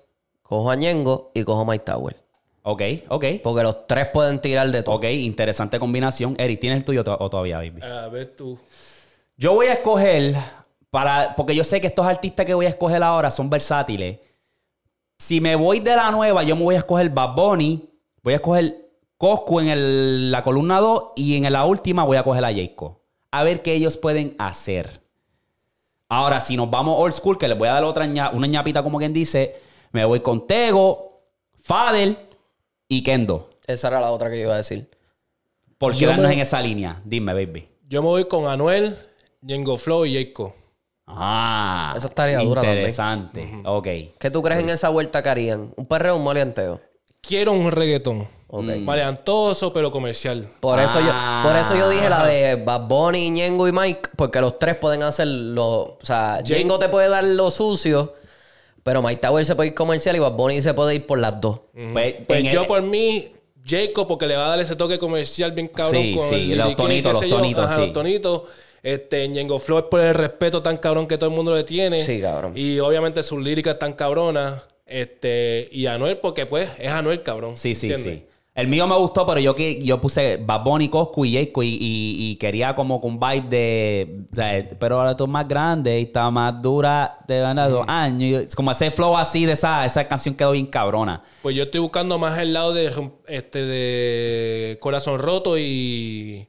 cojo a Ñengo y cojo a Mike Tower. Ok, ok. Porque los tres pueden tirar de todo. Ok, interesante combinación. Eric, ¿tienes el tuyo to- o todavía, baby? A ver tú. Yo voy a escoger, para, porque yo sé que estos artistas que voy a escoger ahora son versátiles. Si me voy de la nueva, yo me voy a escoger Bad Bunny, voy a escoger Coscu en el- la columna 2 y en la última voy a coger a Jayco. A ver qué ellos pueden hacer. Ahora, si nos vamos old school, que les voy a dar otra ña- una ñapita como quien dice, me voy con Tego, Fadel y Kendo. Esa era la otra que yo iba a decir. Por Yo quedarnos me- en esa línea. Dime, baby. Yo me voy con Anuel, Yengo Flow y Jayco. Ah, Esa estaría dura también. Interesante. Ok. ¿Qué tú crees en esa vuelta que harían? ¿Un perreo o un maleanteo? Quiero un reggaetón. Ok. Maleantoso, pero comercial. Por eso, Ah. yo, por eso yo dije la de Bad Bunny, Ñengo y Mike, porque los tres pueden hacer lo... O sea, Ñengo te puede dar lo sucio, pero Mike Tower se puede ir comercial y Bad Bunny se puede ir por las dos. Pues, Pues en yo el- por mí, Jacob, porque le va a dar ese toque comercial bien cabrón Sí, con sí, el los tonitos, los tonitos, Ajá, sí. los tonitos. Este, Ñengo Flow es por el respeto tan cabrón que todo el mundo le tiene. Sí, cabrón. Y obviamente sus líricas tan cabronas. Este, y Anuel, porque pues es Anuel, cabrón. Sí, sí, ¿entiendes? sí. El mío me gustó, pero yo, que- yo puse Bad Bunny, Coscu y Jayco y, y- y quería como con un vibe de, de- Pero ahora tú más grande y está más dura, te van a dos años. Y es Como ese flow así de esa, esa canción quedó bien cabrona. Pues yo estoy buscando más el lado de este de Corazón Roto y.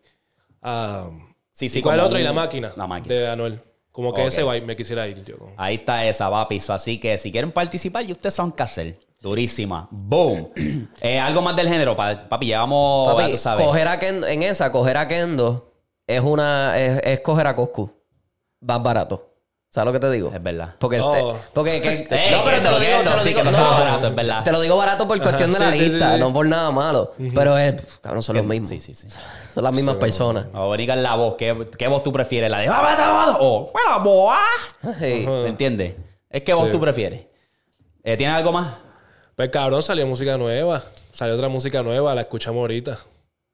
ah, Sí, sí, ¿y ¿Cuál es el como otro? Y la máquina. La máquina. De Anuel. Como que ese vibe me quisiera ir yo. Ahí está esa, papis. Así que si quieren participar, y ustedes saben qué hacer. Durísima. Boom. Eh, algo más del género, pa- papi. Llevamos. Papi, tú sabes. coger a Kendo, en esa, coger a Kendo es una, es, es coger a Coscu. Más barato. ¿Sabes lo que te digo? Es verdad. Porque, Oh. este, porque que- Eh, no, pero te lo digo, te lo sí, digo, que no no, barato, es verdad. te lo digo barato por cuestión de Sí, la sí, sí, lista, sí. no por nada malo. Pero es, cabrón, son los mismos. Sí, sí, sí. Son las mismas personas. Vamos a venir la voz. ¿Qué, qué voz tú prefieres? ¿La de ¡Vamos a sábado! o ¡Fue la boa! Sí. ¿Me entiendes? Es que voz Sí. tú prefieres. Eh, ¿Tienes algo más? Pues cabrón, salió música nueva. Salió otra música nueva, la escuchamos ahorita.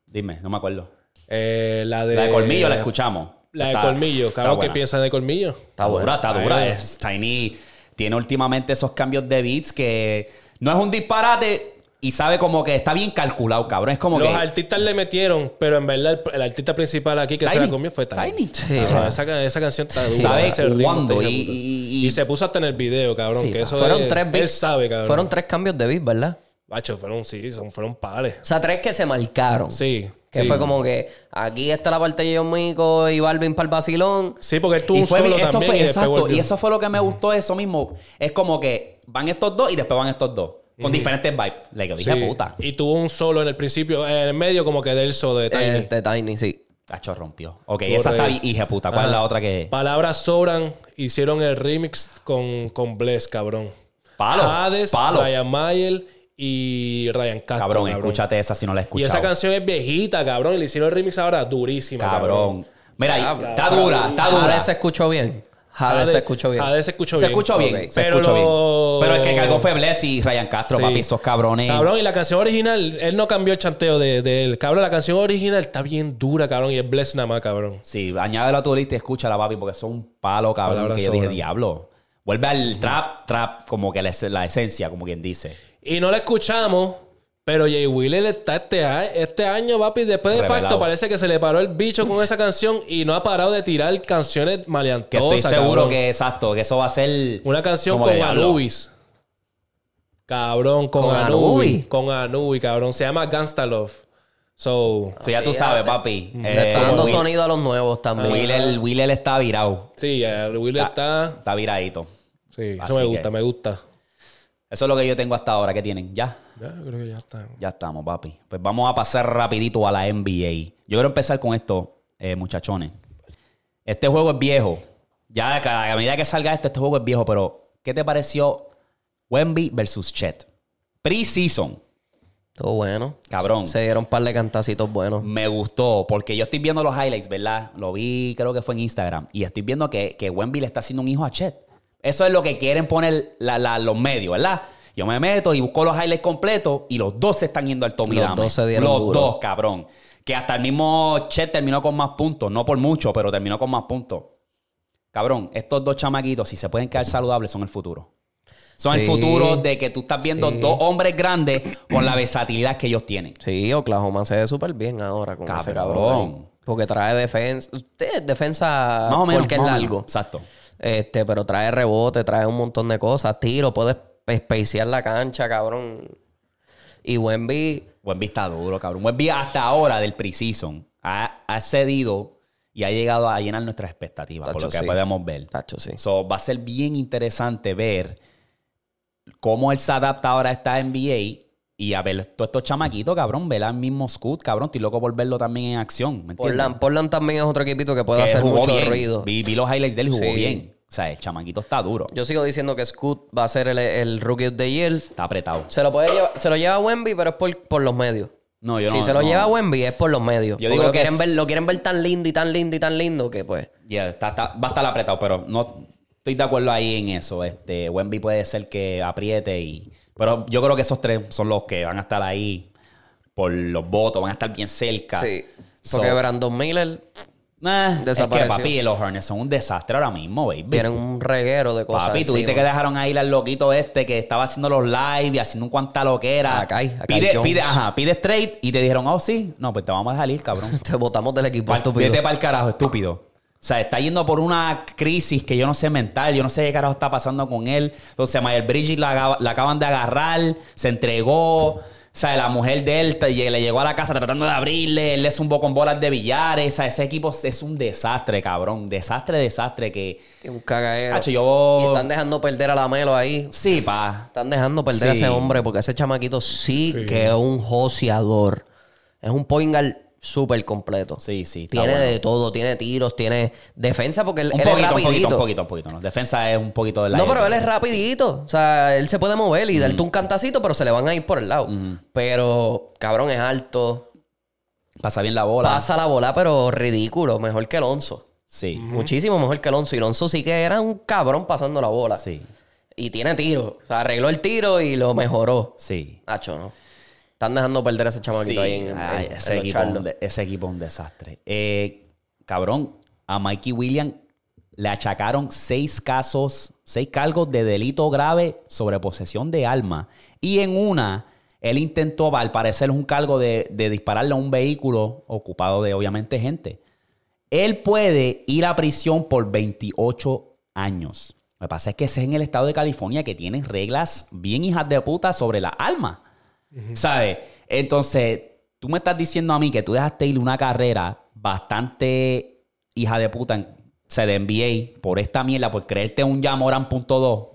Dime, no me acuerdo. Eh, la de. La de Colmillo la escuchamos. La de Está- Colmillo. Cabrón, ¿qué piensan de Colmillo? Está dura, está dura. Es, Tiny tiene últimamente esos cambios de beats que no es un disparate y sabe como que está bien calculado, cabrón. Es como Los que... artistas le metieron, pero en verdad el, el artista principal aquí que se la comió fue Tiny. Tiny. Sí, esa, esa canción está dura. Sabe cuándo y- y- y- Y se puso hasta en el video, cabrón. Sí, que eso Fueron es- tres Él beats. sabe, cabrón. Fueron tres cambios de beat, ¿verdad? Bacho, fueron, sí, son, fueron pares. O sea, tres que se marcaron. Sí. Que sí. fue como que aquí está la parte de John Mico y Balvin para el vacilón. Sí, porque él tuvo Y un fue, solo eso también fue, y exacto, y eso fue lo que me gustó eso mismo. Es como que van estos dos y después van estos dos. Con diferentes vibes. Le digo, dije Sí. puta. Y tuvo un solo en el principio, en el medio como que del solo de Tiny. Este Tiny, sí. Cacho rompió. Ok, esa está hija puta. ¿Cuál es Ajá. la otra que.? Palabras sobran. Hicieron el remix con, con Bless, cabrón. Palo, Hades, palo. Ryan Mayer y Ryan Castro. Cabrón, escúchate esa si no la he Y esa canción es viejita, cabrón. Y le hicieron el remix ahora durísima, Cabrón. Mira, Cabrón. está dura, está dura. Jade se escuchó bien. Jade se escuchó bien. Jade se escuchó Se bien. escuchó bien, Ok. se Pero escuchó lo- bien. Pero el que cargó fue Bless y Ryan Castro, Sí. papi, esos cabrones. Cabrón, y la canción original, él no cambió el chanteo de, de él. Cabrón, la canción original está bien dura, cabrón. Y es Bless nada más, cabrón. Sí, añádelo a tu lista y escúchala, papi, porque son un palo, cabrón, que yo dije, diablo. Vuelve al trap, trap, como que la, la esencia, como quien dice. Y no la escuchamos, pero Jay Wheeler está este, este año, papi. Después de Revelado. pacto, parece que se le paró el bicho con esa canción y no ha parado de tirar canciones Que maleantosas. estoy seguro cabrón. que, exacto, que eso va a ser... Una canción con que. Anubis. Cabrón, con, ¿Con Anubis. Anubis? Con Anubis, cabrón. Se llama Gangsta Love. So, Sí, ya tú sabes, papi. Mm. Eh, Le está dando Will- sonido a los nuevos también. Wheeler, Wheeler está virado. sí, el Wheeler está. Está viradito. Sí, Así eso me que- gusta, me gusta. Eso es lo que yo tengo hasta ahora. ¿Qué tienen? ¿Ya? Ya, yo creo que ya está. Ya estamos, papi. Pues vamos a pasar rapidito a la NBA. Yo quiero empezar con esto, eh, muchachones. Este juego es viejo. Ya a medida que salga esto, este juego es viejo, pero ¿qué te pareció Wemby versus Chet? Pre-season. Todo bueno. Cabrón. Se dieron un par de cantacitos buenos. Me gustó porque yo estoy viendo los highlights, ¿verdad? Lo vi, creo que fue en Instagram. Y estoy viendo que, que Wemby le está haciendo un hijo a Chet. Eso es lo que quieren poner la- la- los medios, ¿verdad? Yo me meto y busco los highlights completos y los dos se están yendo al Tommy Los Dame. dos se dieron Los duro. dos, cabrón. Que hasta el mismo Chet terminó con más puntos. No por mucho, pero terminó con más puntos. Cabrón, estos dos chamaquitos, si se pueden quedar saludables, son el futuro. Son el futuro de que tú estás viendo Sí. dos hombres grandes con la versatilidad que ellos tienen. Sí, Oklahoma se ve súper bien ahora con ese Cabrón. cabrón. Porque trae defensa. Usted defensa Más o menos. porque es largo. Exacto. Este, pero trae rebote, trae un montón de cosas. Tiro, puedes spacear la cancha, cabrón. Y Wemby, Wemby está duro, cabrón. Wemby hasta ahora del preseason ha, ha cedido y ha llegado a llenar nuestras expectativas, por lo que sí. podemos ver. tacho, sí. So, va a ser bien interesante ver cómo él se adapta ahora a esta NBA y a ver todos estos chamaquitos, cabrón, ver al mismo Scoot, cabrón. Estoy loco por verlo también en acción, ¿me? Portland, Portland también es otro equipito que puede Que hacer mucho bien. ruido. Vi, vi los highlights de él y jugó Sí. bien. O sea, el chamaquito está duro. Yo sigo diciendo que Scoot va a ser el, el rookie of the year. Está apretado. Se lo, puede llevar- se lo lleva Wemby, pero es por, por los medios. No, yo si no- se lo no. lleva Wemby es por los medios. Yo digo lo que quieren, es- ver, lo quieren ver tan lindo y tan lindo y tan lindo que pues... Ya, está, está- va a estar apretado, pero no estoy de acuerdo ahí en eso. Este, Wemby puede ser que apriete y. Pero yo creo que esos tres son los que van a estar ahí por los votos, van a estar bien cerca. Sí. So, Porque Brandon Miller es que, papi, los Hornets son un desastre ahora mismo, baby. Tienen un reguero de cosas. Papi, tuviste que dejaron ahí al loquito este que estaba haciendo los live y haciendo un cuanta loquera. Acá hay- acá hay pide, pide, ajá, pide straight y te dijeron, oh, sí. No, pues te vamos a dejar ir, cabrón. Te botamos del equipo, estúpido. Vete para el carajo, estúpido. O sea, está yendo por una crisis que yo no sé mental, yo no sé qué carajo está pasando con él. Entonces, Mayer Bridges la, acaban de agarrar, se entregó. O sea, la mujer de él le llegó a la casa tratando de abrirle, él le zumbó con bolas de billares. O sea, ese equipo es un desastre, cabrón. Desastre, desastre que... Un cagadero. Hacho, yo- Y están dejando perder a la Melo ahí. Sí, pa. Están dejando perder a ese hombre porque ese chamaquito sí, Sí. que es un joseador. Es un point guard súper completo. Sí, sí, Tiene bueno. de todo. Tiene tiros, tiene defensa porque él, Un él es poquito, un rapidito. poquito, un poquito, un poquito. ¿no? Defensa es un poquito de la... No, pero él es rapidito. O sea, él se puede mover y darte un cantacito, pero se le van a ir por el lado. Pero, cabrón, es alto. Pasa bien la bola. Pasa la bola, pero ridículo. Mejor que Alonso. Sí, Muchísimo mejor que Alonso. Y Alonso sí que era un cabrón pasando la bola. sí, Y tiene tiro. O sea, arregló el tiro y lo mejoró. sí. Nacho, ¿no? Están dejando perder a ese chamaquito Sí, ahí en, ay, en ese, equipo, un ese equipo es un desastre. Eh, cabrón, a Mikey Williams le achacaron seis casos, seis cargos de delito grave sobre posesión de arma. Y en una, él intentó, al parecer, un cargo de, de dispararle a un vehículo ocupado de, obviamente, gente. Él puede ir a prisión por 28 años. Lo que pasa es que ese es en el estado de California que tienen reglas bien hijas de puta sobre la ¿Sabes? Entonces, tú me estás diciendo a mí que tú dejaste ir una carrera bastante hija de puta en, se de NBA por esta mierda, por creerte un Yamoran.2.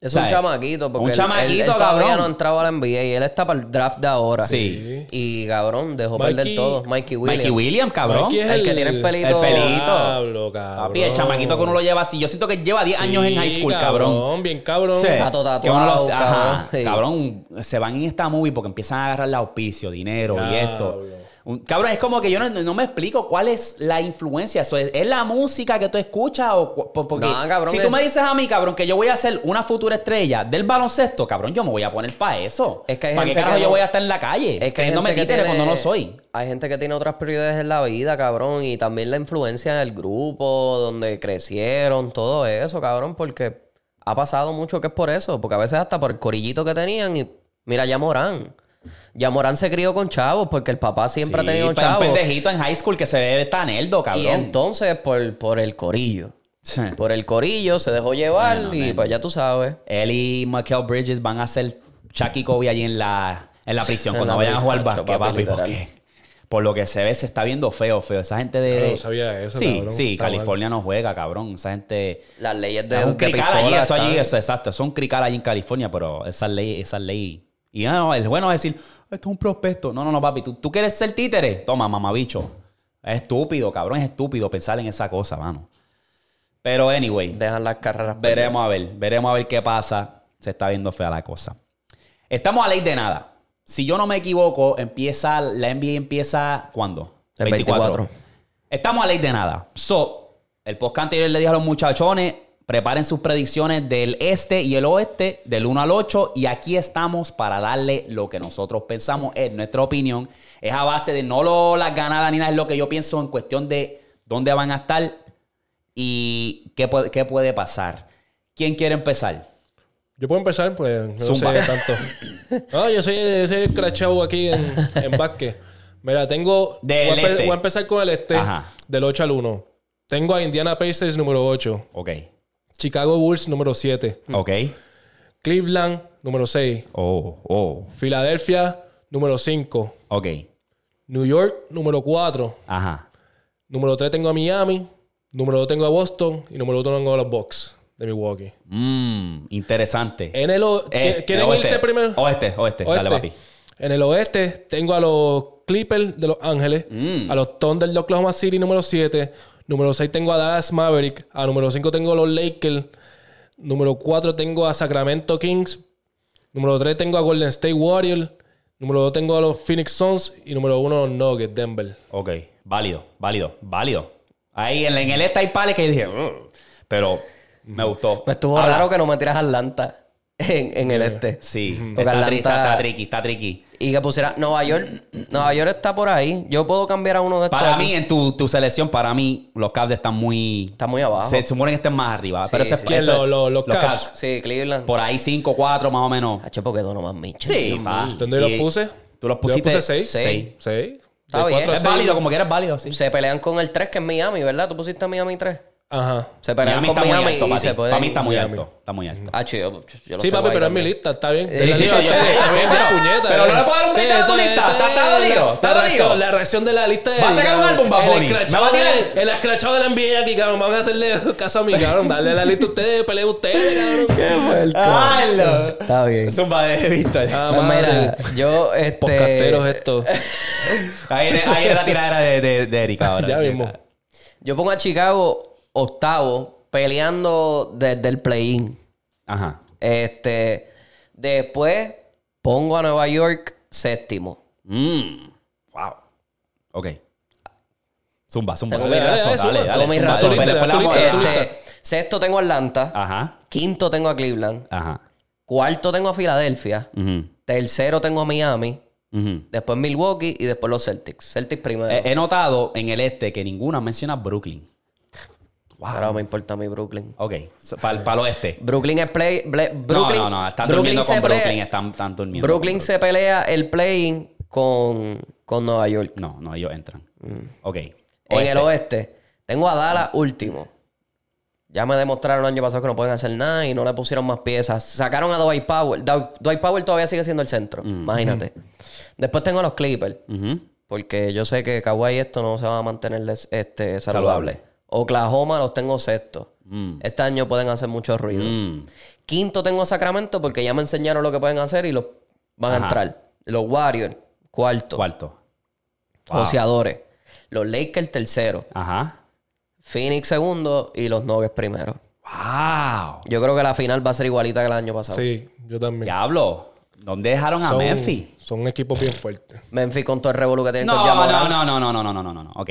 Es ¿Sabes? un chamaquito, porque Un él- chamaquito, él, él todavía cabrón. no ha entrado a la NBA. Él está para el draft de ahora. Sí. Y cabrón, dejó Mikey- perder todo. Mikey Williams. Mikey Williams, cabrón. Mikey es El que tiene el pelito. El pelito. Diablo, cabrón. Papi, el chamaquito que uno lo lleva así. Yo siento que lleva 10 años en high school, Sí, cabrón. Bien cabrón. Sí. Está todo Que uno lo- tatuado, ajá, cabrón. Sí. cabrón, se van en esta movie porque empiezan a agarrar el auspicio, dinero y esto. Un- cabrón, es como que yo no, no me explico cuál es la influencia. Eso es, ¿es la música que tú escuchas o porque No, cabrón, si tú me dices a mí, cabrón, que yo voy a ser una futura estrella del baloncesto, cabrón, yo me voy a poner para eso. Es que hay ¿Para qué carajo que yo voy a estar en la calle? Es que creyéndome títere tiene- cuando no soy. Hay gente que tiene otras prioridades en la vida, cabrón. Y también la influencia en el grupo, donde crecieron, todo eso, cabrón. Porque ha pasado mucho que es por eso. Porque a veces hasta por el corillito que tenían. Y mira, ya Morán. Ya Morán se crió con chavos porque el papá siempre Sí, ha tenido pa- un chavos. pendejito en high school que se ve tan eldo, cabrón. Y entonces por, por el corillo. Sí. Por el corillo se dejó llevar Bueno, y pues ya tú sabes. Él y Michael Bridges van a ser Chucky Kobe allí en la, en la prisión En cuando la vayan a jugar básquet, papi. Porque por lo que se ve, se está viendo feo, feo. Esa gente de. No sabía eso, Sí, cabrón. sí, California no juega, cabrón. Esa gente. Las leyes de, Es un crical allí, eso allí, eso, exacto. Son crical allí en California, pero esa ley, esa ley. Y ah, no, el bueno es decir, esto es un prospecto. No, no, no, papi. ¿Tú, tú quieres ser títere? Toma, mamabicho. Es estúpido, cabrón. Es estúpido pensar en esa cosa, mano. Pero, anyway. Dejan las carreras. Veremos a ver, veremos a ver qué pasa. Se está viendo fea la cosa. Estamos a ley de nada. Si yo no me equivoco, empieza, la NBA empieza ¿cuándo? El 24. Estamos a ley de nada. So, el podcast anterior le dije a los muchachones, preparen sus predicciones del este y el oeste, del 1 al 8, y aquí estamos para darle lo que nosotros pensamos, es nuestra opinión. Es a base de no lo, las ganadas ni nada, es lo que yo pienso en cuestión de dónde van a estar y qué puede, qué puede pasar. ¿Quién quiere empezar? Yo puedo empezar, pues no Zumba. sé tanto. No, yo soy, yo soy el crachado aquí en, en básquet. Mira, tengo. Del voy, a, empe- este. voy a empezar con el este, Ajá. del 8 al 1. Tengo a Indiana Pacers número 8, Ok. Chicago Bulls número 7, Ok. Cleveland número 6, Oh, oh. Filadelfia número 5, Ok. New York número 4, Ajá. número 3 tengo a Miami, número 2 tengo a Boston y número 1 tengo a los Bucks de Milwaukee. Mmm, interesante. En el o- Eh, ¿Quieren oeste. irte primero? Oeste, oeste, dale, Oeste. papi. En el oeste tengo a los Clippers de Los Ángeles, Mm. a los Thunder de Oklahoma City número 7, número 6 tengo a Dallas Maverick, a número 5 tengo a los Lakers, número 4 tengo a Sacramento Kings, número 3 tengo a Golden State Warriors, número 2 tengo a los Phoenix Suns y número 1 los Nuggets Denver. Ok, válido, válido, válido. Ahí en, en el este hay pales que yo dije, "Ugh", pero me gustó. Pues estuvo Ahora, raro que no me tiras Atlanta. En, en el este. Sí, Porque está, tri- Atlanta- está- está tricky, está tricky. Y que pusiera Nueva York. Nueva York está por ahí. Yo puedo cambiar a uno de estos. Para aquí. mí, en tu, tu selección, para mí, los Cavs están muy... Está muy abajo. Se supone que estén más arriba. pero ese, sí. ¿Quién? eso- Lo- lo- los Cavs. Sí, Cleveland. Por ahí 5, 4 más o menos. Hacho, porque Donovan Mitchell. Sí, Dios pa. ¿Dónde los Y- puse? Tú los Yo pusiste puse seis. seis. Seis. Está De bien. cuatro a Es seis. válido, como que eres válido, sí. Se pelean con el 3, que es Miami, ¿verdad? Tú pusiste a Miami 3. Ajá. Se pelean Miami con está muy Miami alto, y para se ti. pueden... Para mí está muy Miami. alto. Está muy alto. Yo lo Sí, tengo papi, ahí pero es mi también. lista, está bien. Sí, sí, yo sé. Pero eh. no le puedo dar un a tu lista. Está- está es- dolido, está la dolido. reacción- La reacción de la lista de Va a sacar un álbum, Bad Bunny. El Me va a escrachado tirar- de- el escrachado de la NBA aquí, cabrón. Van a hacerle caso a mí, cabrón. Dale la lista a ustedes, peleen ustedes, cabrón. ¡Halo! Está bien. Zumba de Víctor. Ah, Pues madre. mira, yo, este... Podcasteros estos. Ahí es ahí es la tiradera de, de, de Eric ahora. Ya mismo. Yo pongo a Chicago octavo, peleando desde el play-in. Ajá. Este... Después pongo a Nueva York séptimo. Mm. Wow. Ok. Zumba, zumba. Tengo mi razón, dale, zumba. dale, Tengo mi razón. Este, sexto tengo a Atlanta. Ajá. Quinto tengo a Cleveland. Ajá. Cuarto tengo a Filadelfia. Ujú, Tercero tengo a Miami. ujú. Después Milwaukee y después los Celtics. Celtics primero. He, he notado en el este que ninguna menciona Brooklyn. Ahora me importa mi Brooklyn. Ok. Para el oeste. Brooklyn es play. ble- Brooklyn, no, no, no. Están Brooklyn durmiendo con pelea- Brooklyn. Están, están durmiendo. Brooklyn se pelea el play con, con Nueva York. No, no, ellos entran. Ok. En el Oeste. tengo a Dallas último. Ya me demostraron el año pasado que no pueden hacer nada y no le pusieron más piezas. Sacaron a Dwight Powell. Dw- Dwight Powell todavía sigue siendo el centro. Imagínate. Después tengo a los Clippers. Porque yo sé que Kawhi esto no se va a mantener este, saludable. Saludable. Oklahoma los tengo sexto. Mm. Este año pueden hacer mucho ruido. Mm. Quinto tengo a Sacramento porque ya me enseñaron lo que pueden hacer y los van a entrar. Los Warriors, cuarto. Cuarto. Wow. Joseadores. Los Lakers, tercero. Ajá. Phoenix, segundo. Y los Nuggets, primero. Wow. Yo creo que la final va a ser igualita que el año pasado. Sí, yo también. Diablo. ¿Dónde dejaron a Son- Memphis? Son equipos bien fuertes. Memphis con todo el revolú que tienen No, con no, no, no, no, no, no, no, no, no, no. Ok.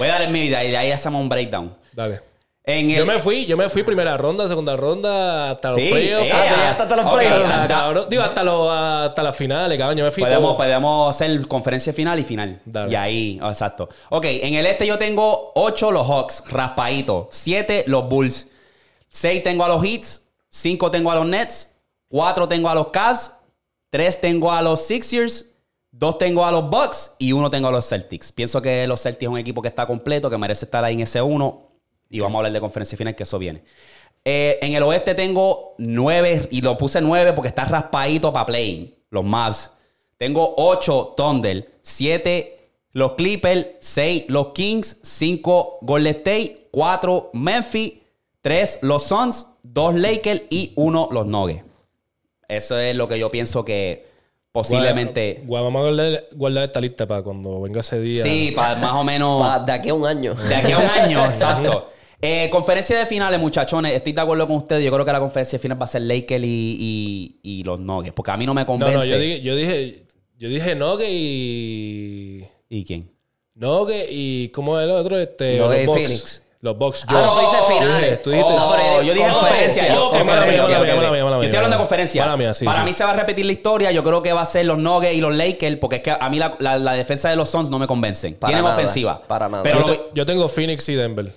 Voy a darle mi vida y de ahí hacemos un breakdown. Dale. En el... Yo me fui, yo me fui primera ronda, segunda ronda, hasta los Sí, playoffs. eh, Ah, tú llegaste hasta los ok, playoffs. Digo, hasta, los, hasta las finales, cabrón. Yo me fui Podemos, todo. podemos hacer conferencia final y final. Dale. Y ahí, oh, exacto. Ok, en el este yo tengo 8 los Hawks, raspadito. 7 los Bulls. 6 tengo a los Heats. 5 tengo a los Nets. 4 tengo a los Cavs. 3 tengo a los Sixers. 2 tengo a los Bucks. Y 1 tengo a los Celtics. Pienso que los Celtics es un equipo que está completo, que merece estar ahí en ese 1. Y vamos a hablar de conferencia final, que eso viene. Eh, en el oeste tengo 9, y lo puse 9 porque está raspadito para playing. Los Mavs. Tengo 8 Thunder, 7 los Clippers, 6 los Kings, 5 Golden State, 4 Memphis, 3 los Suns, 2 Lakers y 1 los Nuggets. Eso es lo que yo pienso que posiblemente... Guau, vamos a guardar, guardar esta lista para cuando venga ese día. Sí, para más o menos... Pa- de aquí a un año. De aquí a un año, exacto. Eh, conferencia de finales, muchachones. Estoy de acuerdo con ustedes. Yo creo que la conferencia de finales va a ser Lakers y, y- y los Nuggets. Porque a mí no me No, convence. no, yo dije, yo dije, yo dije Nogue y. ¿Y quién? Nogue y. ¿Cómo es el otro? Este, y. Phoenix. Los Box. Ah, no, tú dices finales. tú dijiste- No, pero yo dije conferencia. conferencia. yo, Yo estoy hablando de conferencia. Mala mía, sí, Para sí. mí se va a repetir la historia. Yo creo que va a ser los Nuggets y los Lakers. Porque es que a mí la, la- la defensa de los Suns no me convencen. Para Tienen nada, ofensiva. para nada. Pero yo, te- yo tengo Phoenix y Denver.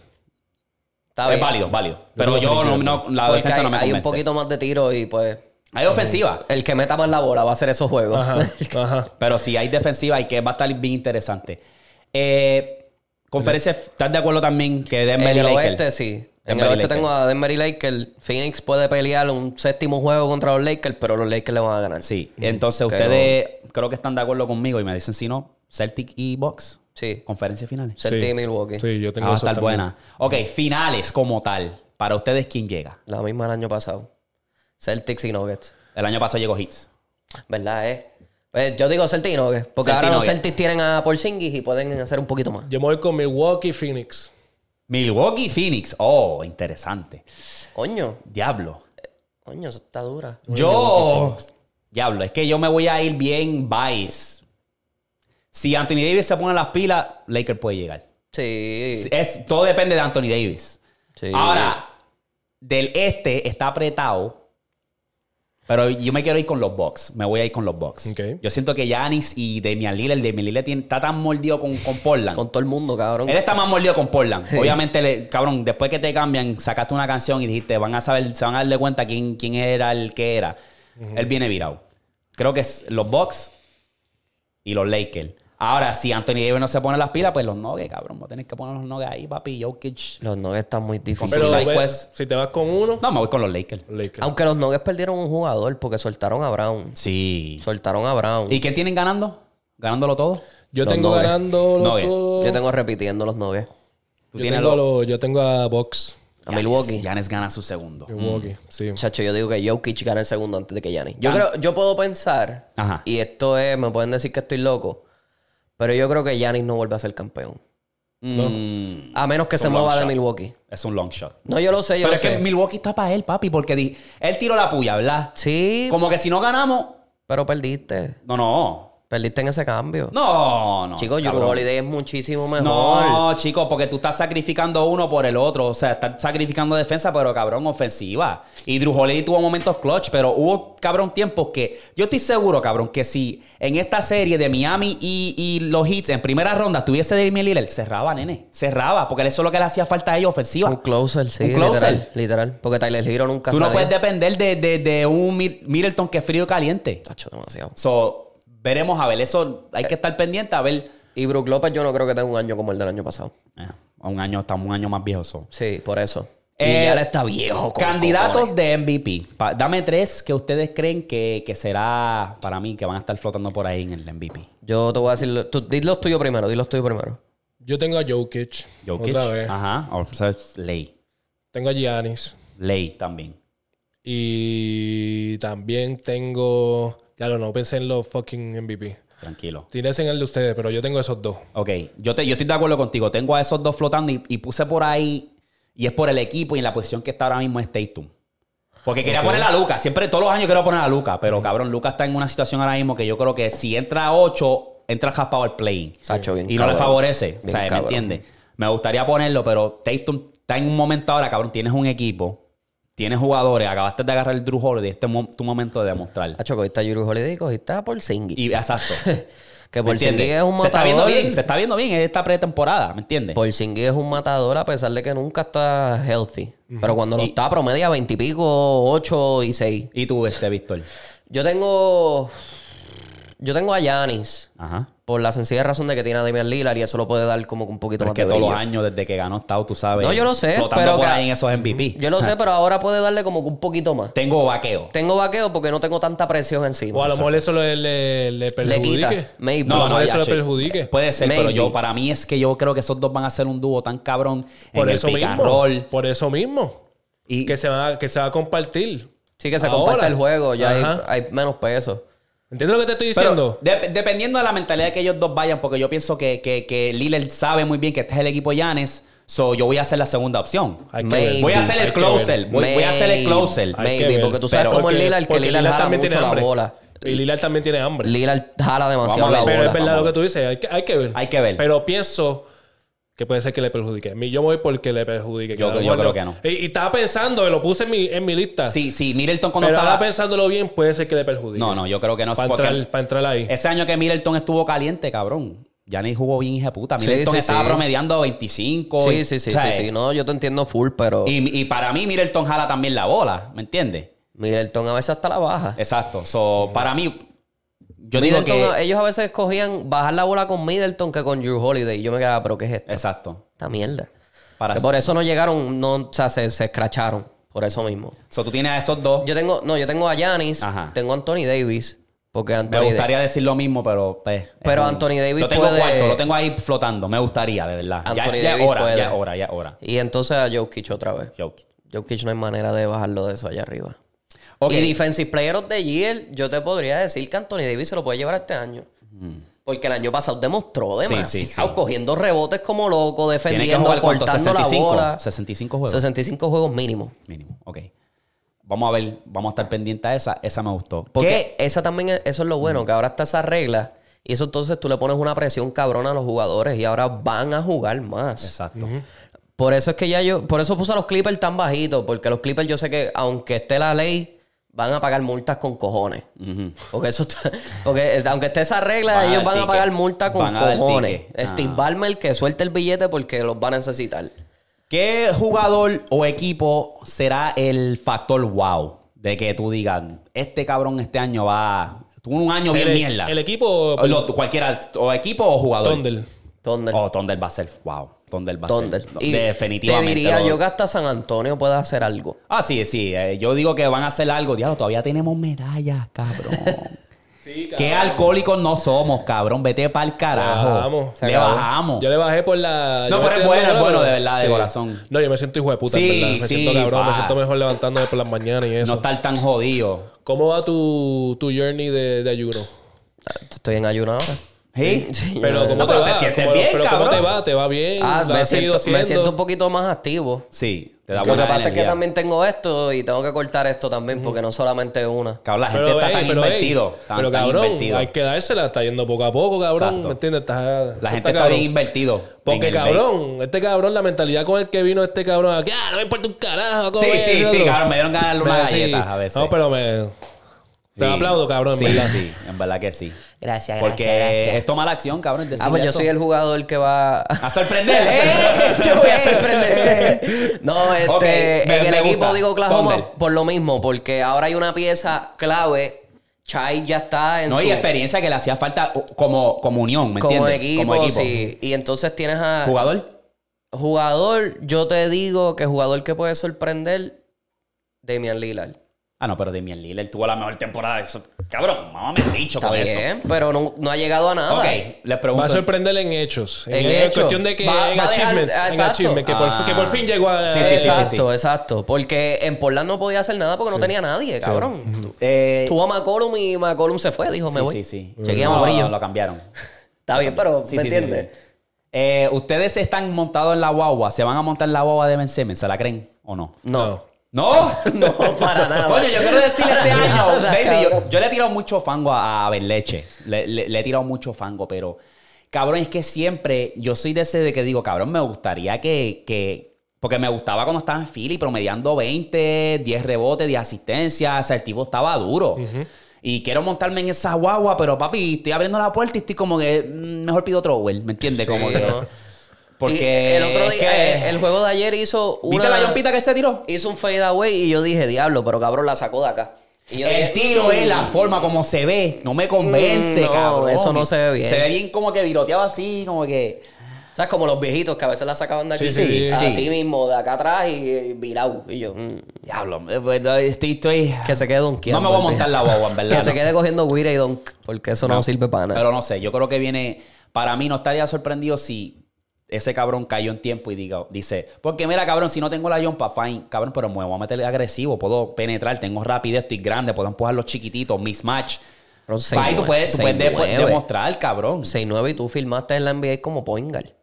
Está es válido, válido. Pero yo no, la Porque defensa hay, no me hay un convence. poquito más de tiro y pues Hay ofensiva. el que meta más la bola va a hacer esos juegos. Ajá. Ajá. Pero si hay defensiva y que va a estar bien interesante. Eh, conferencia, ¿estás de acuerdo también que Denver en y el Lakers? oeste sí. En el oeste tengo a Denver y Lakers. Phoenix puede pelear un séptimo juego contra los Lakers, pero los Lakers le van a ganar. Sí. Entonces ustedes creo que están de acuerdo conmigo y me dicen si no, Celtic y Bucks. Sí. Conferencia finales. Celtic Sí. y Milwaukee. Sí, yo tengo Ah, va a eso estar también. buena. Ok, finales como tal. Para ustedes, ¿quién llega? La misma del año pasado. Celtics y Nuggets. El año pasado llegó Hits. ¿Verdad, eh? Pues yo digo Nuggets. Porque ahora los. Celtics tienen a Porzingis y pueden hacer un poquito más. Yo me voy con Milwaukee y Phoenix. Milwaukee, Phoenix. Oh, interesante. Coño. Diablo. Coño, eso está dura. Yo. Diablo, es que yo me voy a ir bien bias. Si Anthony Davis se pone las pilas, Lakers puede llegar. Sí. Es, todo depende de Anthony Davis. sí. Ahora, del este está apretado. Pero yo me quiero ir con los Bucks. Me voy a ir con los Bucks. Yo siento que Giannis y Damian Lillard, Damian Lillard tiene- está tan mordido con, con Portland. Con todo el mundo, cabrón. Él está más mordido con Portland. Obviamente, le- cabrón, después que te cambian, sacaste una canción y dijiste, van a saber, se van a darle cuenta quién, quién era el que era. Él viene virado. Creo que es los Bucks y los Lakers. Ahora, si Anthony Davis no se pone las pilas, pues los Nuggets, cabrón. Vos tenés que poner los Nuggets ahí, papi. Jokic. Los Nuggets están muy difíciles. Pero Side ve- quest. si te vas con uno, No, me voy con los Lakers. Lakers. Aunque los Nuggets perdieron un jugador porque soltaron a Brown. Sí. Soltaron a Brown. ¿Y quién tienen ganando? ¿Ganándolo todo? Yo Los tengo Nuggets. ganando los Nuggets. Yo tengo repitiendo los Nuggets. Tú Yo tienes tengo, a los... yo tengo a Box. A Milwaukee. Giannis gana su segundo. Milwaukee, sí. Chacho, yo digo que Jokic gana el segundo antes de que Giannis. Yo creo, yo puedo pensar, Ajá. y esto es, me pueden decir que estoy loco, pero yo creo que Giannis no vuelve a ser campeón. Mm, A menos que Es se mueva de. Milwaukee. es un long shot. No, yo lo sé, yo Pero lo es que. Milwaukee está para él, papi, porque di- él tiró la puya, ¿verdad? Sí, Como que si no ganamos... pero perdiste. No, no. Perdiste en ese cambio. No, no. Chicos, Drew cabrón. Holiday es muchísimo mejor. No, chicos, porque tú estás sacrificando uno por el otro. O sea, estás sacrificando defensa, pero cabrón, ofensiva. Y Drew Holiday tuvo momentos clutch, pero hubo, cabrón, tiempos que. Yo estoy seguro, cabrón, que si en esta serie de Miami y, y los Hits en primera ronda tuviese Damian Lillard, cerraba, nene. Cerraba, porque eso es lo que le hacía falta a ellos, ofensiva. Un closer, sí, Un closer. literal. Literal. Porque Tyler Hero nunca Tú no puedes depender de, de- de un Mid- Middleton que es frío y caliente. Tacho, demasiado. So, veremos a ver. Eso hay que estar pendiente a ver. Y Brook López yo no creo que tenga un año como el del año pasado. Eh, un año, estamos un año más viejo. so. Sí, por eso. Eh, y ya le está viejo. con Candidatos cojones. de MVP. Pa- dame tres que ustedes creen que, que será para mí, que van a estar flotando por ahí en el MVP. Yo te voy a decir... Tú, di los tuyos primero, di los tuyos primero. Yo tengo a Jokic. Jokic. Otra vez. Ajá. O sea, es ley. Tengo a Giannis. Ley también. Y también tengo. Ya lo no pensé en los fucking MVP. Tranquilo. Tienes en el de ustedes, pero yo tengo esos dos. Ok, yo, te, yo estoy de acuerdo contigo. Tengo a esos dos flotando y, y puse por ahí, y es por el equipo y en la posición que está ahora mismo es Tatum. Porque quería poner a Lucas. Siempre, todos los años quiero poner a Lucas. Pero cabrón, Lucas está en una situación ahora mismo que yo creo que si entra a 8, entra raspado al play. Sacho, bien y no le favorece. O Bien sea, ¿me entiendes? Me gustaría ponerlo, pero Tatum está en un momento ahora, cabrón. Tienes un equipo, tienes jugadores, acabaste de agarrar el Drew Holiday. Este es mo- tu momento de demostrar. Hacho, cogiste a Drew Holiday y cogiste a Porzingis. Y exacto. que ¿Me Porzingis entiendes? es un Se está viendo matador. bien, se está viendo bien en esta pretemporada, ¿me entiendes? Porzingis es un matador a pesar de que nunca está healthy. Pero cuando no está, promedia 20 y pico, 8 y 6. Y tú, este, Víctor. Yo tengo... Yo tengo a Yanis. Ajá. Por la sencilla razón de que tiene a Damian Lillard y eso lo puede dar como un poquito Pero es más que de todos los años desde que ganó Estado, tú sabes. No, yo lo sé, pero por que- ahí en esos MVP. Yo lo sé, pero ahora puede darle como que un poquito más. Tengo vaqueo. Tengo vaqueo porque no tengo tanta presión encima. O a lo mejor eso le, le, le perjudique. quita. Maybe. No, a lo mejor ya, eso le perjudique. Puede ser, pero yo para mí es que yo creo que esos dos van a ser un dúo tan cabrón Por en eso el pick and mismo. roll. Por eso mismo. Y Que se va, que se va a compartir. Sí, que se Ahora. comparte el juego, ya hay, hay menos peso. ¿Entiendes lo que te estoy pero diciendo? de- dependiendo de la mentalidad que ellos dos vayan, porque yo pienso que, que, que Lillard sabe muy bien que este es el equipo Yanes, so yo voy a hacer la segunda opción. Maybe. Voy a hacer el closer. Voy, voy a hacer el closer. Maybe, porque tú sabes cómo es Porque- Lillard, que Lillard jala mucho la hambre. bola. Y Lillard también tiene hambre. Lillard jala demasiado la ver, Pero bola. es verdad lo que tú dices. Hay que, hay que ver. Hay que ver. Pero pienso que puede ser que le perjudique. A mí Yo me voy porque le perjudique. Yo- yo creo que Y, y estaba pensando, lo puse en mi, en mi lista. Sí, sí, Middleton cuando pero estaba... pensándolo bien, puede ser que le perjudique. No, no, yo creo que no. Para porque entrar, para entrar ahí. Ese año que Middleton estuvo caliente, cabrón. Yanis jugó bien, hija de puta. Sí, Middleton sí, estaba sí. promediando 25. Sí, y- sí, sí, o sea, sí, sí. No, yo te entiendo full, pero Y, y para mí Middleton jala también la bola, ¿me entiendes? Middleton a veces hasta la baja. Exacto. So, para mí, yo digo que... ellos a veces escogían bajar la bola con Middleton que con Drew Holiday. Y yo me quedaba, pero ¿qué es esto? Exacto. Esta mierda. Para Que por eso no llegaron, no, o sea, se, se escracharon. Por eso mismo. So, tú tienes a esos dos. Yo tengo, no, yo tengo a Ajá. tengo a Anthony Davis. Porque Anthony Me gustaría decir lo mismo, pero... Pues, Pero un- Anthony Davis Lo tengo puede- cuarto, lo tengo ahí flotando. Me gustaría, de verdad. Anthony ya Davis es hora, puede. ya es hora, ya es hora. Y entonces a Jokic otra vez. Jokic. Jokic no hay manera de bajarlo de eso allá arriba. Y Defensive Player of the Year, yo te podría decir que Anthony Davis se lo puede llevar este año. Porque el año pasado demostró demasiado, sí, sí. cogiendo rebotes como loco, defendiendo, cortando 65. la bola. 65 juegos. 65 juegos mínimo. Mínimo. Ok. Vamos a ver, vamos a estar pendientes a esa. Esa me gustó. Porque ¿Qué? esa también es- eso es lo bueno, que ahora está esa regla. Y eso entonces tú le pones una presión cabrona a los jugadores y ahora van a jugar más. Exacto. Por eso es que ya yo, por eso puse a los Clippers tan bajitos, porque los Clippers yo sé que aunque esté la ley, van a pagar multas con cojones. Porque eso está- porque es- aunque esté esa regla, Van ellos van a pagar multa con Van cojones. ticket. Steve Ah. Ballmer que suelte el billete porque los va a necesitar. ¿Qué jugador o equipo será el factor wow? De que tú digas, este cabrón este año va. Tuvo un año bien El, mierda. el equipo. O lo- cualquiera, o equipo o jugador. Thunder. Thunder. Oh, Thunder va a ser, wow. Thunder va a Thunder. ser. Y definitivamente. Te diría lo- yo que hasta San Antonio puede hacer algo. Ah, sí, sí. eh, yo digo que van a hacer algo. Diablo, todavía tenemos medallas, cabrón. Sí, Qué alcohólicos no somos, cabrón. Vete para el carajo. bajamos. Se Le bajamos. Yo le bajé por la. No, yo pero me es bueno, es bueno, de verdad, de corazón. No, yo me siento hijo de puta, Sí, en verdad. Me sí, siento cabrón, me pa. siento mejor levantándome por las mañanas y eso. No estar tan jodido. ¿Cómo va tu, tu journey de, de ayuno? Estoy en ayuno ahora. ¿Sí? Sí, Pero ¿cómo No, te pero va? te sientes ¿Cómo- bien, pero ¿cómo cabrón. te va? ¿Te va bien? Ah, ¿Lo me siento, me siento un poquito más activo. Sí, te da Lo buena que pasa es que también tengo esto y tengo que cortar esto también porque no solamente una. Cabrón, la gente Pero, está ey, tan pero, ey, invertido. tan- pero cabrón, invertido. hay que dársela. Está yendo poco a poco, cabrón. Exacto. ¿Me entiendes? Está- La gente está cabrón. bien invertido. Porque, cabrón, este cabrón, la mentalidad con el que vino este cabrón aquí, ah, no me importa un carajo. ¿cómo Sí, sí, sí, cabrón, me dieron ganas de darle una Me- sí. galleta a veces. No, pero me... Te Sí. aplaudo, cabrón, en Sí, verdad. sí, en verdad que sí. Gracias, Porque es tomar la acción, cabrón. Ah, pues yo soy el jugador que va A sorprender. ¡Eh! Yo voy a sorprender. no, este, me- en el me equipo gusta. digo Oklahoma Thunder. por lo mismo, porque ahora hay una pieza clave. Chai ya está en No, su y experiencia que le hacía falta uh, como, como unión, ¿me como entiendes? equipo, sí. Y entonces tienes a ¿Jugador? jugador, yo te digo que jugador que puede sorprender Damian Lillard. Ah, no, pero Damian Lillard tuvo la mejor temporada. Eso- cabrón, mamá me he dicho Está con eso. pero no, no ha llegado a nada. Ok, les pregunto. Va a sorprenderle en hechos. En, hechos. cuestión de que Va- en va a dejar- achievements. en exacto. achievements, que, por, Ah. que por fin llegó a... Sí, sí, sí, sí, exacto, sí. exacto. Porque en Portland no podía hacer nada porque no tenía nadie, cabrón. Eh, Tuvo a McCollum y McCollum se fue, dijo, me sí, voy. sí, sí. Chequeamos, No, Corillo. Lo cambiaron. Está bien, pero Sí, ¿me sí, sí, entiendes? sí. Eh, Ustedes están montados en la guagua. ¿Se van a montar en la guagua de Ben Simmons? ¿Se la creen o no? No. ¿No? No, para nada. Coño, yo quiero decirle este año, baby, yo, yo le he tirado mucho fango a, a Berleche. Le, le- le he tirado mucho fango, pero cabrón, es que siempre yo soy de ese de que digo, cabrón, me gustaría que, que porque me gustaba cuando estaba en Philly promediando 20, 10 rebotes, 10 asistencias, o sea, el tipo estaba duro. Y quiero montarme en esa guagua, pero papi, estoy abriendo la puerta y estoy como que mm, mejor pido otro ¿me entiendes? Como Sí, que ¿no? Porque el otro es día, que- eh, el juego de ayer hizo una... ¿Viste la yompita que se tiró? Hizo un fade away y yo dije, diablo, pero cabrón la sacó de acá. Y yo El dije, tiro "Mm". es la forma como se ve. No me convence, Mm, no, cabrón. eso no se ve bien. Se ve bien como que viroteado así, como que. ¿Sabes? Como los viejitos que a veces la sacaban de aquí. Sí, sí, sí. Así mismo, de acá atrás y virado. Y yo, mm, Diablo, estoy. estoy... que se quede donkeando. No me voy a montar la guagua, en verdad. Que se no. quede cogiendo guira y donk. Porque eso no, sirve para nada. Pero no sé, yo creo que viene. Para mí no estaría sorprendido si ese cabrón cayó en tiempo y diga, dice, porque mira, cabrón, si no tengo la yompa, fine, cabrón, pero me voy a meterle agresivo, puedo penetrar, tengo rapidez, estoy grande, puedo empujar los chiquititos, mismatch. Pero ahí tú puedes, tú puedes de- 6'9". demostrar, cabrón. 6'9 y tú filmaste en la NBA como Poingal.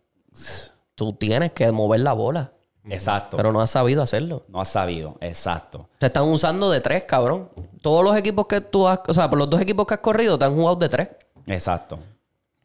Tú tienes que mover la bola. Exacto. Pero no has sabido hacerlo. no has sabido, exacto. Te están usando de tres, cabrón. Todos los equipos que tú has... O sea, por los dos equipos que has corrido te han jugado de tres. Exacto.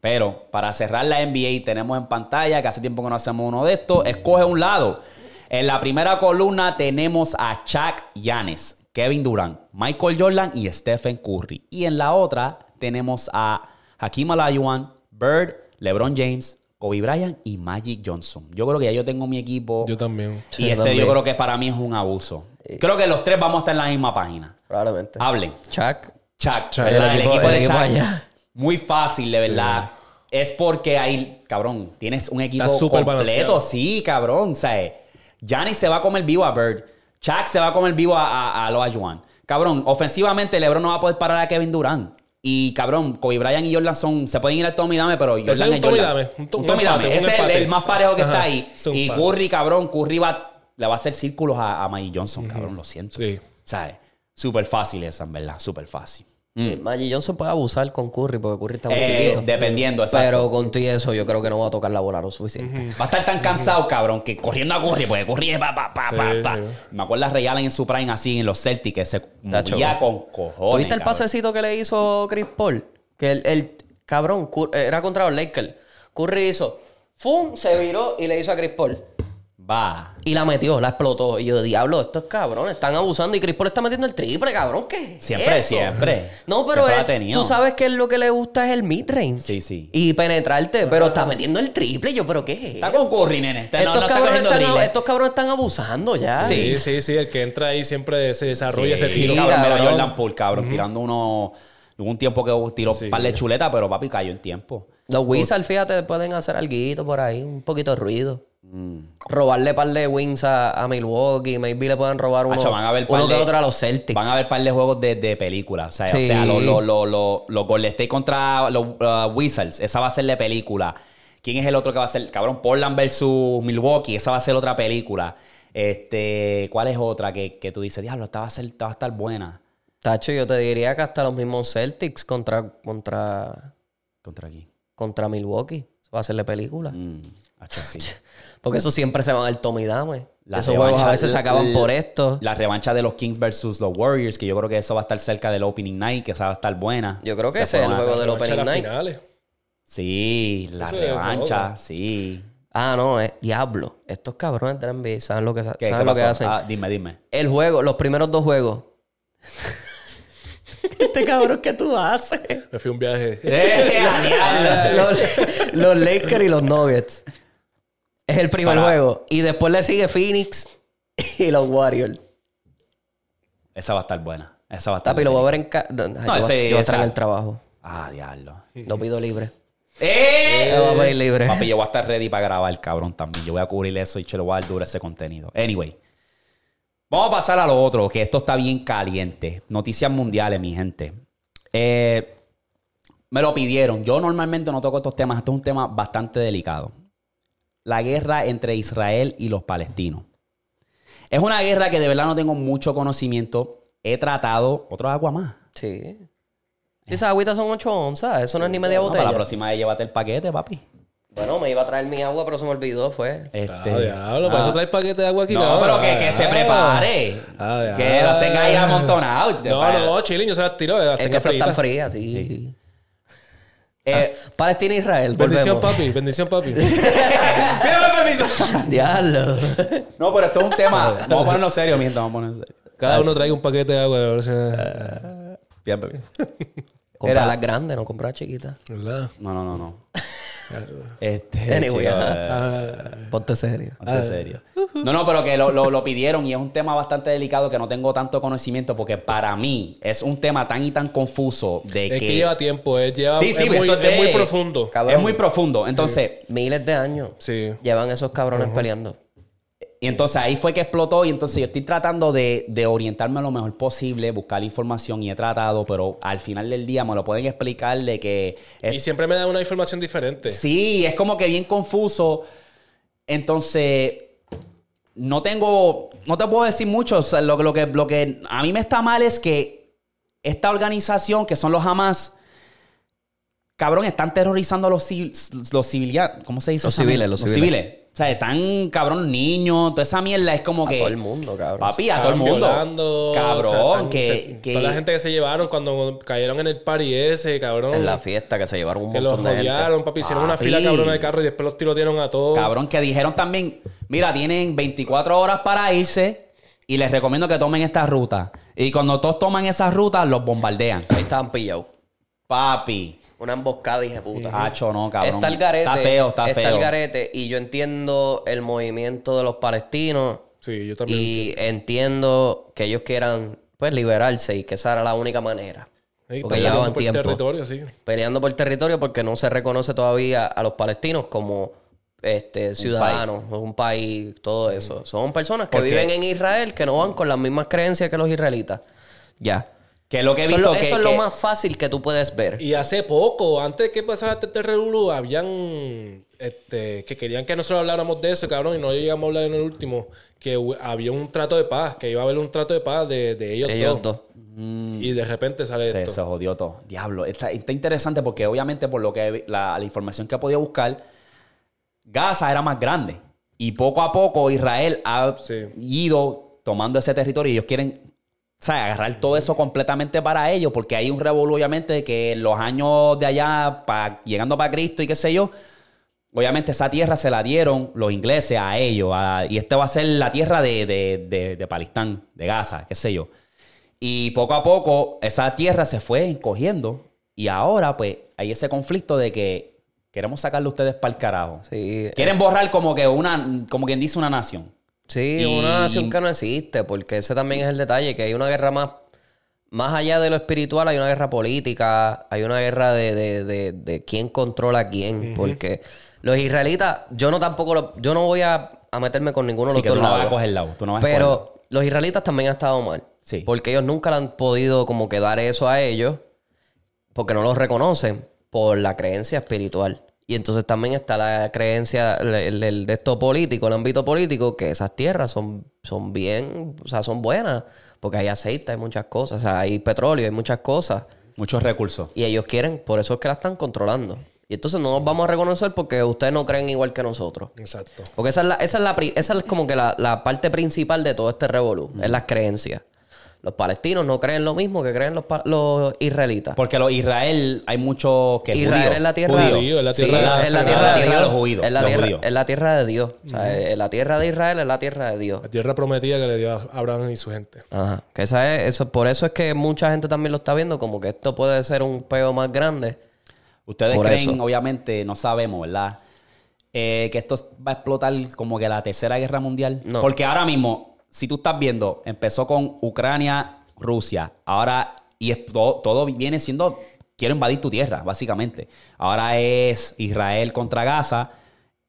Pero para cerrar la NBA tenemos en pantalla, que hace tiempo que no hacemos uno de estos, escoge un lado. En la primera columna tenemos a Chuck Yanes, Kevin Durant, Michael Jordan y Stephen Curry. Y en la otra tenemos a Hakim Olajuwon, Bird, LeBron James, Kobe Bryant y Magic Johnson. Yo creo que ya yo tengo mi equipo. Yo también. y Sí, este también. yo creo que para mí es un abuso. Creo que los tres vamos a estar en la misma página. Probablemente. Hablen. Chuck. Chuck, Chuck. El El equipo- el de equipo Chuck. allá. Muy fácil, de verdad. Es porque hay, cabrón, tienes un equipo completo. balanceado. Sí, cabrón. O sea, Giannis se va a comer vivo a Bird. Chuck se va a comer vivo a, a, a Loa Juan. Cabrón, ofensivamente LeBron no va a poder parar a Kevin Durant. Y cabrón, Kobe Bryant y Jordan son, se pueden ir al Tommy Dame, pero Jordan es un es Tommy Jordan. Dame, un to- Un un Tommy empate, Dame. Ese es el, más parejo que Ajá, está ahí. Y empate. Curry, cabrón, Curry va, le va a hacer círculos a, a Magic Johnson, cabrón, lo siento. Sí. ¿Sabes? Súper fácil esa, en verdad, súper fácil. Sí, Magic Johnson puede abusar con Curry porque Curry está muy Eh, chiquito. dependiendo, exacto. Pero con y eso yo creo que no va a tocar la bola lo suficiente. Va a estar tan cansado, cabrón, que corriendo a Curry, porque Curry es pa, pa, pa, Sí, pa, pa. sí. Me acuerdo a Ray Allen en su prime así en los Celtics, que se Tacho. movía con cojones. ¿Tuviste el cabrón. pasecito que le hizo Chris Paul? Que el, el cabrón Cur- era contra los Lakers. Curry hizo, ¡fum! Se viró y le hizo a Chris Paul. Va. Y la metió, la explotó. Y yo, diablo, estos cabrones están abusando. Y Chris Paul está metiendo el triple, cabrón. ¿Qué? es Siempre, eso? siempre. No, pero Siempre él- tú sabes que él lo que le gusta es el mid-range. Sí, sí. Y penetrarte, pero está metiendo el triple. Yo, ¿pero qué es? Está con Curry, nene. Está- estos, no cabrones están, dribles. estos cabrones están abusando ya. Sí, sí, sí. El que entra ahí siempre se desarrolla Sí, ese tiro. cabrón, mira cabrón. Jordan Poole, cabrón, tirando uno... Hubo un tiempo que tiró Sí. un par de chuletas, pero papi cayó en tiempo. Los Wizards, fíjate, pueden hacer algo por ahí, un poquito de ruido. Mm. Robarle par de wings a, a Milwaukee, maybe le pueden robar uno, Hacho, van a ver par uno que de- otro a los Celtics. Van a ver par de juegos de, de película. O sea, o Sí. sea los lo, lo, lo, los Golden State contra los uh, Wizards. Esa va a ser de película. ¿Quién es el otro que va a ser? Cabrón, Portland versus Milwaukee. Esa va a ser otra película. Este, ¿cuál es otra que, que tú dices? Diablo, esta va a ser, esta va a estar buena. Tacho, yo te diría que hasta los mismos Celtics contra, contra, Contra aquí. contra Milwaukee. Eso va a ser de película. Mm, hacho, sí. Porque eso siempre se van al Tommy Dame. La Esos juegos a veces se acaban por esto. La revancha de los Kings versus los Warriors, que yo creo que eso va a estar cerca del Opening Night, que esa va a estar buena. Yo creo que Se ese es el juego del Opening las Night. finales. Sí, la Eso revancha, sí. Ah, no, es diablo. Estos cabrones de la NBA saben lo que, sa- ¿Qué, saben qué lo que hacen. Ah, dime, dime. El juego, los primeros dos juegos. este cabrón, ¿qué tú haces? Me fui a un viaje. ¡Eh, los, los Lakers y los Nuggets. Es el primer Para- juego. Y después le sigue Phoenix y los Warriors. Esa va a estar buena. Esa va a estar Tapi, lo voy a ver en casa. yo, ese- voy a estar en esa- el trabajo. Ah, diablo. Lo pido libre. ¡Eh! Lo voy a pedir libre. Papi, yo voy a estar ready para grabar, cabrón, también. Yo voy a cubrir eso y se lo voy a dar duro ese contenido. Anyway. Vamos a pasar a lo otro, que esto está bien caliente. Noticias mundiales, mi gente. Eh, me lo pidieron. Yo normalmente no toco estos temas. Esto es un tema bastante delicado. La guerra entre Israel y los palestinos. Es una guerra que de verdad no tengo mucho conocimiento. He tratado... Otro agua más. Sí. Esas agüitas son 8 onzas. Eso no es ni media botella. para la próxima vez llévate el paquete, papi. Bueno, me iba a traer mi agua, pero se me olvidó. Fue. Este, Ah, diablo, para ah. eso traes paquete de agua aquí. No, pero que, que se Ah. prepare. Ah, que los tenga ahí amontonados. No, no, chilín, yo se las tiro. Las Es que están frías, sí. Eh, Palestina e Israel. Bendición, volvemos. papi. Bendición, papi. Pídeme permiso. Diablo. No, pero esto es un tema. Vamos a ponerlo serio, mientras vamos a ponerlo serio. Cada uno traiga un paquete de agua. Bien, permiso. Comprar las grandes, no comprar chiquitas. ¿Verdad? No, no, no, no. Este. Anyway, chico, ajá. Ponte serio. ponte serio. No, no, pero que lo, lo- lo pidieron y es un tema bastante delicado que no tengo tanto conocimiento porque para mí es un tema tan y tan confuso de Es que. que lleva tiempo. Es, lleva, Sí, sí, es, muy, eso es es de- muy profundo. Cabrón. es muy profundo. Entonces, Miles de años Sí. llevan esos cabrones peleando. Y entonces ahí fue que explotó y entonces yo estoy tratando de, de orientarme lo mejor posible, buscar información y he tratado, pero al final del día me lo pueden explicar de que... es- Y siempre me da una información diferente. sí, es como que bien confuso. Entonces, no tengo, no te puedo decir mucho. O sea, lo, lo que, lo que a mí me está mal es que esta organización, que son los Hamas, cabrón, están terrorizando a los, civil, los civilianos. ¿Cómo se dice? Los civiles, los civiles. O sea, están, cabrón, niños, toda esa mierda es como A que... todo el mundo, cabrón. Papi, a todo el mundo. violando, Cabrón, o sea, están- que, se- que- Toda la gente que se llevaron cuando cayeron en el party ese, cabrón. En la fiesta que se llevaron un que los montón de gente. rodearon, papi. Hicieron una fila cabrona de carro y después los tirotearon a todos. Cabrón, que dijeron también, mira, tienen 24 horas para irse y les recomiendo que tomen esta ruta. Y cuando todos toman esa ruta, los bombardean. Ahí estaban pillados. Papi. Una emboscada, dije puta. Hacho, no, cabrón. Está el garete. Está feo, está, Está feo. el garete. Y yo entiendo el movimiento de los palestinos. Sí, yo también. Y entiendo que ellos quieran, pues, liberarse y que esa era la única manera. Sí, porque llevaban peleando por tiempo. territorio, sí. Peleando por territorio porque no se reconoce todavía a los palestinos como este, ciudadanos, un país, todo eso. Son personas que viven en Israel que no van con las mismas creencias que los israelitas. Ya. Que lo que he Eso, es visto lo, que... eso es que- lo más fácil que tú puedes ver. Y hace poco, antes de que pasara este revolú, habían este, que querían que nosotros habláramos de eso, cabrón, y no llegamos a hablar en el último, que había un trato de paz, que iba a haber un trato de paz de, de ellos, Ellos dos. dos. Y de repente sale Se, esto. se jodió todo. Diablo. Está, está interesante porque obviamente por lo que la, la información que he podido buscar, Gaza era más grande. Y poco a poco Israel ha Sí. ido tomando ese territorio y ellos quieren o sea, agarrar todo eso completamente para ellos porque hay un revuelo obviamente de que en los años de allá, pa- llegando para Cristo y qué sé yo, obviamente esa tierra se la dieron los ingleses a ellos. a- y esta va a ser la tierra de, de, de, de Palestán, de Gaza, qué sé yo. Y poco a poco esa tierra se fue encogiendo. Y ahora, pues, hay ese conflicto de que queremos sacarle a ustedes para el carajo. Sí, Quieren borrar como que una, como quien dice una nación. Sí, Y- una nación que no existe, porque ese también es el detalle, que hay una guerra más, más allá de lo espiritual, hay una guerra política, hay una guerra de, de, de, de quién controla a quién, porque los israelitas, yo no tampoco, lo- yo no voy a, a meterme con ninguno de los que tú no vas a lados. coger lado. Tú no vas a escoger Pero los israelitas también han estado mal. Sí. Porque ellos nunca le han podido como que dar eso a ellos, porque no los reconocen por la creencia espiritual. Y entonces también está la creencia el, el- de esto político, el ámbito político, que esas tierras son, son bien, o sea, son buenas, porque hay aceite, hay muchas cosas, o sea, hay petróleo, hay muchas cosas. Muchos recursos. Y ellos quieren, por eso es que la están controlando. Y entonces no nos vamos a reconocer porque ustedes no creen igual que nosotros. Exacto. Porque esa es, la, esa es, la, pri- esa es como que la, la parte principal de todo este revolú, es las creencias. Los palestinos no creen lo mismo que creen los, israelitas. Porque los Israel hay mucho que Israel judío. es la tierra Judío. Judío, es la tierra- de La tierra de Dios. Es la tierra, es la tierra de Dios. O sea, es- la tierra de Israel es la tierra de Dios. La tierra prometida que le dio a Abraham y su gente. Ajá. Que esa es, eso, por eso es que mucha gente también lo está viendo como que esto puede ser un peo más grande. Ustedes Por creen, eso. obviamente, no sabemos, ¿verdad? Eh, que esto va a explotar como que la tercera guerra mundial. No. Porque ahora mismo, si tú estás viendo, empezó con Ucrania, Rusia. Ahora, y es- todo, todo viene siendo, quiero invadir tu tierra, básicamente. Ahora es Israel contra Gaza.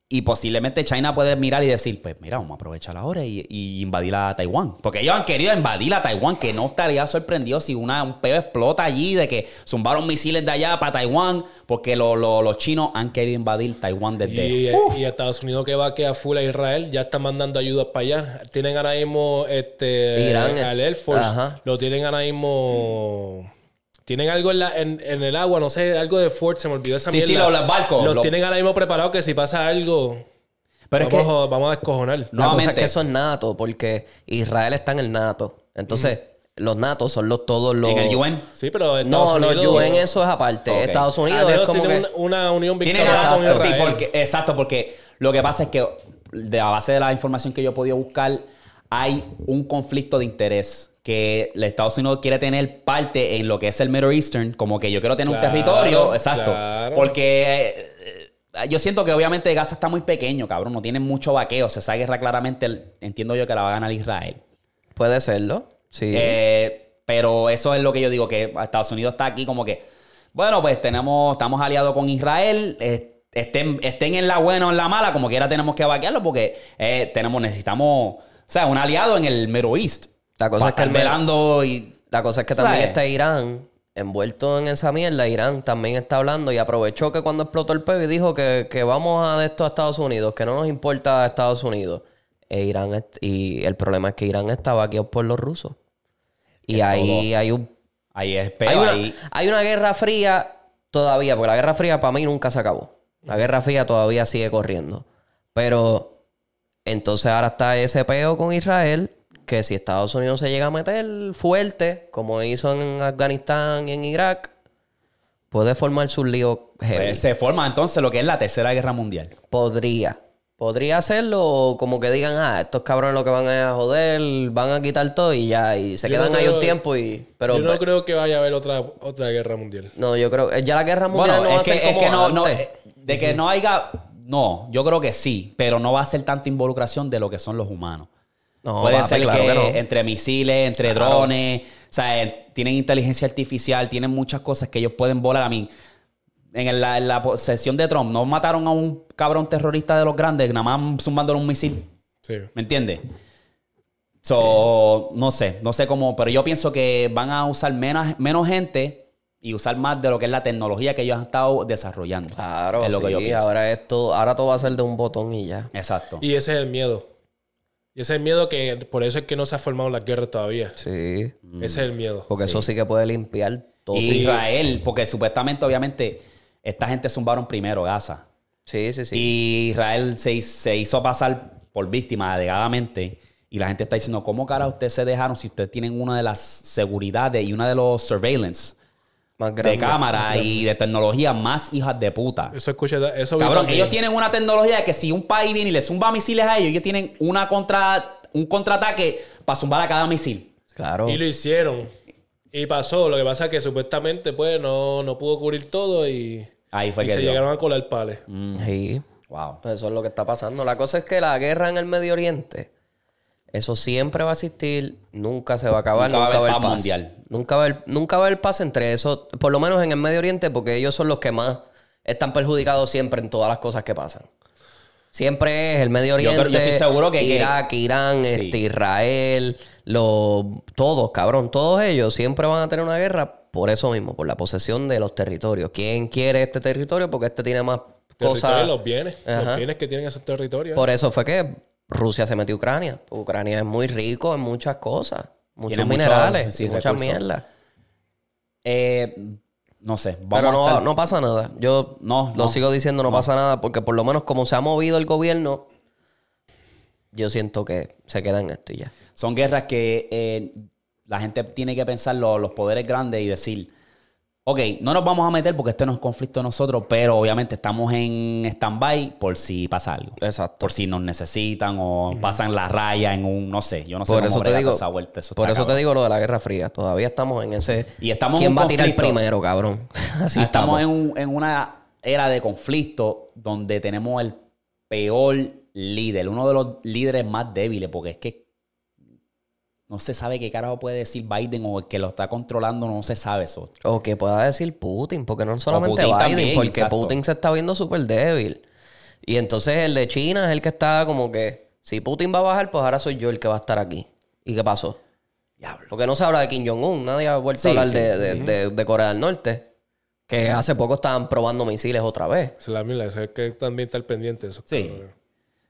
Y posiblemente China puede mirar y decir, pues mira, vamos a aprovechar ahora y, y invadir a Taiwán. Porque ellos han querido invadir a Taiwán, que no estaría sorprendido si una, un peo explota allí de que zumbaron misiles de allá para Taiwán, porque lo- lo- los chinos han querido invadir Taiwán desde... Y, y Estados Unidos que va que a full a Israel ya está mandando ayudas para allá. Tienen ahora mismo este Irán, al Air Force. ajá. Lo tienen ahora mismo. Tienen algo en, la- en, en el agua, no sé, algo de Ford, se me olvidó esa Sí, mierda. sí, los- los barcos, Los los- tienen ahora mismo preparados que si pasa algo, Pero es vamos, que... a, vamos a descojonar. La cosa es Nuevamente. que eso es NATO, porque Israel está en el NATO. Entonces, los NATO son los todos los. En el UN. Sí, pero Estados No, los Unidos... UN eso es aparte. Estados Unidos es como tienen que. una, una unión victoriosa con exacto, sí, porque, exacto, porque lo que pasa es que de a base de la información que yo he podido buscar, hay un conflicto de interés que los Estados Unidos quiere tener parte en lo que es el Middle Eastern, como que yo quiero tener Claro, un territorio, exacto, claro. porque eh, eh, yo siento que obviamente Gaza está muy pequeño, cabrón, no tiene mucho vaqueo, o sea, esa guerra claramente entiendo yo que la va a ganar Israel. Puede serlo. Sí. Eh, pero eso es lo que yo digo, que Estados Unidos está aquí como que, bueno, pues tenemos, estamos aliados con Israel, eh, estén, estén en la buena o en la mala, como quiera tenemos que vaquearlo porque eh, tenemos, necesitamos, o sea, un aliado en el Middle East. La cosa es que velando y... La cosa es que también está Irán envuelto en esa mierda. Irán también está hablando y aprovechó que cuando explotó el peo y dijo que, que vamos a esto a Estados Unidos, que no nos importa Estados Unidos. E Irán y el problema es que Irán estaba aquí por los rusos. Y ahí hay un Ahí es peo, hay una, ahí... hay una guerra fría todavía, porque la guerra fría para mí nunca se acabó. La guerra fría todavía sigue corriendo. Pero entonces ahora está ese peo con Israel, que si Estados Unidos se llega a meter fuerte, como hizo en Afganistán y en Irak, puede formar su lío heavy. pues, se forma entonces lo que es la tercera guerra mundial. Podría. Podría hacerlo o como que digan, ah, estos cabrones lo que van a joder, van a quitar todo y ya, y se Yo quedan no ahí un tiempo y... Pero Yo no creo que vaya a haber otra, otra guerra mundial. No, yo creo ya la guerra mundial Bueno, no va es a que, ser es como que no, no, antes. eh, de que no haya, no, yo creo que sí, pero no va a ser tanta involucración de lo que son los humanos. No, Puede papi, ser claro que, que no. entre misiles, entre drones, o sea, eh, tienen inteligencia artificial, tienen muchas cosas que ellos pueden volar. A mí, en la, en la sesión de Trump, no mataron a un cabrón terrorista de los grandes, nada más zumbándole un misil. Sí. ¿Me entiendes? So, no sé, no sé cómo, pero yo pienso que van a usar menos, menos gente y usar más de lo que es la tecnología que ellos han estado desarrollando. Claro, es lo que yo sí, pienso. ahora esto, ahora todo va a ser de un botón y ya. Exacto. Y ese es el miedo. Y ese es el miedo que por eso es que no se ha formado la guerra todavía. Sí. Ese es el miedo. Porque eso sí que puede limpiar todo. Y Israel, porque supuestamente, obviamente, esta gente zumbaron primero Gaza. sí, sí. sí. Y Israel se, se hizo pasar por víctima alegadamente. Y la gente está diciendo, ¿cómo cara ustedes se dejaron si ustedes tienen una de las seguridades y una de los surveillance Más de cámara y de tecnología más hijas de puta. Eso escucha, eso Cabrón, ellos tienen una tecnología que si un país viene y le zumba misiles a ellos, ellos tienen una contra, un contraataque para zumbar a cada misil. Claro. Y lo hicieron. Y pasó. Lo que pasa es que supuestamente, pues, no, no pudo cubrir todo y, Ahí fue y que se dio. llegaron a colar pales. Sí. Wow. Eso es lo que está pasando. La cosa es que la guerra en el Medio Oriente, eso siempre va a existir, nunca se va a acabar, Nunca va a nunca, va a haber paz mundial. Nunca va a haber, nunca va a haber paz entre eso, por lo menos en el Medio Oriente, porque ellos son los que más están perjudicados siempre en todas las cosas que pasan. Siempre es el Medio Yo Oriente, creo- yo estoy seguro que- que- Irak, Irán, Sí. este, Israel, los, todos, cabrón, todos ellos siempre van a tener una guerra por eso mismo, por la posesión de los territorios. ¿Quién quiere este territorio? Porque este tiene más cosas. los bienes. Ajá. Los bienes que tienen esos territorios. Por eso fue que Rusia se metió a Ucrania. Ucrania es muy rico en muchas cosas. Muchos Tiene mucho- minerales sí, y muchas mierdas. Eh, no sé. Vamos Pero a no, estar- no pasa nada. Yo No, lo no, sigo diciendo, no, no. pasa nada, porque por lo menos como se ha movido el gobierno, yo siento que se queda en esto y ya. Son guerras que eh, la gente tiene que pensar lo- los poderes grandes y decir, ok, no nos vamos a meter porque este no es conflicto de nosotros, pero obviamente estamos en stand-by por si pasa algo. Exacto. Por si nos necesitan o pasan la raya en un, no sé, yo no sé Por cómo eso te digo, esa vuelta. Eso por eso te digo lo de la Guerra Fría. Todavía estamos en ese. Y estamos en ¿Quién un va a tirar primero, cabrón? Así estamos estamos. en, un- en una era de conflicto donde tenemos el peor líder, uno de los líderes más débiles, porque es que no se sabe qué carajo puede decir Biden o el que lo está controlando, no se sabe eso. O que pueda decir Putin, porque no solamente Putin Biden, también, porque exacto. Putin se está viendo súper débil. Y entonces el de China es el que está como que, si Putin va a bajar, pues ahora soy yo el que va a estar aquí. ¿Y qué pasó? Diablo. Porque no se habla de Kim Jong-un, nadie ha vuelto Sí, a hablar sí, de, de- de- de Corea del Norte, que hace poco estaban probando misiles otra vez. Es la es que también estar pendiente de eso. Sí.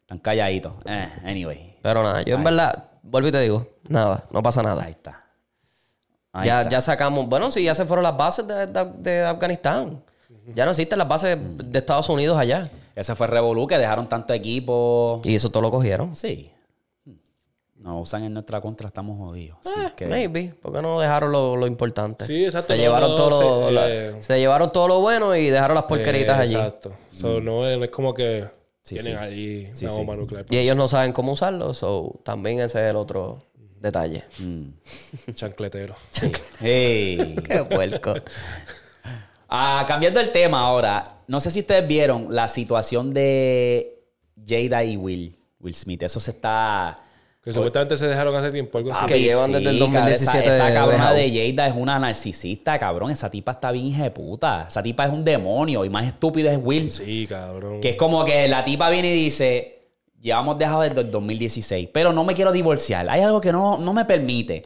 Están calladitos. Eh, anyway. Pero nada, yo en verdad, vuelvo y te digo, nada, no pasa nada. Ahí está. Ahí ya, está. ya sacamos, bueno, sí, ya se fueron las bases de, de- de Afganistán. Ya no existen las bases de Estados Unidos allá. Ese fue Revolu que dejaron tanto equipo. Y eso todo lo cogieron. Sí. Nos usan en nuestra contra, estamos jodidos. Así Eh, que- Maybe, porque no dejaron lo, lo importante. Sí, exacto, Se no, llevaron, no, todo lo, se- la- eh, se llevaron todo lo bueno y dejaron las porqueritas Eh, allí. Exacto. So, no, es, no es como que Sí, tienen sí. allí Sí, una sí. bomba nuclear. Y ellos no saben cómo usarlo, so también ese es el otro detalle. Mm. Chancletero. Hey. Qué puerco. Ah, cambiando el tema ahora, no sé si ustedes vieron la situación de Jada y Will, Will Smith. Eso se está. Que supuestamente se dejaron hace tiempo, algo así. que llevan desde el cabrón, 2017 Esa, esa de- cabrona de Jada es una narcisista, cabrón. Esa tipa está bien hija de puta. Esa tipa es un demonio y más estúpido es Will. Sí, cabrón. Que es como que la tipa viene y dice, llevamos dejado desde el 2016, pero no me quiero divorciar. Hay algo que no, no me permite.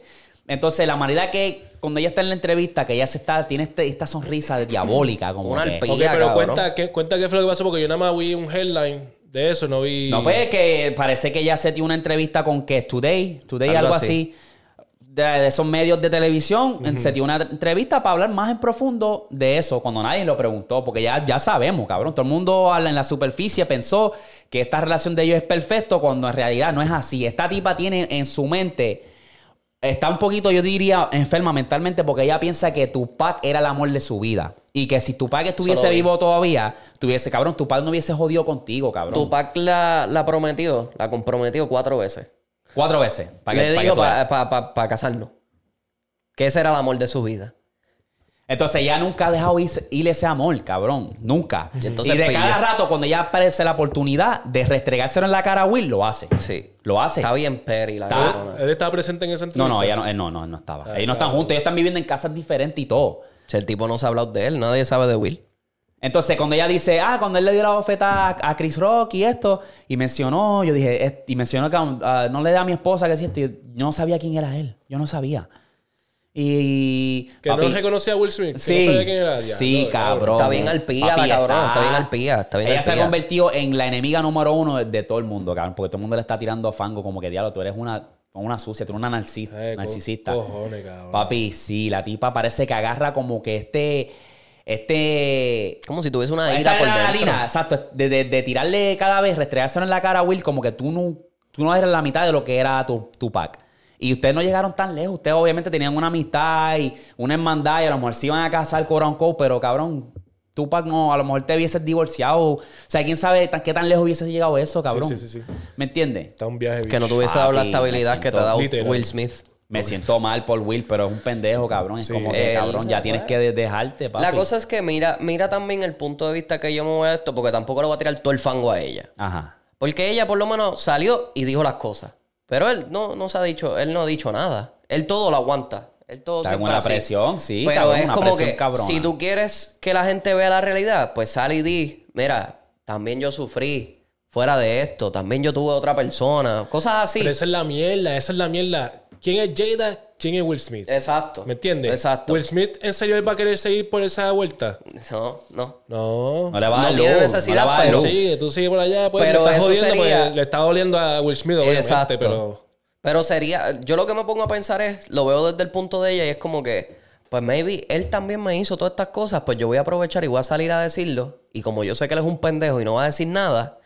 Entonces, la manera que cuando ella está en la entrevista, que ella se está, tiene este- esta sonrisa de diabólica, como Una que- alpilla. Ok, pero cabrón. cuenta qué, cuenta qué fue lo que pasó, porque yo nada más vi un headline de eso, no vi. No, pues que parece que ella se dio una entrevista con que Today, Today algo, Algo así. así. De, de esos medios de televisión, se dio una entrevista para hablar más en profundo de eso, cuando nadie lo preguntó, porque ya, ya sabemos, cabrón. Todo el mundo habla en la superficie pensó que esta relación de ellos es perfecto, cuando en realidad no es así. Esta tipa tiene en su mente, está un poquito, yo diría, enferma mentalmente, porque ella piensa que Tupac era el amor de su vida. Y que si Tupac estuviese Solo vivo todavía, tuviese, cabrón, Tupac no hubiese jodido contigo, cabrón. Tupac la, la prometió, la comprometió cuatro veces. Cuatro veces. para Le para que dijo tú veas. para casarnos. Que ese era el amor de su vida. Entonces ella nunca ha dejado ir, ir ese amor, cabrón. Nunca. Y de cada rato, cuando ella aparece la oportunidad de restregárselo en la cara a Will, lo hace. Sí. Lo hace. Está bien Perry, la Está- cabrona. Él estaba presente en No, entrevista. no, ella no, él no, no, él no estaba. Ah, ellos no están claro. juntos, ellos están viviendo en casas diferentes y todo. Si el tipo no se ha hablado de él, nadie sabe de Will. Entonces, cuando ella dice, ah, cuando él le dio la bofeta a, a Chris Rock y esto, y mencionó, yo dije, es- y mencionó que no le da a mi esposa que si esto, yo no sabía quién era él. Yo no sabía. Y. Que papi, no reconocía a Will Smith. que Sí, no sabía quién era. sí, Diablo, cabrón. Está bien al pía Papi, la cabrona, está bien al pía, está bien Ella al se ha convertido en la enemiga número uno de, de todo el mundo, cabrón. Porque todo el mundo le está tirando fango como que, diablo, tú eres una, una sucia, tú eres una narcis- Eh, co- narcisista. cojones, cabrón. Papi, sí, la tipa parece que agarra como que este... Este... Como si tuviese una ira por adrenalina, dentro. exacto. De, de- de tirarle cada vez, restregárselo en la cara a Will como que tú no, tú no eres la mitad de lo que era tu, tu pack. Y ustedes no llegaron tan lejos. Ustedes obviamente tenían una amistad y una hermandad y a lo mejor se iban a casar con un pero cabrón, Tupac no, a lo mejor te hubieses divorciado. O sea, quién sabe tan- qué tan lejos hubiese llegado eso, cabrón. Sí, sí, sí, sí. ¿Me entiendes? Está un viaje. Que no tuviese dado la estabilidad que te siento da literal. Will Smith. Me siento mal por Will, pero es un pendejo, cabrón. Es Sí. como que, cabrón, ya tienes que de- dejarte, papi. La cosa es que mira, mira también el punto de vista que yo me voy a esto, porque tampoco le voy a tirar todo el fango a ella. Ajá. Porque ella por lo menos salió y dijo las cosas. Pero él no, no se ha dicho, él no ha dicho nada. Él todo lo aguanta. Él todo Está siempre una así. presión, sí, Pero cabrón, es una como presión que cabrona. si tú quieres que la gente vea la realidad, pues sal y di, mira, también yo sufrí fuera de esto, también yo tuve otra persona, cosas así. Pero esa es la mierda, esa es la mierda. ¿Quién es Jada? ¿Quién es Will Smith? Exacto. ¿Me entiendes? Exacto. ¿Will Smith en serio él va a querer seguir por esa vuelta? No, no. No. No le va a No tiene necesidad, no pero- Tú luz. sigue, tú sigue por allá, pues Pero le estás eso jodiendo sería- porque le está doliendo a Will Smith, obviamente, Exacto. pero... Pero sería, yo lo que me pongo a pensar es, lo veo desde el punto de ella y es como que, pues maybe él también me hizo todas estas cosas, pues yo voy a aprovechar y voy a salir a decirlo. Y como yo sé que él es un pendejo y no va a decir nada,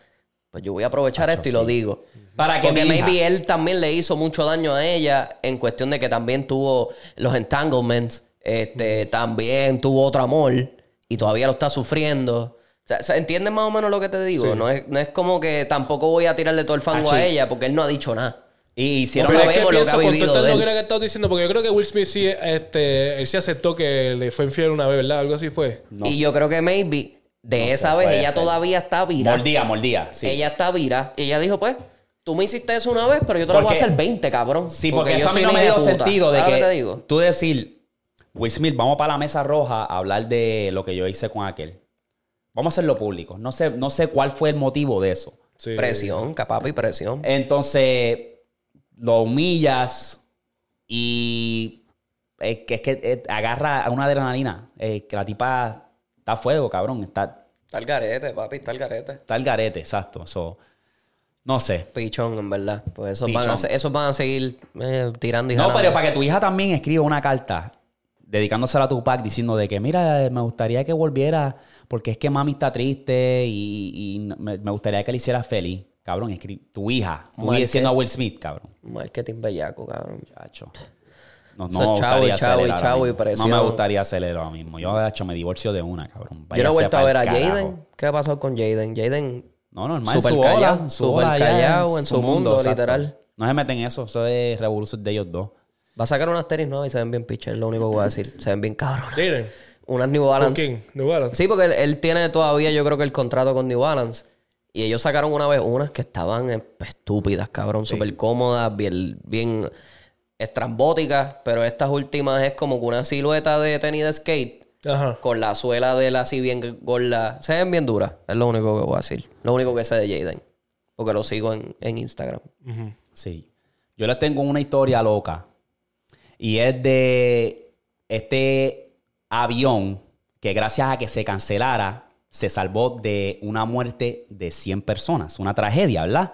pues yo voy a aprovechar esto y lo digo. Para que Porque maybe él también le hizo mucho daño a ella en cuestión de que también tuvo los entanglements, este, también tuvo otro amor y todavía lo está sufriendo. O sea, ¿se- ¿entiendes más o menos lo que te digo? No, es, no es como que tampoco voy a tirarle todo el fango Ah, a ella porque él no ha dicho nada. Y hicieron No Pero es sabemos lo que ha vivido de él. que era que estabas diciendo, porque yo creo que Will Smith sí, este, él sí aceptó que le fue infiel una vez, ¿verdad? Algo así fue. Y yo creo que maybe de No esa sé, vez ella ser. todavía está vira. Mordía, mordía. Sí. Ella está vira. Y ella dijo, pues, tú me hiciste eso una vez, pero yo te lo voy a Porque- hacer 20, cabrón. Sí, porque, eso a mí soy no una me dio hija puta. sentido de ¿Sabes que te digo? tú decir, Will Smith, vamos para la mesa roja a hablar de lo que yo hice con aquel. Vamos a hacerlo público. No sé, no sé cuál fue el motivo de eso. Sí. Presión, capaz y presión. Entonces, lo humillas y es que, es que eh, agarra a una adrenalina. eh, que la tipa está a fuego, cabrón. Está, Está el garete, papi, está el garete. está el garete, exacto. So, no sé. Pichón, en verdad. Pues esos, van a, esos van a seguir eh, tirando y No, jalando. pero para que tu hija también escriba una carta dedicándosela a Tupac diciendo de que, mira, me gustaría que volviera porque es que mami está triste y, y me, me gustaría que le hiciera feliz. Cabrón, escri- tu hija. Tú Marque. diciendo a Will Smith, cabrón. Marketing bellaco, cabrón. Chacho. No, no me es chavo y gustaría chavo ahora chavo y. No me gustaría hacerlo ahora mismo. Yo, de hecho, me divorcio de una, cabrón. yo no he vuelto a ver a. Jaden. ¿Qué ha pasado con Jaden? Jaden, No, normal. Súper en su callado, en su súper ola, ya, callado en su mundo, literal. No se meten en eso. Eso es revolución de ellos dos. va a sacar unas tenis nuevas y se ven bien pitcher, es lo único que voy a decir. Se ven bien cabronas. Jaden. Unas New ¿Con Balance. quién? New Balance. Sí, porque él, él tiene todavía, yo creo que el contrato con New Balance. Y ellos sacaron una vez unas que estaban estúpidas, cabrón, súper cómodas, bien, bien estrambóticas. Pero estas últimas es como que una silueta de tenis de skate Ajá. con la suela de la así bien gorda. Se ven bien duras, es lo único que voy a decir. Lo único que sé de Jaden. Porque lo sigo en, en Instagram. Sí. Yo les tengo una historia loca. Y es de este avión que gracias a que se cancelara, se salvó de una muerte de 100 personas. Una tragedia, ¿verdad?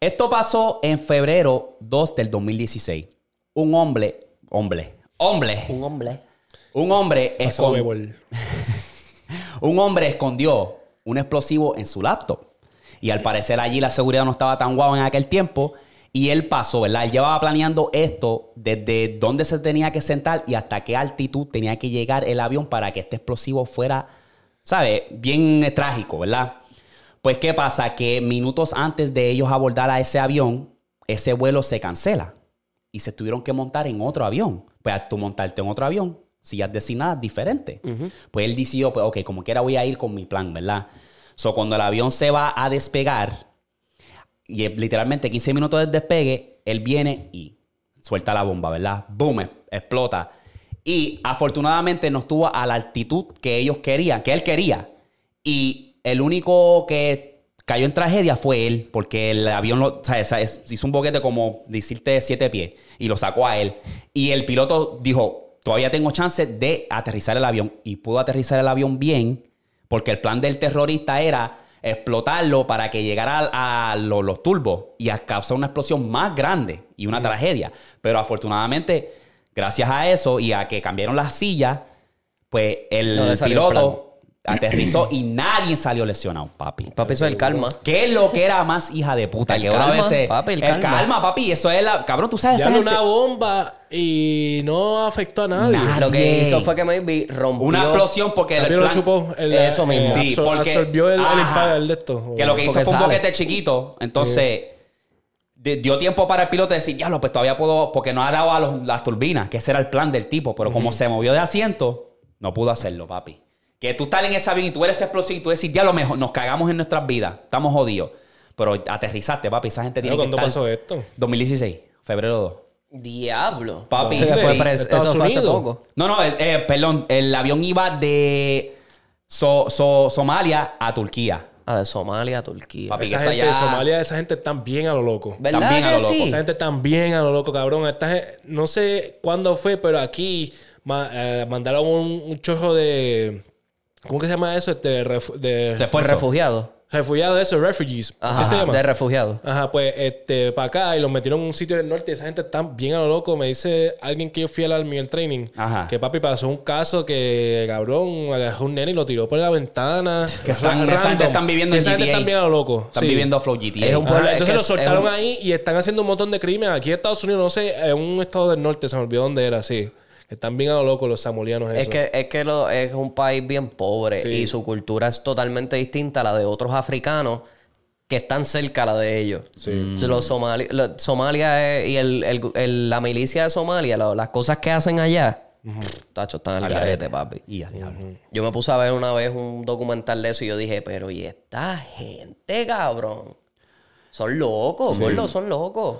Esto pasó en febrero 2 del 2016. Un hombre, hombre, hombre, Un hombre. Un hombre un hombre escondió un explosivo en su laptop. Y al parecer allí la seguridad no estaba tan guau en aquel tiempo. Y él pasó, ¿verdad? Él llevaba planeando esto desde dónde se tenía que sentar y hasta qué altitud tenía que llegar el avión para que este explosivo fuera, ¿sabes? Bien eh, trágico, ¿verdad? Pues, ¿qué pasa? Que minutos antes de ellos abordar a ese avión, ese vuelo se cancela. Y se tuvieron que montar en otro avión. Pues al tú montarte en otro avión, sillas designadas diferentes. Pues él decidió, pues, ok, como quiera voy a ir con mi plan, ¿verdad? So, cuando el avión se va a despegar, y literalmente 15 minutos del despegue, él viene y suelta la bomba, ¿verdad? Boom, explota. Y afortunadamente no estuvo a la altitud que ellos querían, que él quería. Y el único que cayó en tragedia fue él, porque el avión lo, o sea, hizo un boquete como decirte siete pies y lo sacó a él. Y el piloto dijo, todavía tengo chance de aterrizar el avión. Y pudo aterrizar el avión bien, porque el plan del terrorista era explotarlo para que llegara a, a lo- los turbos y a causar una explosión más grande y una tragedia. Pero afortunadamente, gracias a eso y a que cambiaron las sillas, pues No el piloto aterrizó y nadie salió lesionado, papi. Papi, eso es el karma. ¿Qué es lo que era más hija de puta? El que una calma, vez papi, el el calma. calma, papi. Eso es la. Cabrón, tú sabes Ya esa no gente- una bomba y no afectó a nadie. Nah. Lo que Nadie. hizo fue que maybe rompió. Una explosión porque el También lo plan- chupó. El, Eso el- mismo. Sí, absor- porque- absorbió el, el Ajá. impacto del de esto. Que lo que hizo Porque fue un sale. boquete chiquito. Entonces, di- dio tiempo para el piloto de decir, ya lo, pues todavía puedo, porque no ha dado a los- las turbinas, que ese era el plan del tipo. Pero como se movió de asiento, no pudo hacerlo, papi. Que tú estás en ese avión y tú eres explosivo y tú decís, ya lo mejor, nos cagamos en nuestras vidas, estamos jodidos. Pero aterrizaste, papi. Esa gente tiene que ¿Cuándo estar... pasó esto? 2016, febrero 2. Diablo. Papi, Eso, sí. fue eso fue hace poco. No, no, eh, eh, perdón. El avión iba de So- So- Somalia a Turquía. Ah, de Somalia a Turquía. Papi, Esa que gente de Somalia, esa gente están bien a lo loco. ¿Verdad también a que lo loco. sí? Esa gente están bien a lo loco, cabrón. Esta no sé cuándo fue, pero aquí ma- eh, mandaron un, un chorro de. ¿Cómo que se llama eso? Este, ref- de Refuerzo. Refugiado. refugiados, eso, refugees. Ajá, se llama. de refugiado. Ajá, pues este, para acá y los metieron en un sitio del norte y esa gente está bien a lo loco. Me dice alguien que yo fui al Army, el training, Ajá. que papi pasó un caso que cabrón agarró un nene y lo tiró por la ventana. Que están- Ra- esa gente random. están viviendo en Esa gente están bien a lo loco. Están Sí. viviendo Flow GTA. Es un pueblo- es entonces que lo es- soltaron es un- ahí y están haciendo un montón de crímenes. Aquí en Estados Unidos, no sé, en un estado del norte, se me olvidó dónde era, sí. Están bien a lo loco los samolianos. Es eso. que, es que lo, es un país bien pobre Sí. y su cultura es totalmente distinta a la de otros africanos que están cerca a la de ellos. Los somali- lo- Somalia es- y el- el- el- la milicia de Somalia, lo- las cosas que hacen allá, tacho, están al garete, papi. Y a diablo. Yo me puse a ver una vez un documental de eso y yo dije, pero ¿y esta gente, cabrón? Son locos, gordo, son locos.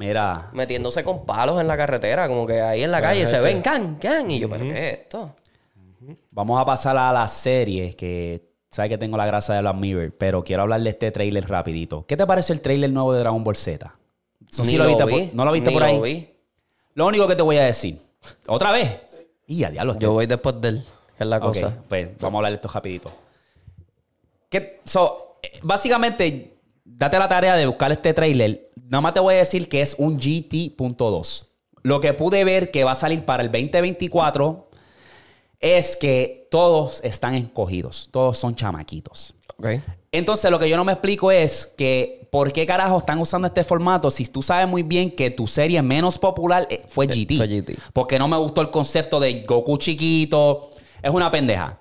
Mira, Metiéndose con palos en la carretera, como que ahí en la calle se ven can, can. Y yo, ¿pero qué es esto? vamos a pasar a la serie que sabes que tengo la grasa de Black Mirror, pero quiero hablar de este trailer rapidito. ¿Qué te parece el trailer nuevo de Dragon Ball Z? Sí Ni lo viste vi, por- ¿No lo viste por ahí? Lo vi. Lo único que te voy a decir. ¿Otra vez? Y a diablo. este- Yo voy después de él, que es la cosa. pues vamos a hablar de esto rapidito. ¿Qué- so, eh, básicamente, date la tarea de buscar este trailer. Nada más te voy a decir que es un GT.2. Lo que pude ver que va a salir para el 2024 es que todos están escogidos. Todos son chamaquitos. Ok. Entonces, lo que yo no me explico es que ¿por qué carajo están usando este formato si tú sabes muy bien que tu serie menos popular eh, fue GT? fue GT. Porque no me gustó el concepto de Goku chiquito. Es una pendeja.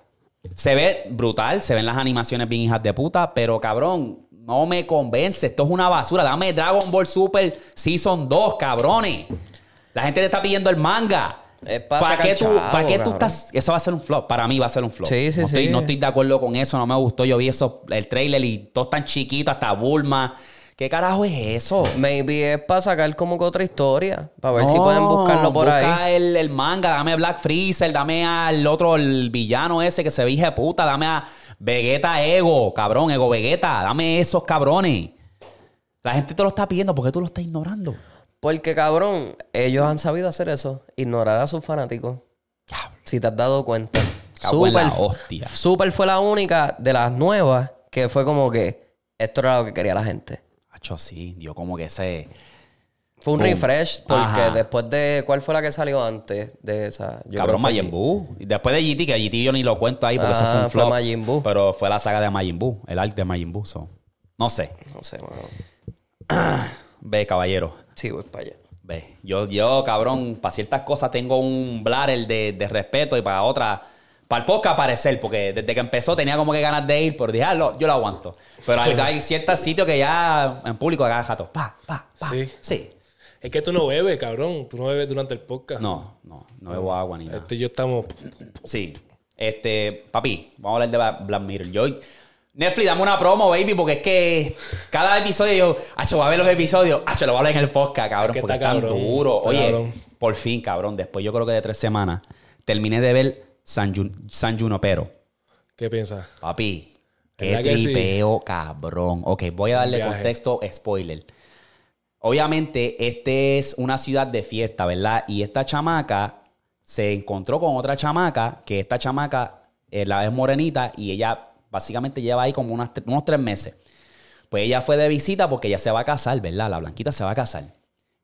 Se ve brutal, se ven las animaciones bien hijas de puta, pero cabrón, no me convence. Esto es una basura. Dame Dragon Ball Super Season 2, cabrones. La gente te está pidiendo el manga. ¿Para sacar qué, tú, ¿Para qué tú estás? Eso va a ser un flop. Para mí va a ser un flop. Sí, sí, no estoy, sí. No estoy de acuerdo con eso. No me gustó. Yo vi eso, el trailer y todo tan chiquito, hasta Bulma. ¿Qué carajo es eso? Maybe es para sacar como que otra historia. Para ver si pueden buscarlo por busca ahí. El, el manga, dame Black Freezer, dame al otro, el villano ese que se de puta, dame a Vegeta Ego, cabrón, Ego Vegeta, dame esos cabrones. La gente te lo está pidiendo, ¿por qué tú lo estás ignorando? Porque, cabrón, ellos han sabido hacer eso. Ignorar a sus fanáticos. Si te has dado cuenta. Super, hostia. Super fue la única de las nuevas que fue como que esto era lo que quería la gente. Hacho, sí, dio como que ese... Fue un Boom. refresh porque Ajá. después de... ¿Cuál fue la que salió antes de esa? Yo creo cabrón que fue Majin Buu. Y después de GT, que GT yo ni lo cuento ahí porque eso fue Ah, un fue flop. Majin Buu. Pero fue la saga de Majin Buu, el arc de Majin Buu. so. No sé. No sé, mano. Ve, caballero. Sí, voy para allá. Ve, yo, yo, cabrón, para ciertas cosas tengo un bladder de, de respeto y para otras, para el podcast aparecer, porque desde que empezó tenía como que ganas de ir, pero dije, ah, lo- yo lo aguanto. Pero hay, hay ciertos sitios que ya en público agarra jato. Pa, pa, pa. Sí. Sí. Es que tú no bebes, cabrón. Tú no bebes durante el podcast. No, no, no bebo agua ni nada. Este y yo estamos. Sí. Este, papi, vamos a hablar de Bla- Black Mirror. Yo, Netflix, dame una promo, baby, porque es que cada episodio yo, acho, voy a ver los episodios, acho, lo voy a hablar en el podcast, cabrón, Es que porque está es tan cabrón, duro. Oye, cabrón. por fin, cabrón, después yo creo que de tres semanas, terminé de ver San, Jun- San Junopero. ¿Qué piensas? Papi, qué ¿Verdad que sí? tripeo, cabrón. Ok, voy a darle contexto, spoiler. Obviamente, este es una ciudad de fiesta, ¿verdad? Y esta chamaca se encontró con otra chamaca, que esta chamaca eh, la es morenita y ella básicamente lleva ahí como unas unos tres meses. Pues ella fue de visita porque ella se va a casar, ¿verdad? La blanquita se va a casar.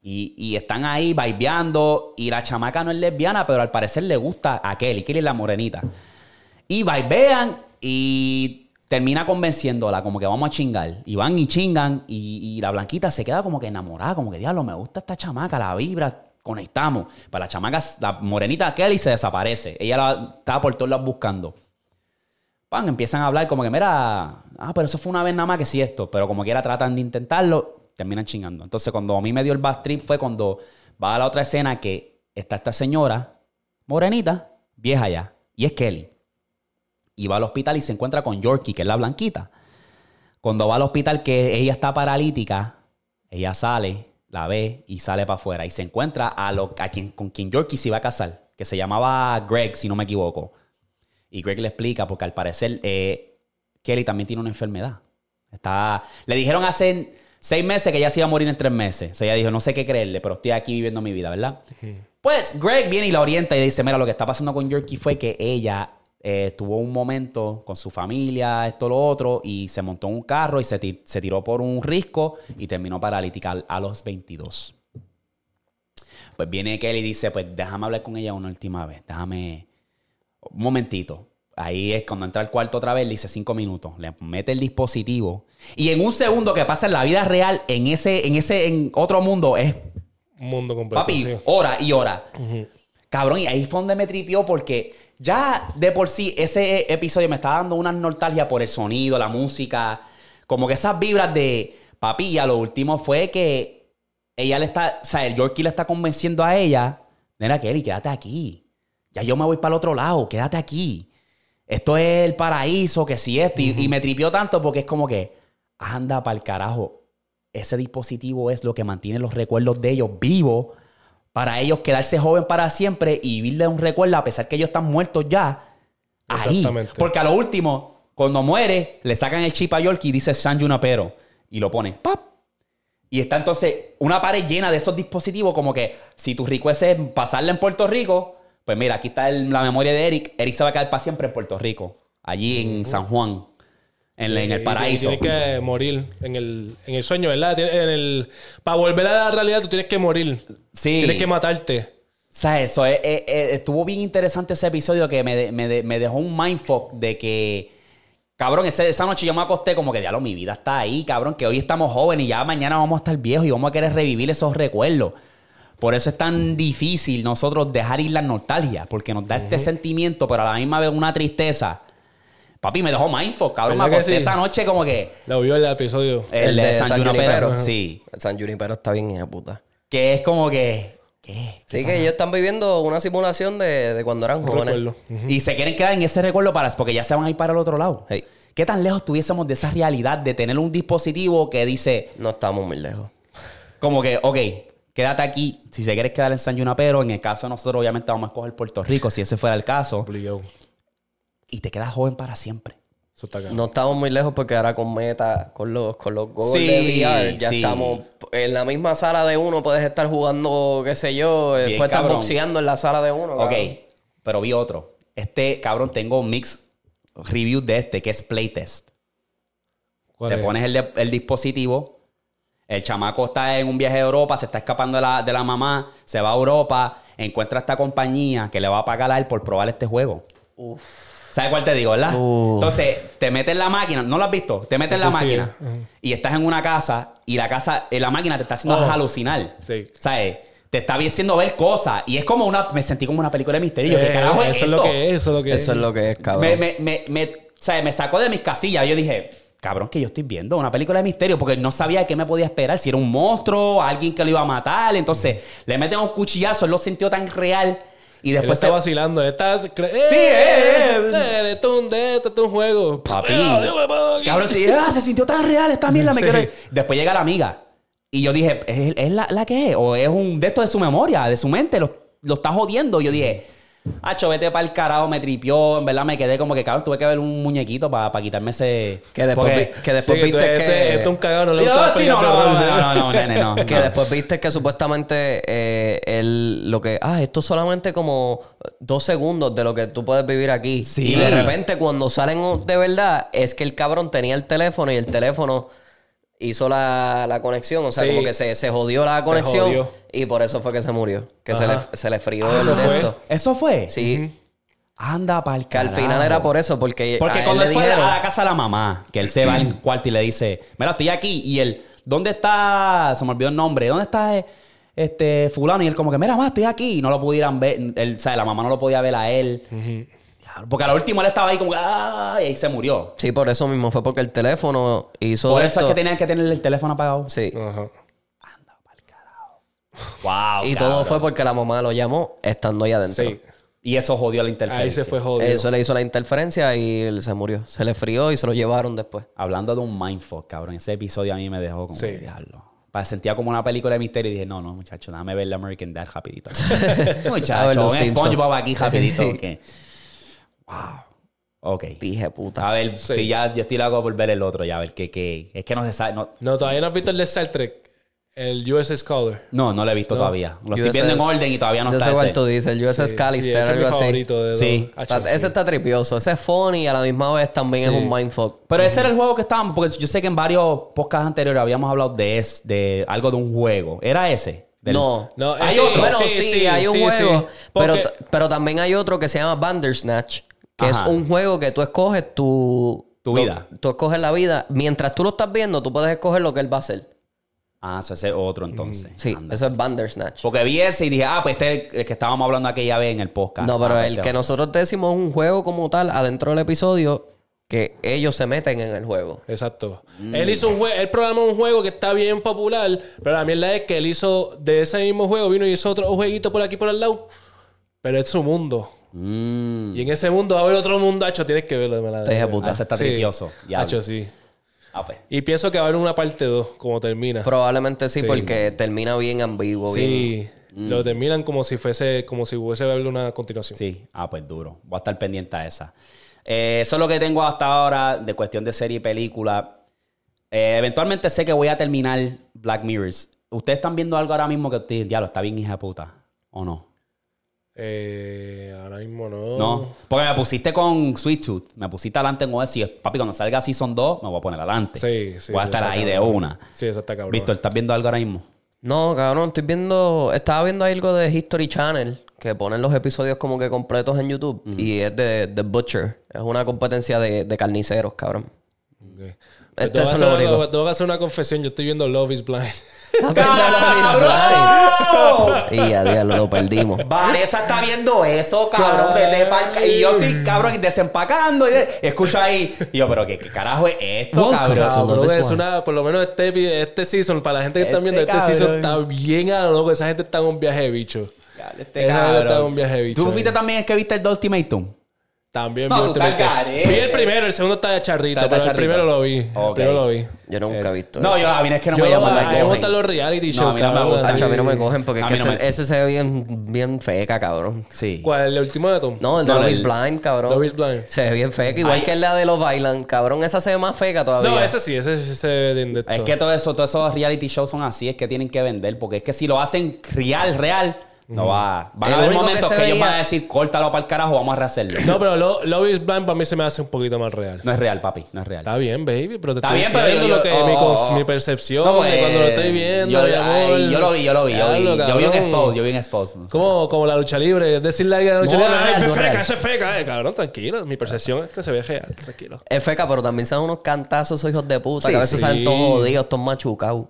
Y, y están ahí vibeando y la chamaca no es lesbiana, pero al parecer le gusta a Kelly. Kelly es la morenita. Y vean y termina convenciéndola, como que vamos a chingar. Y van y chingan. Y, la blanquita se queda como que enamorada, como que diablo, me gusta esta chamaca, la vibra, conectamos. Para la chamaca, la morenita Kelly se desaparece. Ella la estaba por todos lados buscando. Pan, empiezan a hablar como que, mira, ah, pero eso fue una vez nada más que si esto. Pero como quiera tratan de intentarlo, terminan chingando. Entonces, cuando a mí me dio el bad trip fue cuando va a la otra escena que está esta señora, morenita, vieja ya, y es Kelly. Y va al hospital y se encuentra con Yorkie, que es la blanquita. Cuando va al hospital que ella está paralítica, ella sale, la ve y sale para afuera. Y se encuentra a, lo, a quien, con quien Yorkie se iba a casar, que se llamaba Greg, si no me equivoco. Y Greg le explica, porque al parecer eh, Kelly también tiene una enfermedad. Está, le dijeron hace seis meses que ella se iba a morir en tres meses. O sea, ella dijo, no sé qué creerle, pero estoy aquí viviendo mi vida, ¿verdad? Pues Greg viene y la orienta y dice, mira, lo que está pasando con Yorkie fue que ella eh, tuvo un momento con su familia, esto, lo otro, y se montó en un carro y se, se tiró por un risco y terminó paralítica al- a los 22. Pues viene Kelly y dice, pues déjame hablar con ella una última vez, déjame un momentito. Ahí es cuando entra al cuarto otra vez, le dice cinco minutos, le mete el dispositivo y en un segundo que pasa en la vida real, en ese, en ese, en otro mundo, es Un mundo completo. papi, sí. hora y hora. Cabrón, y ahí fue donde me tripió porque ya de por sí ese episodio me estaba dando una nostalgia por el sonido, la música, como que esas vibras de papi, y a lo último fue que ella le está, o sea, el Yorkie le está convenciendo a ella, mira Kelly, quédate aquí. Ya yo me voy para el otro lado, quédate aquí. Esto es el paraíso, que si esto. Y, y me tripió tanto porque es como que, anda para el carajo. Ese dispositivo es lo que mantiene los recuerdos de ellos vivos para ellos quedarse joven para siempre y vivir de un recuerdo a pesar que ellos están muertos ya. Ahí. Porque a lo último, cuando muere, le sacan el chip a York y dice San Junapero. Y lo ponen, ¡pap! Y está entonces una pared llena de esos dispositivos, como que si tu request es pasarla en Puerto Rico, pues mira, aquí está el- la memoria de Eric. Eric se va a quedar para siempre en Puerto Rico, allí en San Juan, en, en el paraíso. Y tienes que morir en el, en el sueño, ¿verdad? En el, para volver a la realidad, tú tienes que morir. Sí. Tienes que matarte. O sea, eso es- es- es- estuvo bien interesante ese episodio que me, de- me de- me dejó un mindfuck de que, cabrón, ese- esa noche yo me acosté como que, diablo, mi vida está ahí, cabrón, que hoy estamos jóvenes y ya mañana vamos a estar viejos y vamos a querer revivir esos recuerdos. Por eso es tan difícil nosotros dejar ir la nostalgia, porque nos da este sentimiento, pero a la misma vez una tristeza. Papi, me dejó mindfuck, cabrón. Me ¿Verdad que acosté sí? esa noche como que... Lo vio el episodio. El, de, San, Junipero. Sí. El San Junipero está bien, hija puta. Que es como que... ¿Qué? Sí, que ellos están viviendo una simulación de, de cuando eran jóvenes. Y se quieren quedar en ese recuerdo para porque ya se van a ir para el otro lado. Hey. ¿Qué tan lejos tuviésemos de esa realidad de tener un dispositivo que dice, No estamos muy lejos. como que, ok, quédate aquí, si se quieres quedar en San Junapero, en el caso de nosotros obviamente vamos a escoger Puerto Rico, si ese fuera el caso, Obligado. y te quedas joven para siempre. Eso está acá. No estamos muy lejos porque ahora con Meta, con los, con los goggles Sí, de VR, ya sí. estamos en la misma sala de uno. Puedes estar jugando, qué sé yo, Bien, después estar cabrón. boxeando en la sala de uno. Ok, cabrón. pero vi otro. Este, cabrón, tengo un mix review de este, que es Playtest. ¿Cuál Te es? pones el, el dispositivo. El chamaco está en un viaje a Europa, se está escapando de la, de la mamá, se va a Europa, encuentra esta compañía que le va a pagar a él por probar este juego. ¿Sabes cuál te digo, verdad? Uf. Entonces, te metes en la máquina, ¿no lo has visto? Te metes en la Sí, sí. máquina y estás en una casa y la casa, eh, la máquina te está haciendo Oh. alucinar. Sí. ¿Sabes? Te está haciendo ver cosas y es como una, me sentí como una película de misterio. ¿Qué Eh, carajo es eso es lo que es, eso es lo que Eso es. es lo que es, cabrón. me, me, me, me- o sea, me sacó de mis casillas. Yo dije, cabrón, que yo estoy viendo una película de misterio porque no sabía qué me podía esperar. Si era un monstruo, alguien que lo iba a matar. Entonces, le meten un cuchillazo, él lo sintió tan real. Y Él después está se- vacilando. Él está... Sí, eh, eh. Esto es un de esto es un juego. Papi. Me. Cabrón, sí, ah, se sintió tan real esta mierda. Me Sí. quiero ir. Después llega la amiga. Y yo dije, ¿es, es la, la que es? ¿O es un de esto de su memoria, de su mente? Lo, lo está jodiendo. Y yo dije, Hacho, vete para el carajo, me tripió. En verdad me quedé como que, cabrón, tuve que ver un muñequito para quitarme ese. Que después, Porque- vi- que después Sí, viste este- que... Este es un cagado, no le gusta sí, no, no, no, no, no, nene, no. Que no. después viste que supuestamente eh, él lo que. Ah, esto es solamente como dos segundos de lo que tú puedes vivir aquí. Sí. Y de repente, cuando salen de verdad, es que el cabrón tenía el teléfono y el teléfono hizo la, la conexión. O sea, Sí. como que se, se jodió la conexión. jodió. Y por eso fue que se murió. Que se le, se le frió Ah, el eso fue. ¿Eso fue? Sí. Anda pa'l Que al final era por eso, porque, Porque él cuando él fue dijeron- a la casa de la mamá, que él se va al cuarto y le dice, mira, estoy aquí. Y él, ¿dónde está? Se me olvidó el nombre. ¿Dónde está este fulano? Y él como que, mira, mamá, estoy aquí. Y no lo pudieran ver. Él, o sea, la mamá no lo podía ver a él. Diablo, Porque a lo último él estaba ahí como, ¡ah! Y ahí se murió. Sí, por eso mismo. Fue porque el teléfono hizo Por eso esto. es que tenían que tener el teléfono apagado. Sí. Ajá. Wow. Y todo fue porque la mamá lo llamó estando ahí adentro. Sí. Y eso jodió la interferencia. Ahí se fue jodido. Eso le hizo la interferencia y él se murió. Se le frió y se lo llevaron después. Hablando de un mindfuck, cabrón. Ese episodio a mí me dejó como Sí. que, diablo. Pa- Sentía como una película de misterio y dije, no, no, muchacho, déjame ver el American Dad rapidito. Muchacho, los un Simpsons. SpongeBob aquí rapidito. Sí. ok. Wow. Ok. Dije, puta. A ver, Sí. estoy ya, yo estoy loco por ver el otro ya, a ver qué, qué. Es que no se sabe. No, No, todavía no has visto el de Star Trek. El USS Scholar. no, no lo he visto todavía. Lo estoy viendo en orden y todavía no Yo está sé cuál ese. tú dices, el USS Sí, Callister, sí, ese es algo mi así. favorito de Sí. Está- ese está tripioso. Ese es funny y a la misma vez también Sí. es un mindfuck. Pero ese era el juego que estábamos, porque yo sé que en varios podcasts anteriores habíamos hablado de, es, de algo de un juego. ¿Era ese? Del- No. No, Hay otro. Bueno, sí, sí, sí, hay un sí, juego. sí. Pero, pero también hay otro que se llama Bandersnatch, que Ajá. es un juego que tú escoges tu... Tu lo- vida. tú escoges la vida. Mientras tú lo estás viendo, tú puedes escoger lo que él va a hacer. Ah, eso ese es otro entonces. Sí, Anda. eso es Bandersnatch. Porque vi ese y dije, ah, pues este es el, el que estábamos hablando aquella vez en el podcast. No, pero Ah, el este que nosotros decimos es un juego como tal, adentro del episodio, que ellos se meten en el juego. Exacto. Mm. Él hizo un juego, él programó un juego que está bien popular, pero la mierda es que él hizo de ese mismo juego, vino y hizo otro jueguito por aquí por al lado. Pero es su mundo. Mm. Y en ese mundo va a haber otro mundo, hacho, tienes que verlo, verdad. Te dije, puta. Ah, ese está Sí. tripioso. Ya. Hacho, sí. Ah, pues. Y pienso que va a haber una parte 2, como termina. Probablemente sí, porque termina bien ambiguo. Bien. sí. Lo terminan como si fuese, como si hubiese haber una continuación. Sí. Ah, pues duro. Voy a estar pendiente a esa. Eh, eso es lo que tengo hasta ahora de cuestión de serie y película. Eh, eventualmente sé que voy a terminar Black Mirrors. ¿Ustedes están viendo algo ahora mismo que ustedes, ya lo está bien hija puta? ¿O no? Eh, ahora mismo no. No. Porque me pusiste con Sweet Tooth. Me pusiste adelante en OS y papi, cuando salga Season 2, me voy a poner adelante. Sí, sí. Voy a estar ahí de una. Sí, eso está cabrón. Víctor, ¿estás viendo algo ahora mismo? No, cabrón, estoy viendo. Estaba viendo algo de History Channel que ponen los episodios como que completos en YouTube y es de The Butcher. Es una competencia de, de carniceros, cabrón. Ok. Este Tengo lo único. tengo que hacer una confesión. Yo estoy viendo Love is Blind. Y a diablo, lo perdimos. Vanessa está viendo eso, cabrón. Y yo estoy, cabrón, desempacando. Y escucho ahí. Y yo, pero ¿qué, qué carajo es esto, Welcome cabrón? to Cabrón, es una, por lo menos este, epi- este season, para la gente que están Este viendo, este cabrón. season está bien a lo loco. Esa gente está en un viaje de bicho. Dale, este Esa gente cabrón. está en un viaje de bicho. ¿Tú fuiste ahí. también el que viste el The Ultimatum? También No, vi tú el estás. Vi el primero, el segundo está de charrito, Está pero el charrito. primero lo vi. El Ok. primero lo vi. Yo nunca he visto No, eso. yo, a mí es que no Yo, me llama a la mí me cogen. gustan los reality No, shows, a mí no me cabrón. gusta. Hacho, a mí no me cogen porque es A que mí no ese, me- ese se ve bien, bien feca, cabrón. Sí. ¿Cuál? ¿El último de Tom? No, el de No, Love is el- Blind, cabrón. Love is Blind. Se ve bien feca. Igual Ay. que la de los Bailan, cabrón. Esa se ve más feca todavía. No, ese sí, ese sí se ve de, de Es que todo eso, todos esos reality shows son así, es que tienen que vender, porque es que si lo hacen real, real, no va. Van El a haber único que momentos que, ellos veía- van a decir, córtalo para el carajo, vamos a rehacerlo. No, pero Lo- Love is Blind para mí se me hace un poquito más real. No es real, papi, no es real. Está bien, baby, pero te Está estoy bien, pero diciendo yo- lo que oh, mi, cons- oh, oh. mi percepción No, de pues, cuando lo estoy viendo, yo, mi amor. ay, yo lo vi, yo lo vi, yo vi. Diablo, Yo vi un cabrón. expose, yo vi un expose. Como, como la lucha libre, es decirle a alguien a la lucha No, libre, real, ay, no es feca, eso es feca, eh, cabrón, tranquilo. Mi percepción es que se ve real, tranquilo. Es feca, pero también son unos cantazos, esos hijos de puta, Sí, que a veces sí. salen todos jodidos, todos machucados.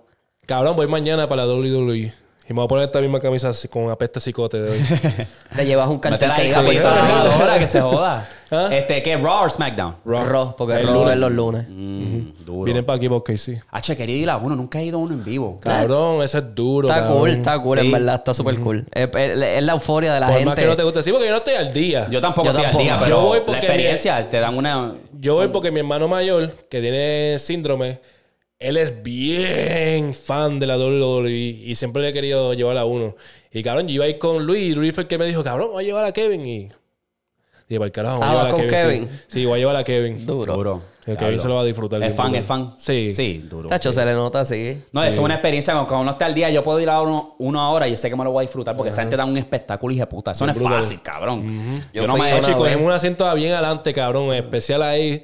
Cabrón, voy mañana para la WWE. Y me voy a poner esta misma camisa con apeste cicote de hoy. Te llevas un cartel que ahí, diga Puerto Rico, que se joda. ¿Ah? Este, ¿qué? ¿Raw or SmackDown? Raw, porque El Raw lunes. es los lunes. Mm, duro. Vienen para aquí porque sí. H, quería ir a uno, nunca he ido a uno en vivo. Cabrón, ese es duro. Está cabrón. cool, está cool, Sí. en verdad, está súper cool. Es, es- es la euforia de la Por gente. más que no te guste. Sí, porque yo no estoy al día. Yo tampoco Yo estoy tampoco. al día, Yo pero voy la porque experiencia te dan una... Yo voy porque mi hermano mayor, que tiene síndrome, él es bien fan de la WWE y siempre le he querido llevar a uno. Y cabrón, yo iba a ir con Luis y Luis fue el que me dijo, cabrón, voy a llevar a Kevin. Y dije, para el carajo, voy a Ah, llevar a ¿vas con Kevin. Kevin? Sí, sí, voy a llevar a Kevin. Duro. Duro. El Kevin se lo va a disfrutar. Es fan, duro. es fan. Sí. Sí, duro. Tacho, se le nota así. No, eso es una experiencia. Cuando uno esté al día, yo puedo ir a uno, uno ahora y yo sé que me lo voy a disfrutar porque esa gente da un espectáculo y de puta. Eso no es brutal. fácil, cabrón. Yo, Yo no me he vez. en un asiento bien adelante, cabrón, especial ahí.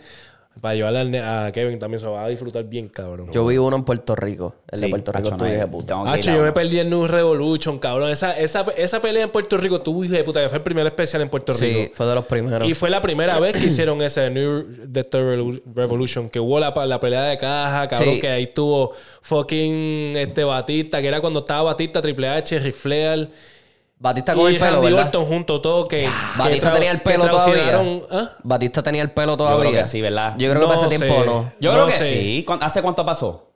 Para llevarle al ne- a Kevin también se va a disfrutar bien, cabrón. Yo vi uno en Puerto Rico. El de Sí, Puerto Rico estuvo de puta. tengo que ir Hacho, a yo me perdí en New Revolution, cabrón. Esa, esa, esa pelea en Puerto Rico, tú, hijo de puta, que fue el primer especial en Puerto Sí, Rico. fue de los primeros. Y fue la primera vez que hicieron ese New Death Revolu- Revolution, que hubo la, la pelea de caja, cabrón, Sí. que ahí tuvo fucking este Batista, que era cuando estaba Batista, Triple H, Ric Flair Batista con y el pelo, Randy ¿verdad? Orton junto todo que, que Batista tenía el pelo todavía. Batista tenía el pelo todavía. creo que sí, ¿verdad? Yo creo que para ese No tiempo sé. no. Yo No creo que sé. sí. ¿Cu- ¿Hace cuánto pasó?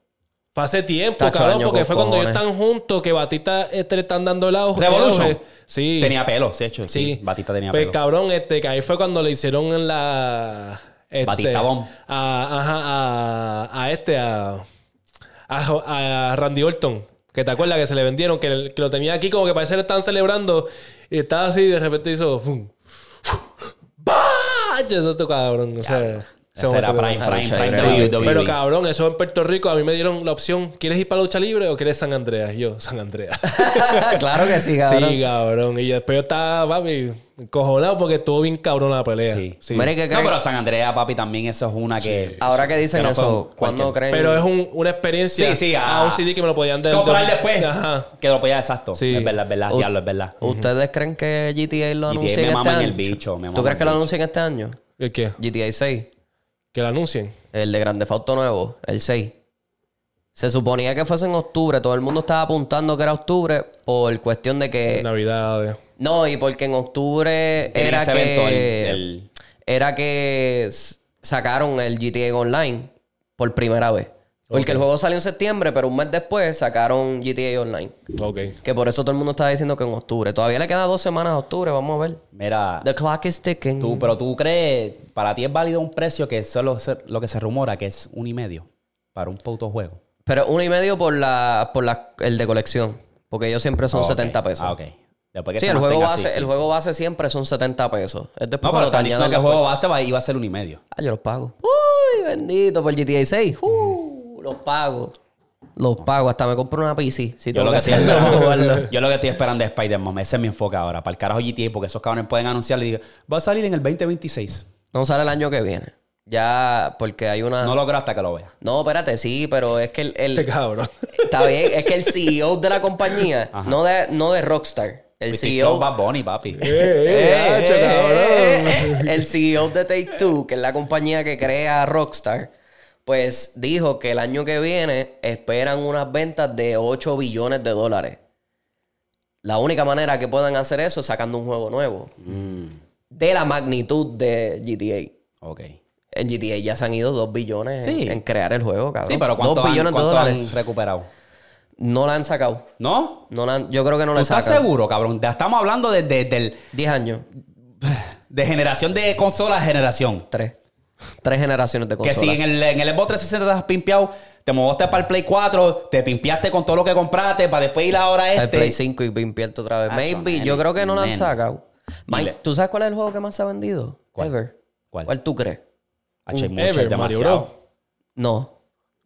Fue hace tiempo, Tacho, cabrón, porque fue cuando ellos están juntos, que Batista este, le están dando el. Revolution. auge. Sí. Tenía pelo, sí, hecho. Sí. Sí. Batista tenía Pues pelo. cabrón, este, que ahí fue cuando le hicieron en la. Este, Batista Bomb. A, ajá, a, a este, a, a, a Randy Orton. Que te acuerdas que se le vendieron, que, que lo tenía aquí como que parece que estaban celebrando. Y estaba así y de repente hizo. ¡fum! ¡Bah! Eso cabrón. O sea, ese era prime, prime, prime pero cabrón, eso en Puerto Rico a mí me dieron la opción, ¿quieres ir para lucha libre o quieres San Andreas? Y yo, San Andreas. claro que sí, cabrón. Sí, cabrón. Y yo después yo estaba, papi, cojonado porque estuvo bien cabrón la pelea. Sí. Sí. ¿qué No, pero San Andrea, papi, también eso es una que... Ahora que dicen que no fue eso, ¿cuándo creen? Pero es un- una experiencia Sí, sí, a un CD que me lo podían dar. Comprar después. Ajá. Que lo podía exacto. Sí. Es verdad, es verdad. U- Diablo, es verdad. ¿Ustedes creen que GTA lo GTA anuncien me este año? el bicho, me ¿Tú crees que lo anuncien este año? ¿El qué? GTA 6. Que lo anuncien. El de Grande Auto nuevo, el 6. Se suponía que fuese en octubre. Todo el mundo estaba apuntando que era octubre por cuestión de que... Navidad. No, y porque en octubre Tenía era ese que... evento, el- el- Era que s- sacaron el GTA Online por primera vez. Porque el juego salió en septiembre, pero un mes después sacaron GTA Online. Ok. Que por eso todo el mundo estaba diciendo que en octubre. Todavía le quedan dos semanas a octubre, vamos a ver. Mira, The clock is ticking. tú, pero tú crees, para ti es válido un precio que solo se- lo que se rumora que es un y medio para un puto juego. Pero uno y medio por la, por la, el de colección. Porque ellos siempre son Ah, ok. 70 pesos. Ah, ok. Después que Sí, el juego, base, así, el sí. juego base siempre son 70 pesos. Es después No, pero están diciendo que el juego base va, iba a ser un y medio. Ah, yo los pago. Uy, bendito por GTA 6. Uh, los pago. Los pago. Hasta me compro una PC. Si Yo lo, que que estoy esperando, yo lo que estoy esperando es Spider-Man. Ese es mi enfoque ahora. Para el carajo GTA, porque esos cabrones pueden anunciarlo y digo, va a salir en el 2026. No sale el año que viene. Ya, porque hay una. No No, lo creo hasta que lo vea. espérate, sí, pero es que el. el- Este cabrón. está bien, es que el CEO de la compañía, no de, no de Rockstar. El Viste, CEO. Flow Bad Bunny, papi. eh, hacho, cabrón. el CEO de Take Two, que es la compañía que crea Rockstar, pues dijo que el año que viene esperan unas ventas de 8 billones de dólares. La única manera que puedan hacer eso es sacando un juego nuevo. Mm, De la magnitud de GTA. ok. En GTA ya se han ido 2 billones en- Sí. en, crear el juego, cabrón. Sí, pero ¿cuánto, 2 han, billones de cuánto dólares. han recuperado? No la han sacado. ¿No? No la han- yo creo que no ¿Tú le estás sacan. seguro, cabrón? Estamos hablando de, de- del- 10 años. de generación de consola a generación. 3. Tres generaciones de Que consolas. si en el, en el Xbox 360 te has pimpeado, te moviste para el Play 4, te pimpeaste con todo lo que compraste para después ir ahora a El este. Play 5 y invierto otra vez. Maybe, yo creo que no la han sacado. Mike. ¿tú sabes cuál es el juego que más se ha vendido? ¿Cuál? Ever. ¿Cuál? ¿Cuál tú crees? Un mucho, es Ever, Mario demasiado. Bros. No.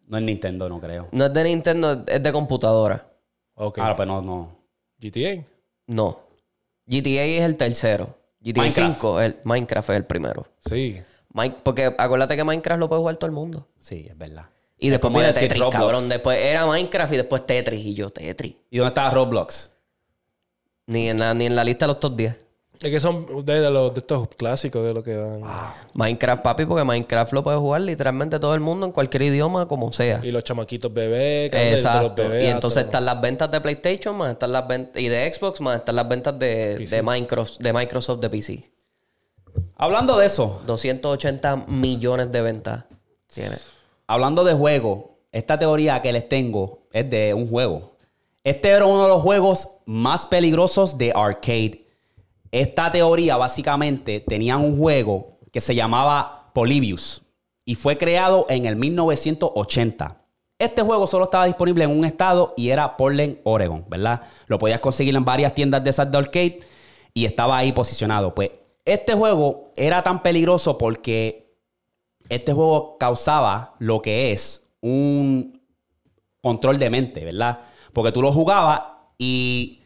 No es Nintendo, no creo. No es de Nintendo, es de computadora. Ok. Ah, pues no, no. GTA. No. GTA es el tercero. GTA Minecraft. 5, el, Minecraft es el primero. Sí. Mike, porque acuérdate que Minecraft lo puede jugar todo el mundo. Sí, es verdad. Y Es después viene Tetris, Roblox. cabrón. Después era Minecraft y después Tetris. Y yo, Tetris. ¿Y dónde está Roblox? Ni en la, ni en la lista de los top 10. Es que son de, de los, de estos clásicos de lo que van. Minecraft, papi, porque Minecraft lo puede jugar literalmente todo el mundo en cualquier idioma, como sea. Y los chamaquitos bebés. cabrón, desde los Exacto. bebés y entonces están las ventas de PlayStation, más están las ventas y de Xbox, más están las ventas de, de Microsoft, de Microsoft de PC. Hablando de eso, 280 millones de ventas tiene. hablando de juego, esta teoría que les tengo es de un juego. Este era uno de los juegos más peligrosos de arcade. Esta teoría básicamente tenía un juego que se llamaba Polybius y fue creado en el 1980. Este juego solo estaba disponible en un estado y era Portland, Oregon, ¿verdad? Lo podías conseguir en varias tiendas de esas de arcade y estaba ahí posicionado. Pues este juego era tan peligroso porque este juego causaba lo que es un control de mente, ¿verdad? Porque tú lo jugabas y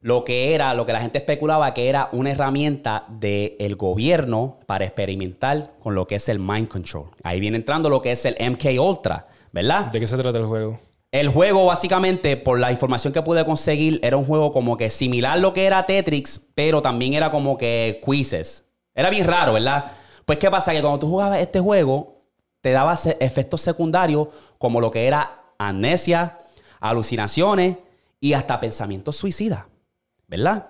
lo que era, lo que la gente especulaba que era una herramienta del gobierno para experimentar con lo que es el mind control. Ahí viene entrando lo que es el MK Ultra, ¿verdad? ¿De qué se trata el juego? El juego, básicamente, por la información que pude conseguir, era un juego como que similar a lo que era Tetris, pero también era como que quizzes. Era bien raro, ¿verdad? Pues, ¿qué pasa? Que cuando tú jugabas este juego, te daba efectos secundarios como lo que era amnesia, alucinaciones y hasta pensamientos suicidas, ¿verdad?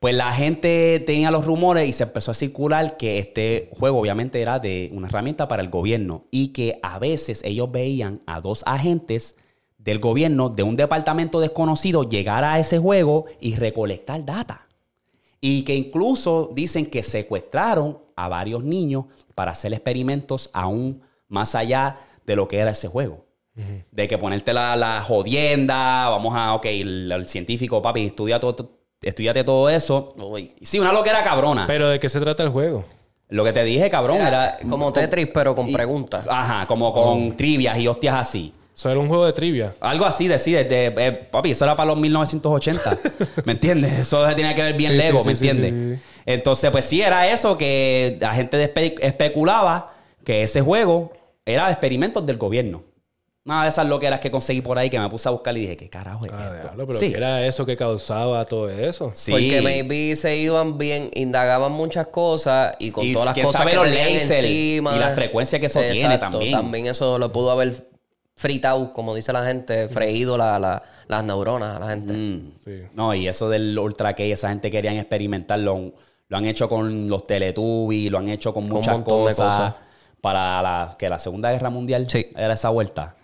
Pues la gente tenía los rumores y se empezó a circular que este juego obviamente era de una herramienta para el gobierno y que a veces ellos veían a dos agentes del gobierno de un departamento desconocido llegar a ese juego y recolectar data. Y que incluso dicen que secuestraron a varios niños para hacer experimentos aún más allá de lo que era ese juego. De que ponerte la, la jodienda, vamos a, ok, el, el científico, papi, estudia todo, estudiate todo eso. Uy. Sí, una loquera cabrona. Pero ¿de qué se trata el juego? Lo que te dije, cabrón, era... Era como Tetris, pero con preguntas. Ajá, como con trivias y hostias así. Eso era un juego de trivia. Algo así, decide, de, eh, papi, eso era para los 1980. ¿Me entiendes? Eso tenía que ver bien Sí, Lego, sí, ¿me sí, entiendes? sí, sí. Entonces, pues sí, era eso que la gente despe- especulaba que ese juego era de experimentos del gobierno. Nada de esas loqueras que conseguí por ahí que me puse a buscar y dije, ¿qué carajo es Ah, esto? diablo, pero sí, ¿qué era eso que causaba todo eso? sí. Porque maybe se iban bien, indagaban muchas cosas y con Y todas las cosas que los tenían encima. y la frecuencia que eso tiene también. También eso lo pudo haber fritado, como dice la gente, freído la- la- las neuronas a la gente. Mm. Sí. No, y eso del Ultra K, esa gente querían experimentarlo. Lo han hecho con los Teletubbies, lo han hecho con muchas montón de cosas. Para la, que la Segunda Guerra Mundial Sí. era esa vuelta.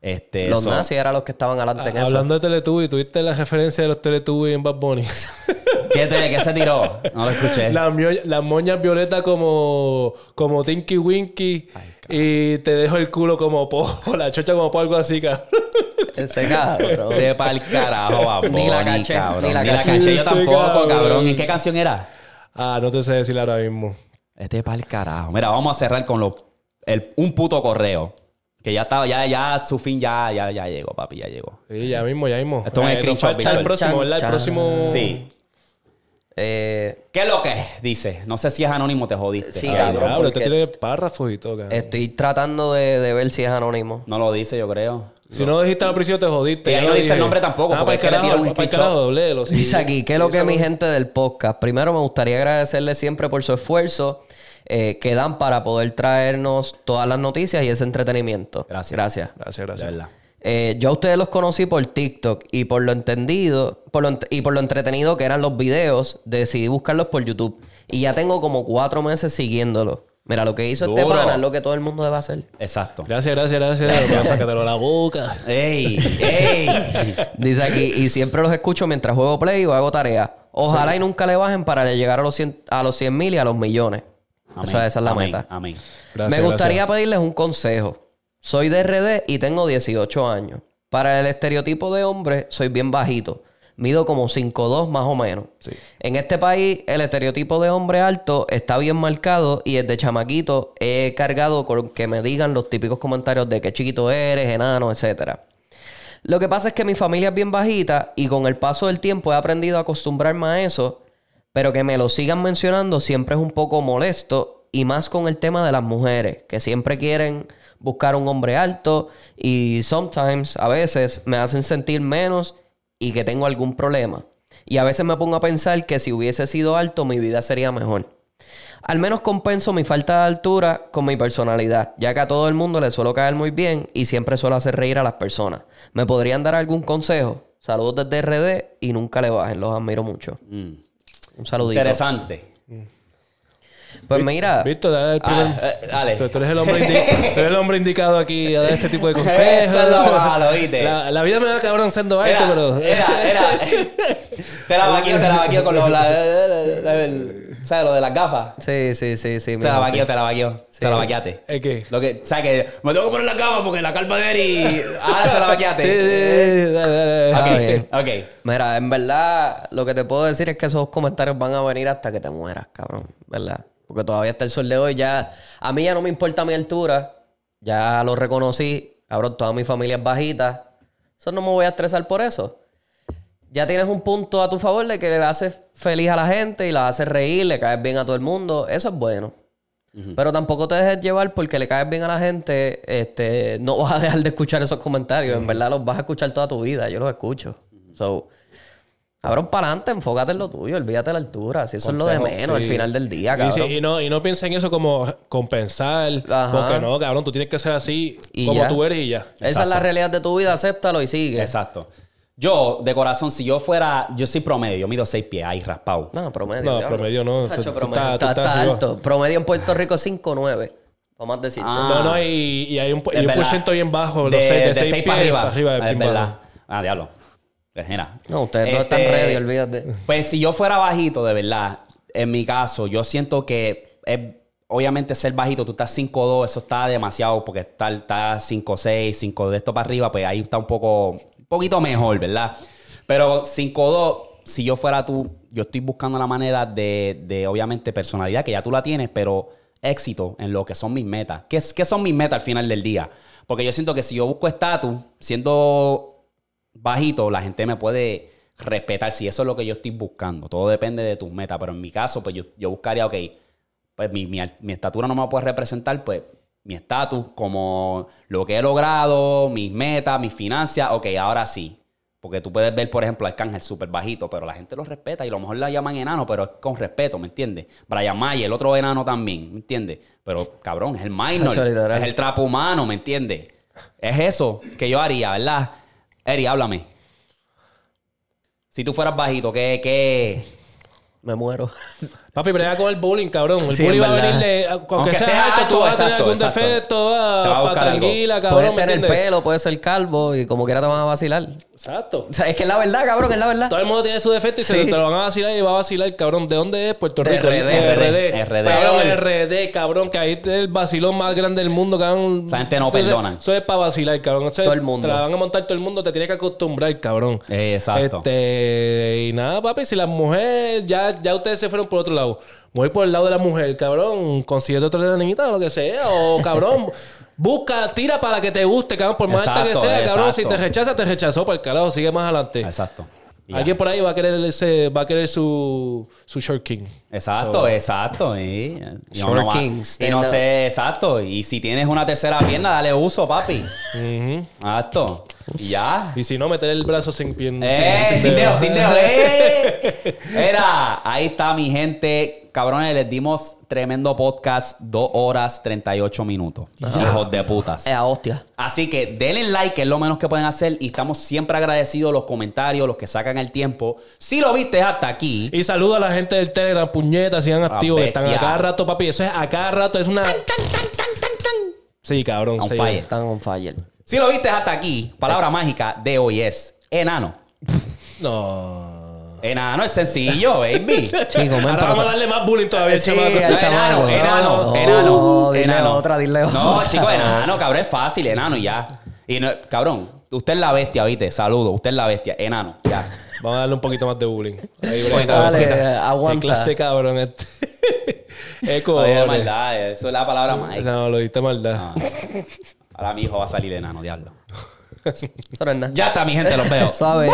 Este, Los eso- nazis eran los que estaban adelante en Ah, eso. Hablando de Teletubbies, ¿tuviste la referencia de los Teletubbies en Bad Bunny? ¿Qué, te- qué se tiró? No lo escuché. Las las moñas violetas como, como Tinky Winky y te dejo el culo como po, o la chocha como po, algo así, cabrón. Ese cabrón. De pa'l carajo, Bad Ni la caché, cabrón. ni la Ni la caché. yo Este tampoco, cabrón. cabrón. ¿Y qué canción era? Ah, no te sé decir ahora mismo. Este pa'l carajo. Mira, vamos a cerrar con lo, el- un puto correo. Que ya estaba, ya, ya su fin ya, ya, ya llegó, papi, ya llegó. Sí, ya mismo, ya mismo. Esto es un Eh, nos screenshot, el próximo, ¿verdad? El próximo... Sí. Eh, ¿Qué es lo que es? Dice. No sé si es anónimo, te jodiste. Sí, cabrón. Porque- este tiene párrafos y todo, cabrón. estoy tratando de, de ver si es anónimo. No lo dice, yo creo. Si no dijiste al principio, te jodiste. Y ahí no dice el nombre tampoco, Ah, porque para es que le tiraron un screenshot. carajo, sí. Dice aquí, ¿qué es lo que mi gente del podcast? Primero me gustaría agradecerle siempre por su esfuerzo eh, que dan para poder traernos todas las noticias y ese entretenimiento. Gracias. Gracias. Gracias, De gracias. verdad. Eh, yo a ustedes los conocí por TikTok y por lo entendido por lo ent- y por lo entretenido que eran los videos, decidí buscarlos por YouTube. Y ya tengo como cuatro meses siguiéndolos. Mira, lo que hizo este Duro. pana es lo que todo el mundo debe hacer. Exacto. Gracias, gracias, gracias. Pero sácatelo de la boca. ¡Ey! ¡Ey! Dice aquí, y siempre los escucho mientras juego play o hago tarea. Ojalá y nunca le bajen para llegar a los 100 a los 100 mil y a los millones. Amén. Esa, esa es la Amén. meta. Amén. Gracias, Me gustaría gracias. pedirles un consejo. Soy de RD y tengo 18 años. Para el estereotipo de hombre, soy bien bajito. Mido como 5'2 más o menos. En este país, el estereotipo de hombre alto está bien marcado y desde chamaquito he cargado con que me digan los típicos comentarios de que chiquito eres, enano, etcétera. Lo que pasa es que mi familia es bien bajita y con el paso del tiempo he aprendido a acostumbrarme a eso, pero que me lo sigan mencionando siempre es un poco molesto y más con el tema de las mujeres, que siempre quieren buscar un hombre alto y sometimes, a veces, me hacen sentir menos y que tengo algún problema. Y a veces me pongo a pensar que si hubiese sido alto mi vida sería mejor. Al menos compenso mi falta de altura con mi personalidad, ya que a todo el mundo le suelo caer muy bien y siempre suelo hacer reír a las personas. ¿Me podrían dar algún consejo? Saludos desde RD y nunca le bajen, los admiro mucho. Mm. Un saludito. Interesante. Pues mira, dale primer... Ah, eh, dale. Tú, tú eres el hombre indi- tú eres el hombre indicado aquí a dar este tipo de consejos. Eso es lo malo, ¿viste? La, la vida me da cabrón siendo Era, pero... era, era. Te la vaqueo, te la vaqueo con lo, la, la- la- el- ¿sabes? Lo de las gafas. sí, sí, sí, sí. Te la vaqueo, sí. te la vaqueo. Te la vaqueaste. ¿Es qué? Lo que, ¿sabes? Que me tengo que poner la cama porque la calma de Eri. Ahora se la vaqueaste. Sí, sí, sí, dale, dale, dale. Ah. Ok. Mira, en verdad, lo que te puedo decir es que esos comentarios van a venir hasta que te mueras, cabrón. ¿Verdad? Porque todavía hasta el sol de hoy ya... A mí ya no me importa mi altura. Ya lo reconocí. Cabrón, toda mi familia es bajita. Eso no me voy a estresar por eso. ya tienes un punto a tu favor de que le haces feliz a la gente y la haces reír, le caes bien a todo el mundo. Eso es bueno. Pero tampoco te dejes llevar porque le caes bien a la gente. Este, no vas a dejar de escuchar esos comentarios. En verdad los vas a escuchar toda tu vida. Yo los escucho. So, cabrón, para adelante, enfócate en lo tuyo. Olvídate de la altura. Si eso es lo de Consejo, menos al sí. final del día, Y, cabrón. y no, y no piensa en eso como compensar. Ajá. Porque no, cabrón, tú tienes que ser así Y como ya. tú eres y ya. Esa es la realidad de tu vida. Acéptalo y sigue. Exacto. Yo, de corazón, si yo fuera, yo soy promedio, mido seis pies ahí raspado. No, promedio. No, promedio no. Promedio. tú Está, alto. Promedio en Puerto Rico 5'9". Vamos a decirte. Ah. No, no, y, y hay un, y un porciento bien bajo. De, los seis, de, de seis seis pies para arriba. Para arriba es verdad. bajo. Ah, diablo. Pues mira. No, ustedes no están Este, ready, olvídate. Pues si yo fuera bajito, de verdad, en mi caso, yo siento que es, obviamente ser bajito, tú estás 5'2, eso está demasiado, porque está, está 5'6, 5 de esto para arriba, pues ahí está un poco, un poquito mejor, ¿verdad? Pero 5'2, si yo fuera tú, yo estoy buscando la manera de, de, obviamente, personalidad, que ya tú la tienes, pero éxito en lo que son mis metas. ¿Qué, es- qué son mis metas al final del día? Porque yo siento que si yo busco estatus, siendo bajito, la gente me puede respetar si eso es lo que yo estoy buscando. Todo depende de tus metas, pero en mi caso, pues yo, yo buscaría, ok, pues mi, mi, mi estatura no me puede representar, pues mi estatus como lo que he logrado, mis metas, mis finanzas, ok, ahora sí. Porque tú puedes ver, por ejemplo, a Arcángel súper bajito, pero la gente lo respeta y a lo mejor la llaman enano, pero es con respeto, ¿me entiendes? Brian Mayer, el otro enano también, ¿me entiendes? Pero cabrón, es el minor, es el trapo humano, ¿me entiendes? Es eso que yo haría, ¿verdad? Eri, háblame. Si tú fueras bajito, ¿qué, qué? Me muero. Papi, brega con el bullying, cabrón. El Sí, bullying va a venirle, aunque, Aunque sea sea alto, tú vas a tener algún exacto. defecto, Te va a tranquila, cabrón. Puedes ¿me tener entiendes? pelo, puedes ser calvo y como quiera te van a vacilar. Exacto. O sea, es que es la verdad, cabrón, es la verdad. Todo el mundo tiene su defecto y se te lo van a vacilar y va a vacilar, cabrón. ¿De dónde es? Puerto Rico. RD. RD. RD. Cabrón, RD, cabrón, que ahí es el vacilón más grande del mundo, cabrón. Esa gente no perdonan. Eso es para vacilar, cabrón. Eso es- Todo el mundo. Te la van a montar todo el mundo, te tienes que acostumbrar, cabrón. Exacto. Este, y nada, papi, si las mujeres, ya, ya ustedes se fueron por otro lado. Voy por el lado de la mujer, cabrón. Consíguete otra niñita o lo que sea. O cabrón, busca, tira para la que te guste, cabrón. Por más alta que Exacto, sea, cabrón. Si te rechaza, te rechazó por el carajo. Sigue más adelante. Exacto. Alguien por ahí va a querer ese, va a querer su, su short king. Exacto, exacto. Y, y Short no va- King, y no sé, exacto. Y si tienes una tercera pierna, dale uso, papi. Exacto. Y ya. Y si no, meter el brazo sin pierna. ¡Eh! Sin dedo, sin dedo. ¡Eh! Era, ahí está mi gente. Cabrones, les dimos tremendo podcast. Dos horas 38 minutos. Hijos de putas. Es a hostia. Así que denle like, que es lo menos que pueden hacer. Y estamos siempre agradecidos los comentarios, los que sacan el tiempo. Si lo viste hasta aquí, Y saludo a la gente del Telegram, puñetas, sigan activos. Están a bestia. cada rato, papi. Eso es a cada rato, es una. Sí, cabrón. On sí. fire. Están on fire. Si lo viste hasta aquí, palabra mágica de hoy es enano. No. Enano es sencillo, baby. Chico, men, Ahora pero- vamos a darle más bullying todavía, Sí, chamaco. al No, enano, enano, No, enano, dile enano. otra, dile No, otra. chicos, enano, cabrón, es fácil, enano, y ya. Y no, cabrón, usted es la bestia, ¿viste? Saludo, usted es la bestia, enano, ya. Vamos a darle un poquito más de bullying. Ahí, brega. Dale, Qué aguanta. clase cabrón este. Maldad, eso es la palabra mágica. No, lo diste maldad. Ah. Ahora mi hijo va a salir enano, diablo. Eso no es nada. Ya está, mi gente, los veo. Suave.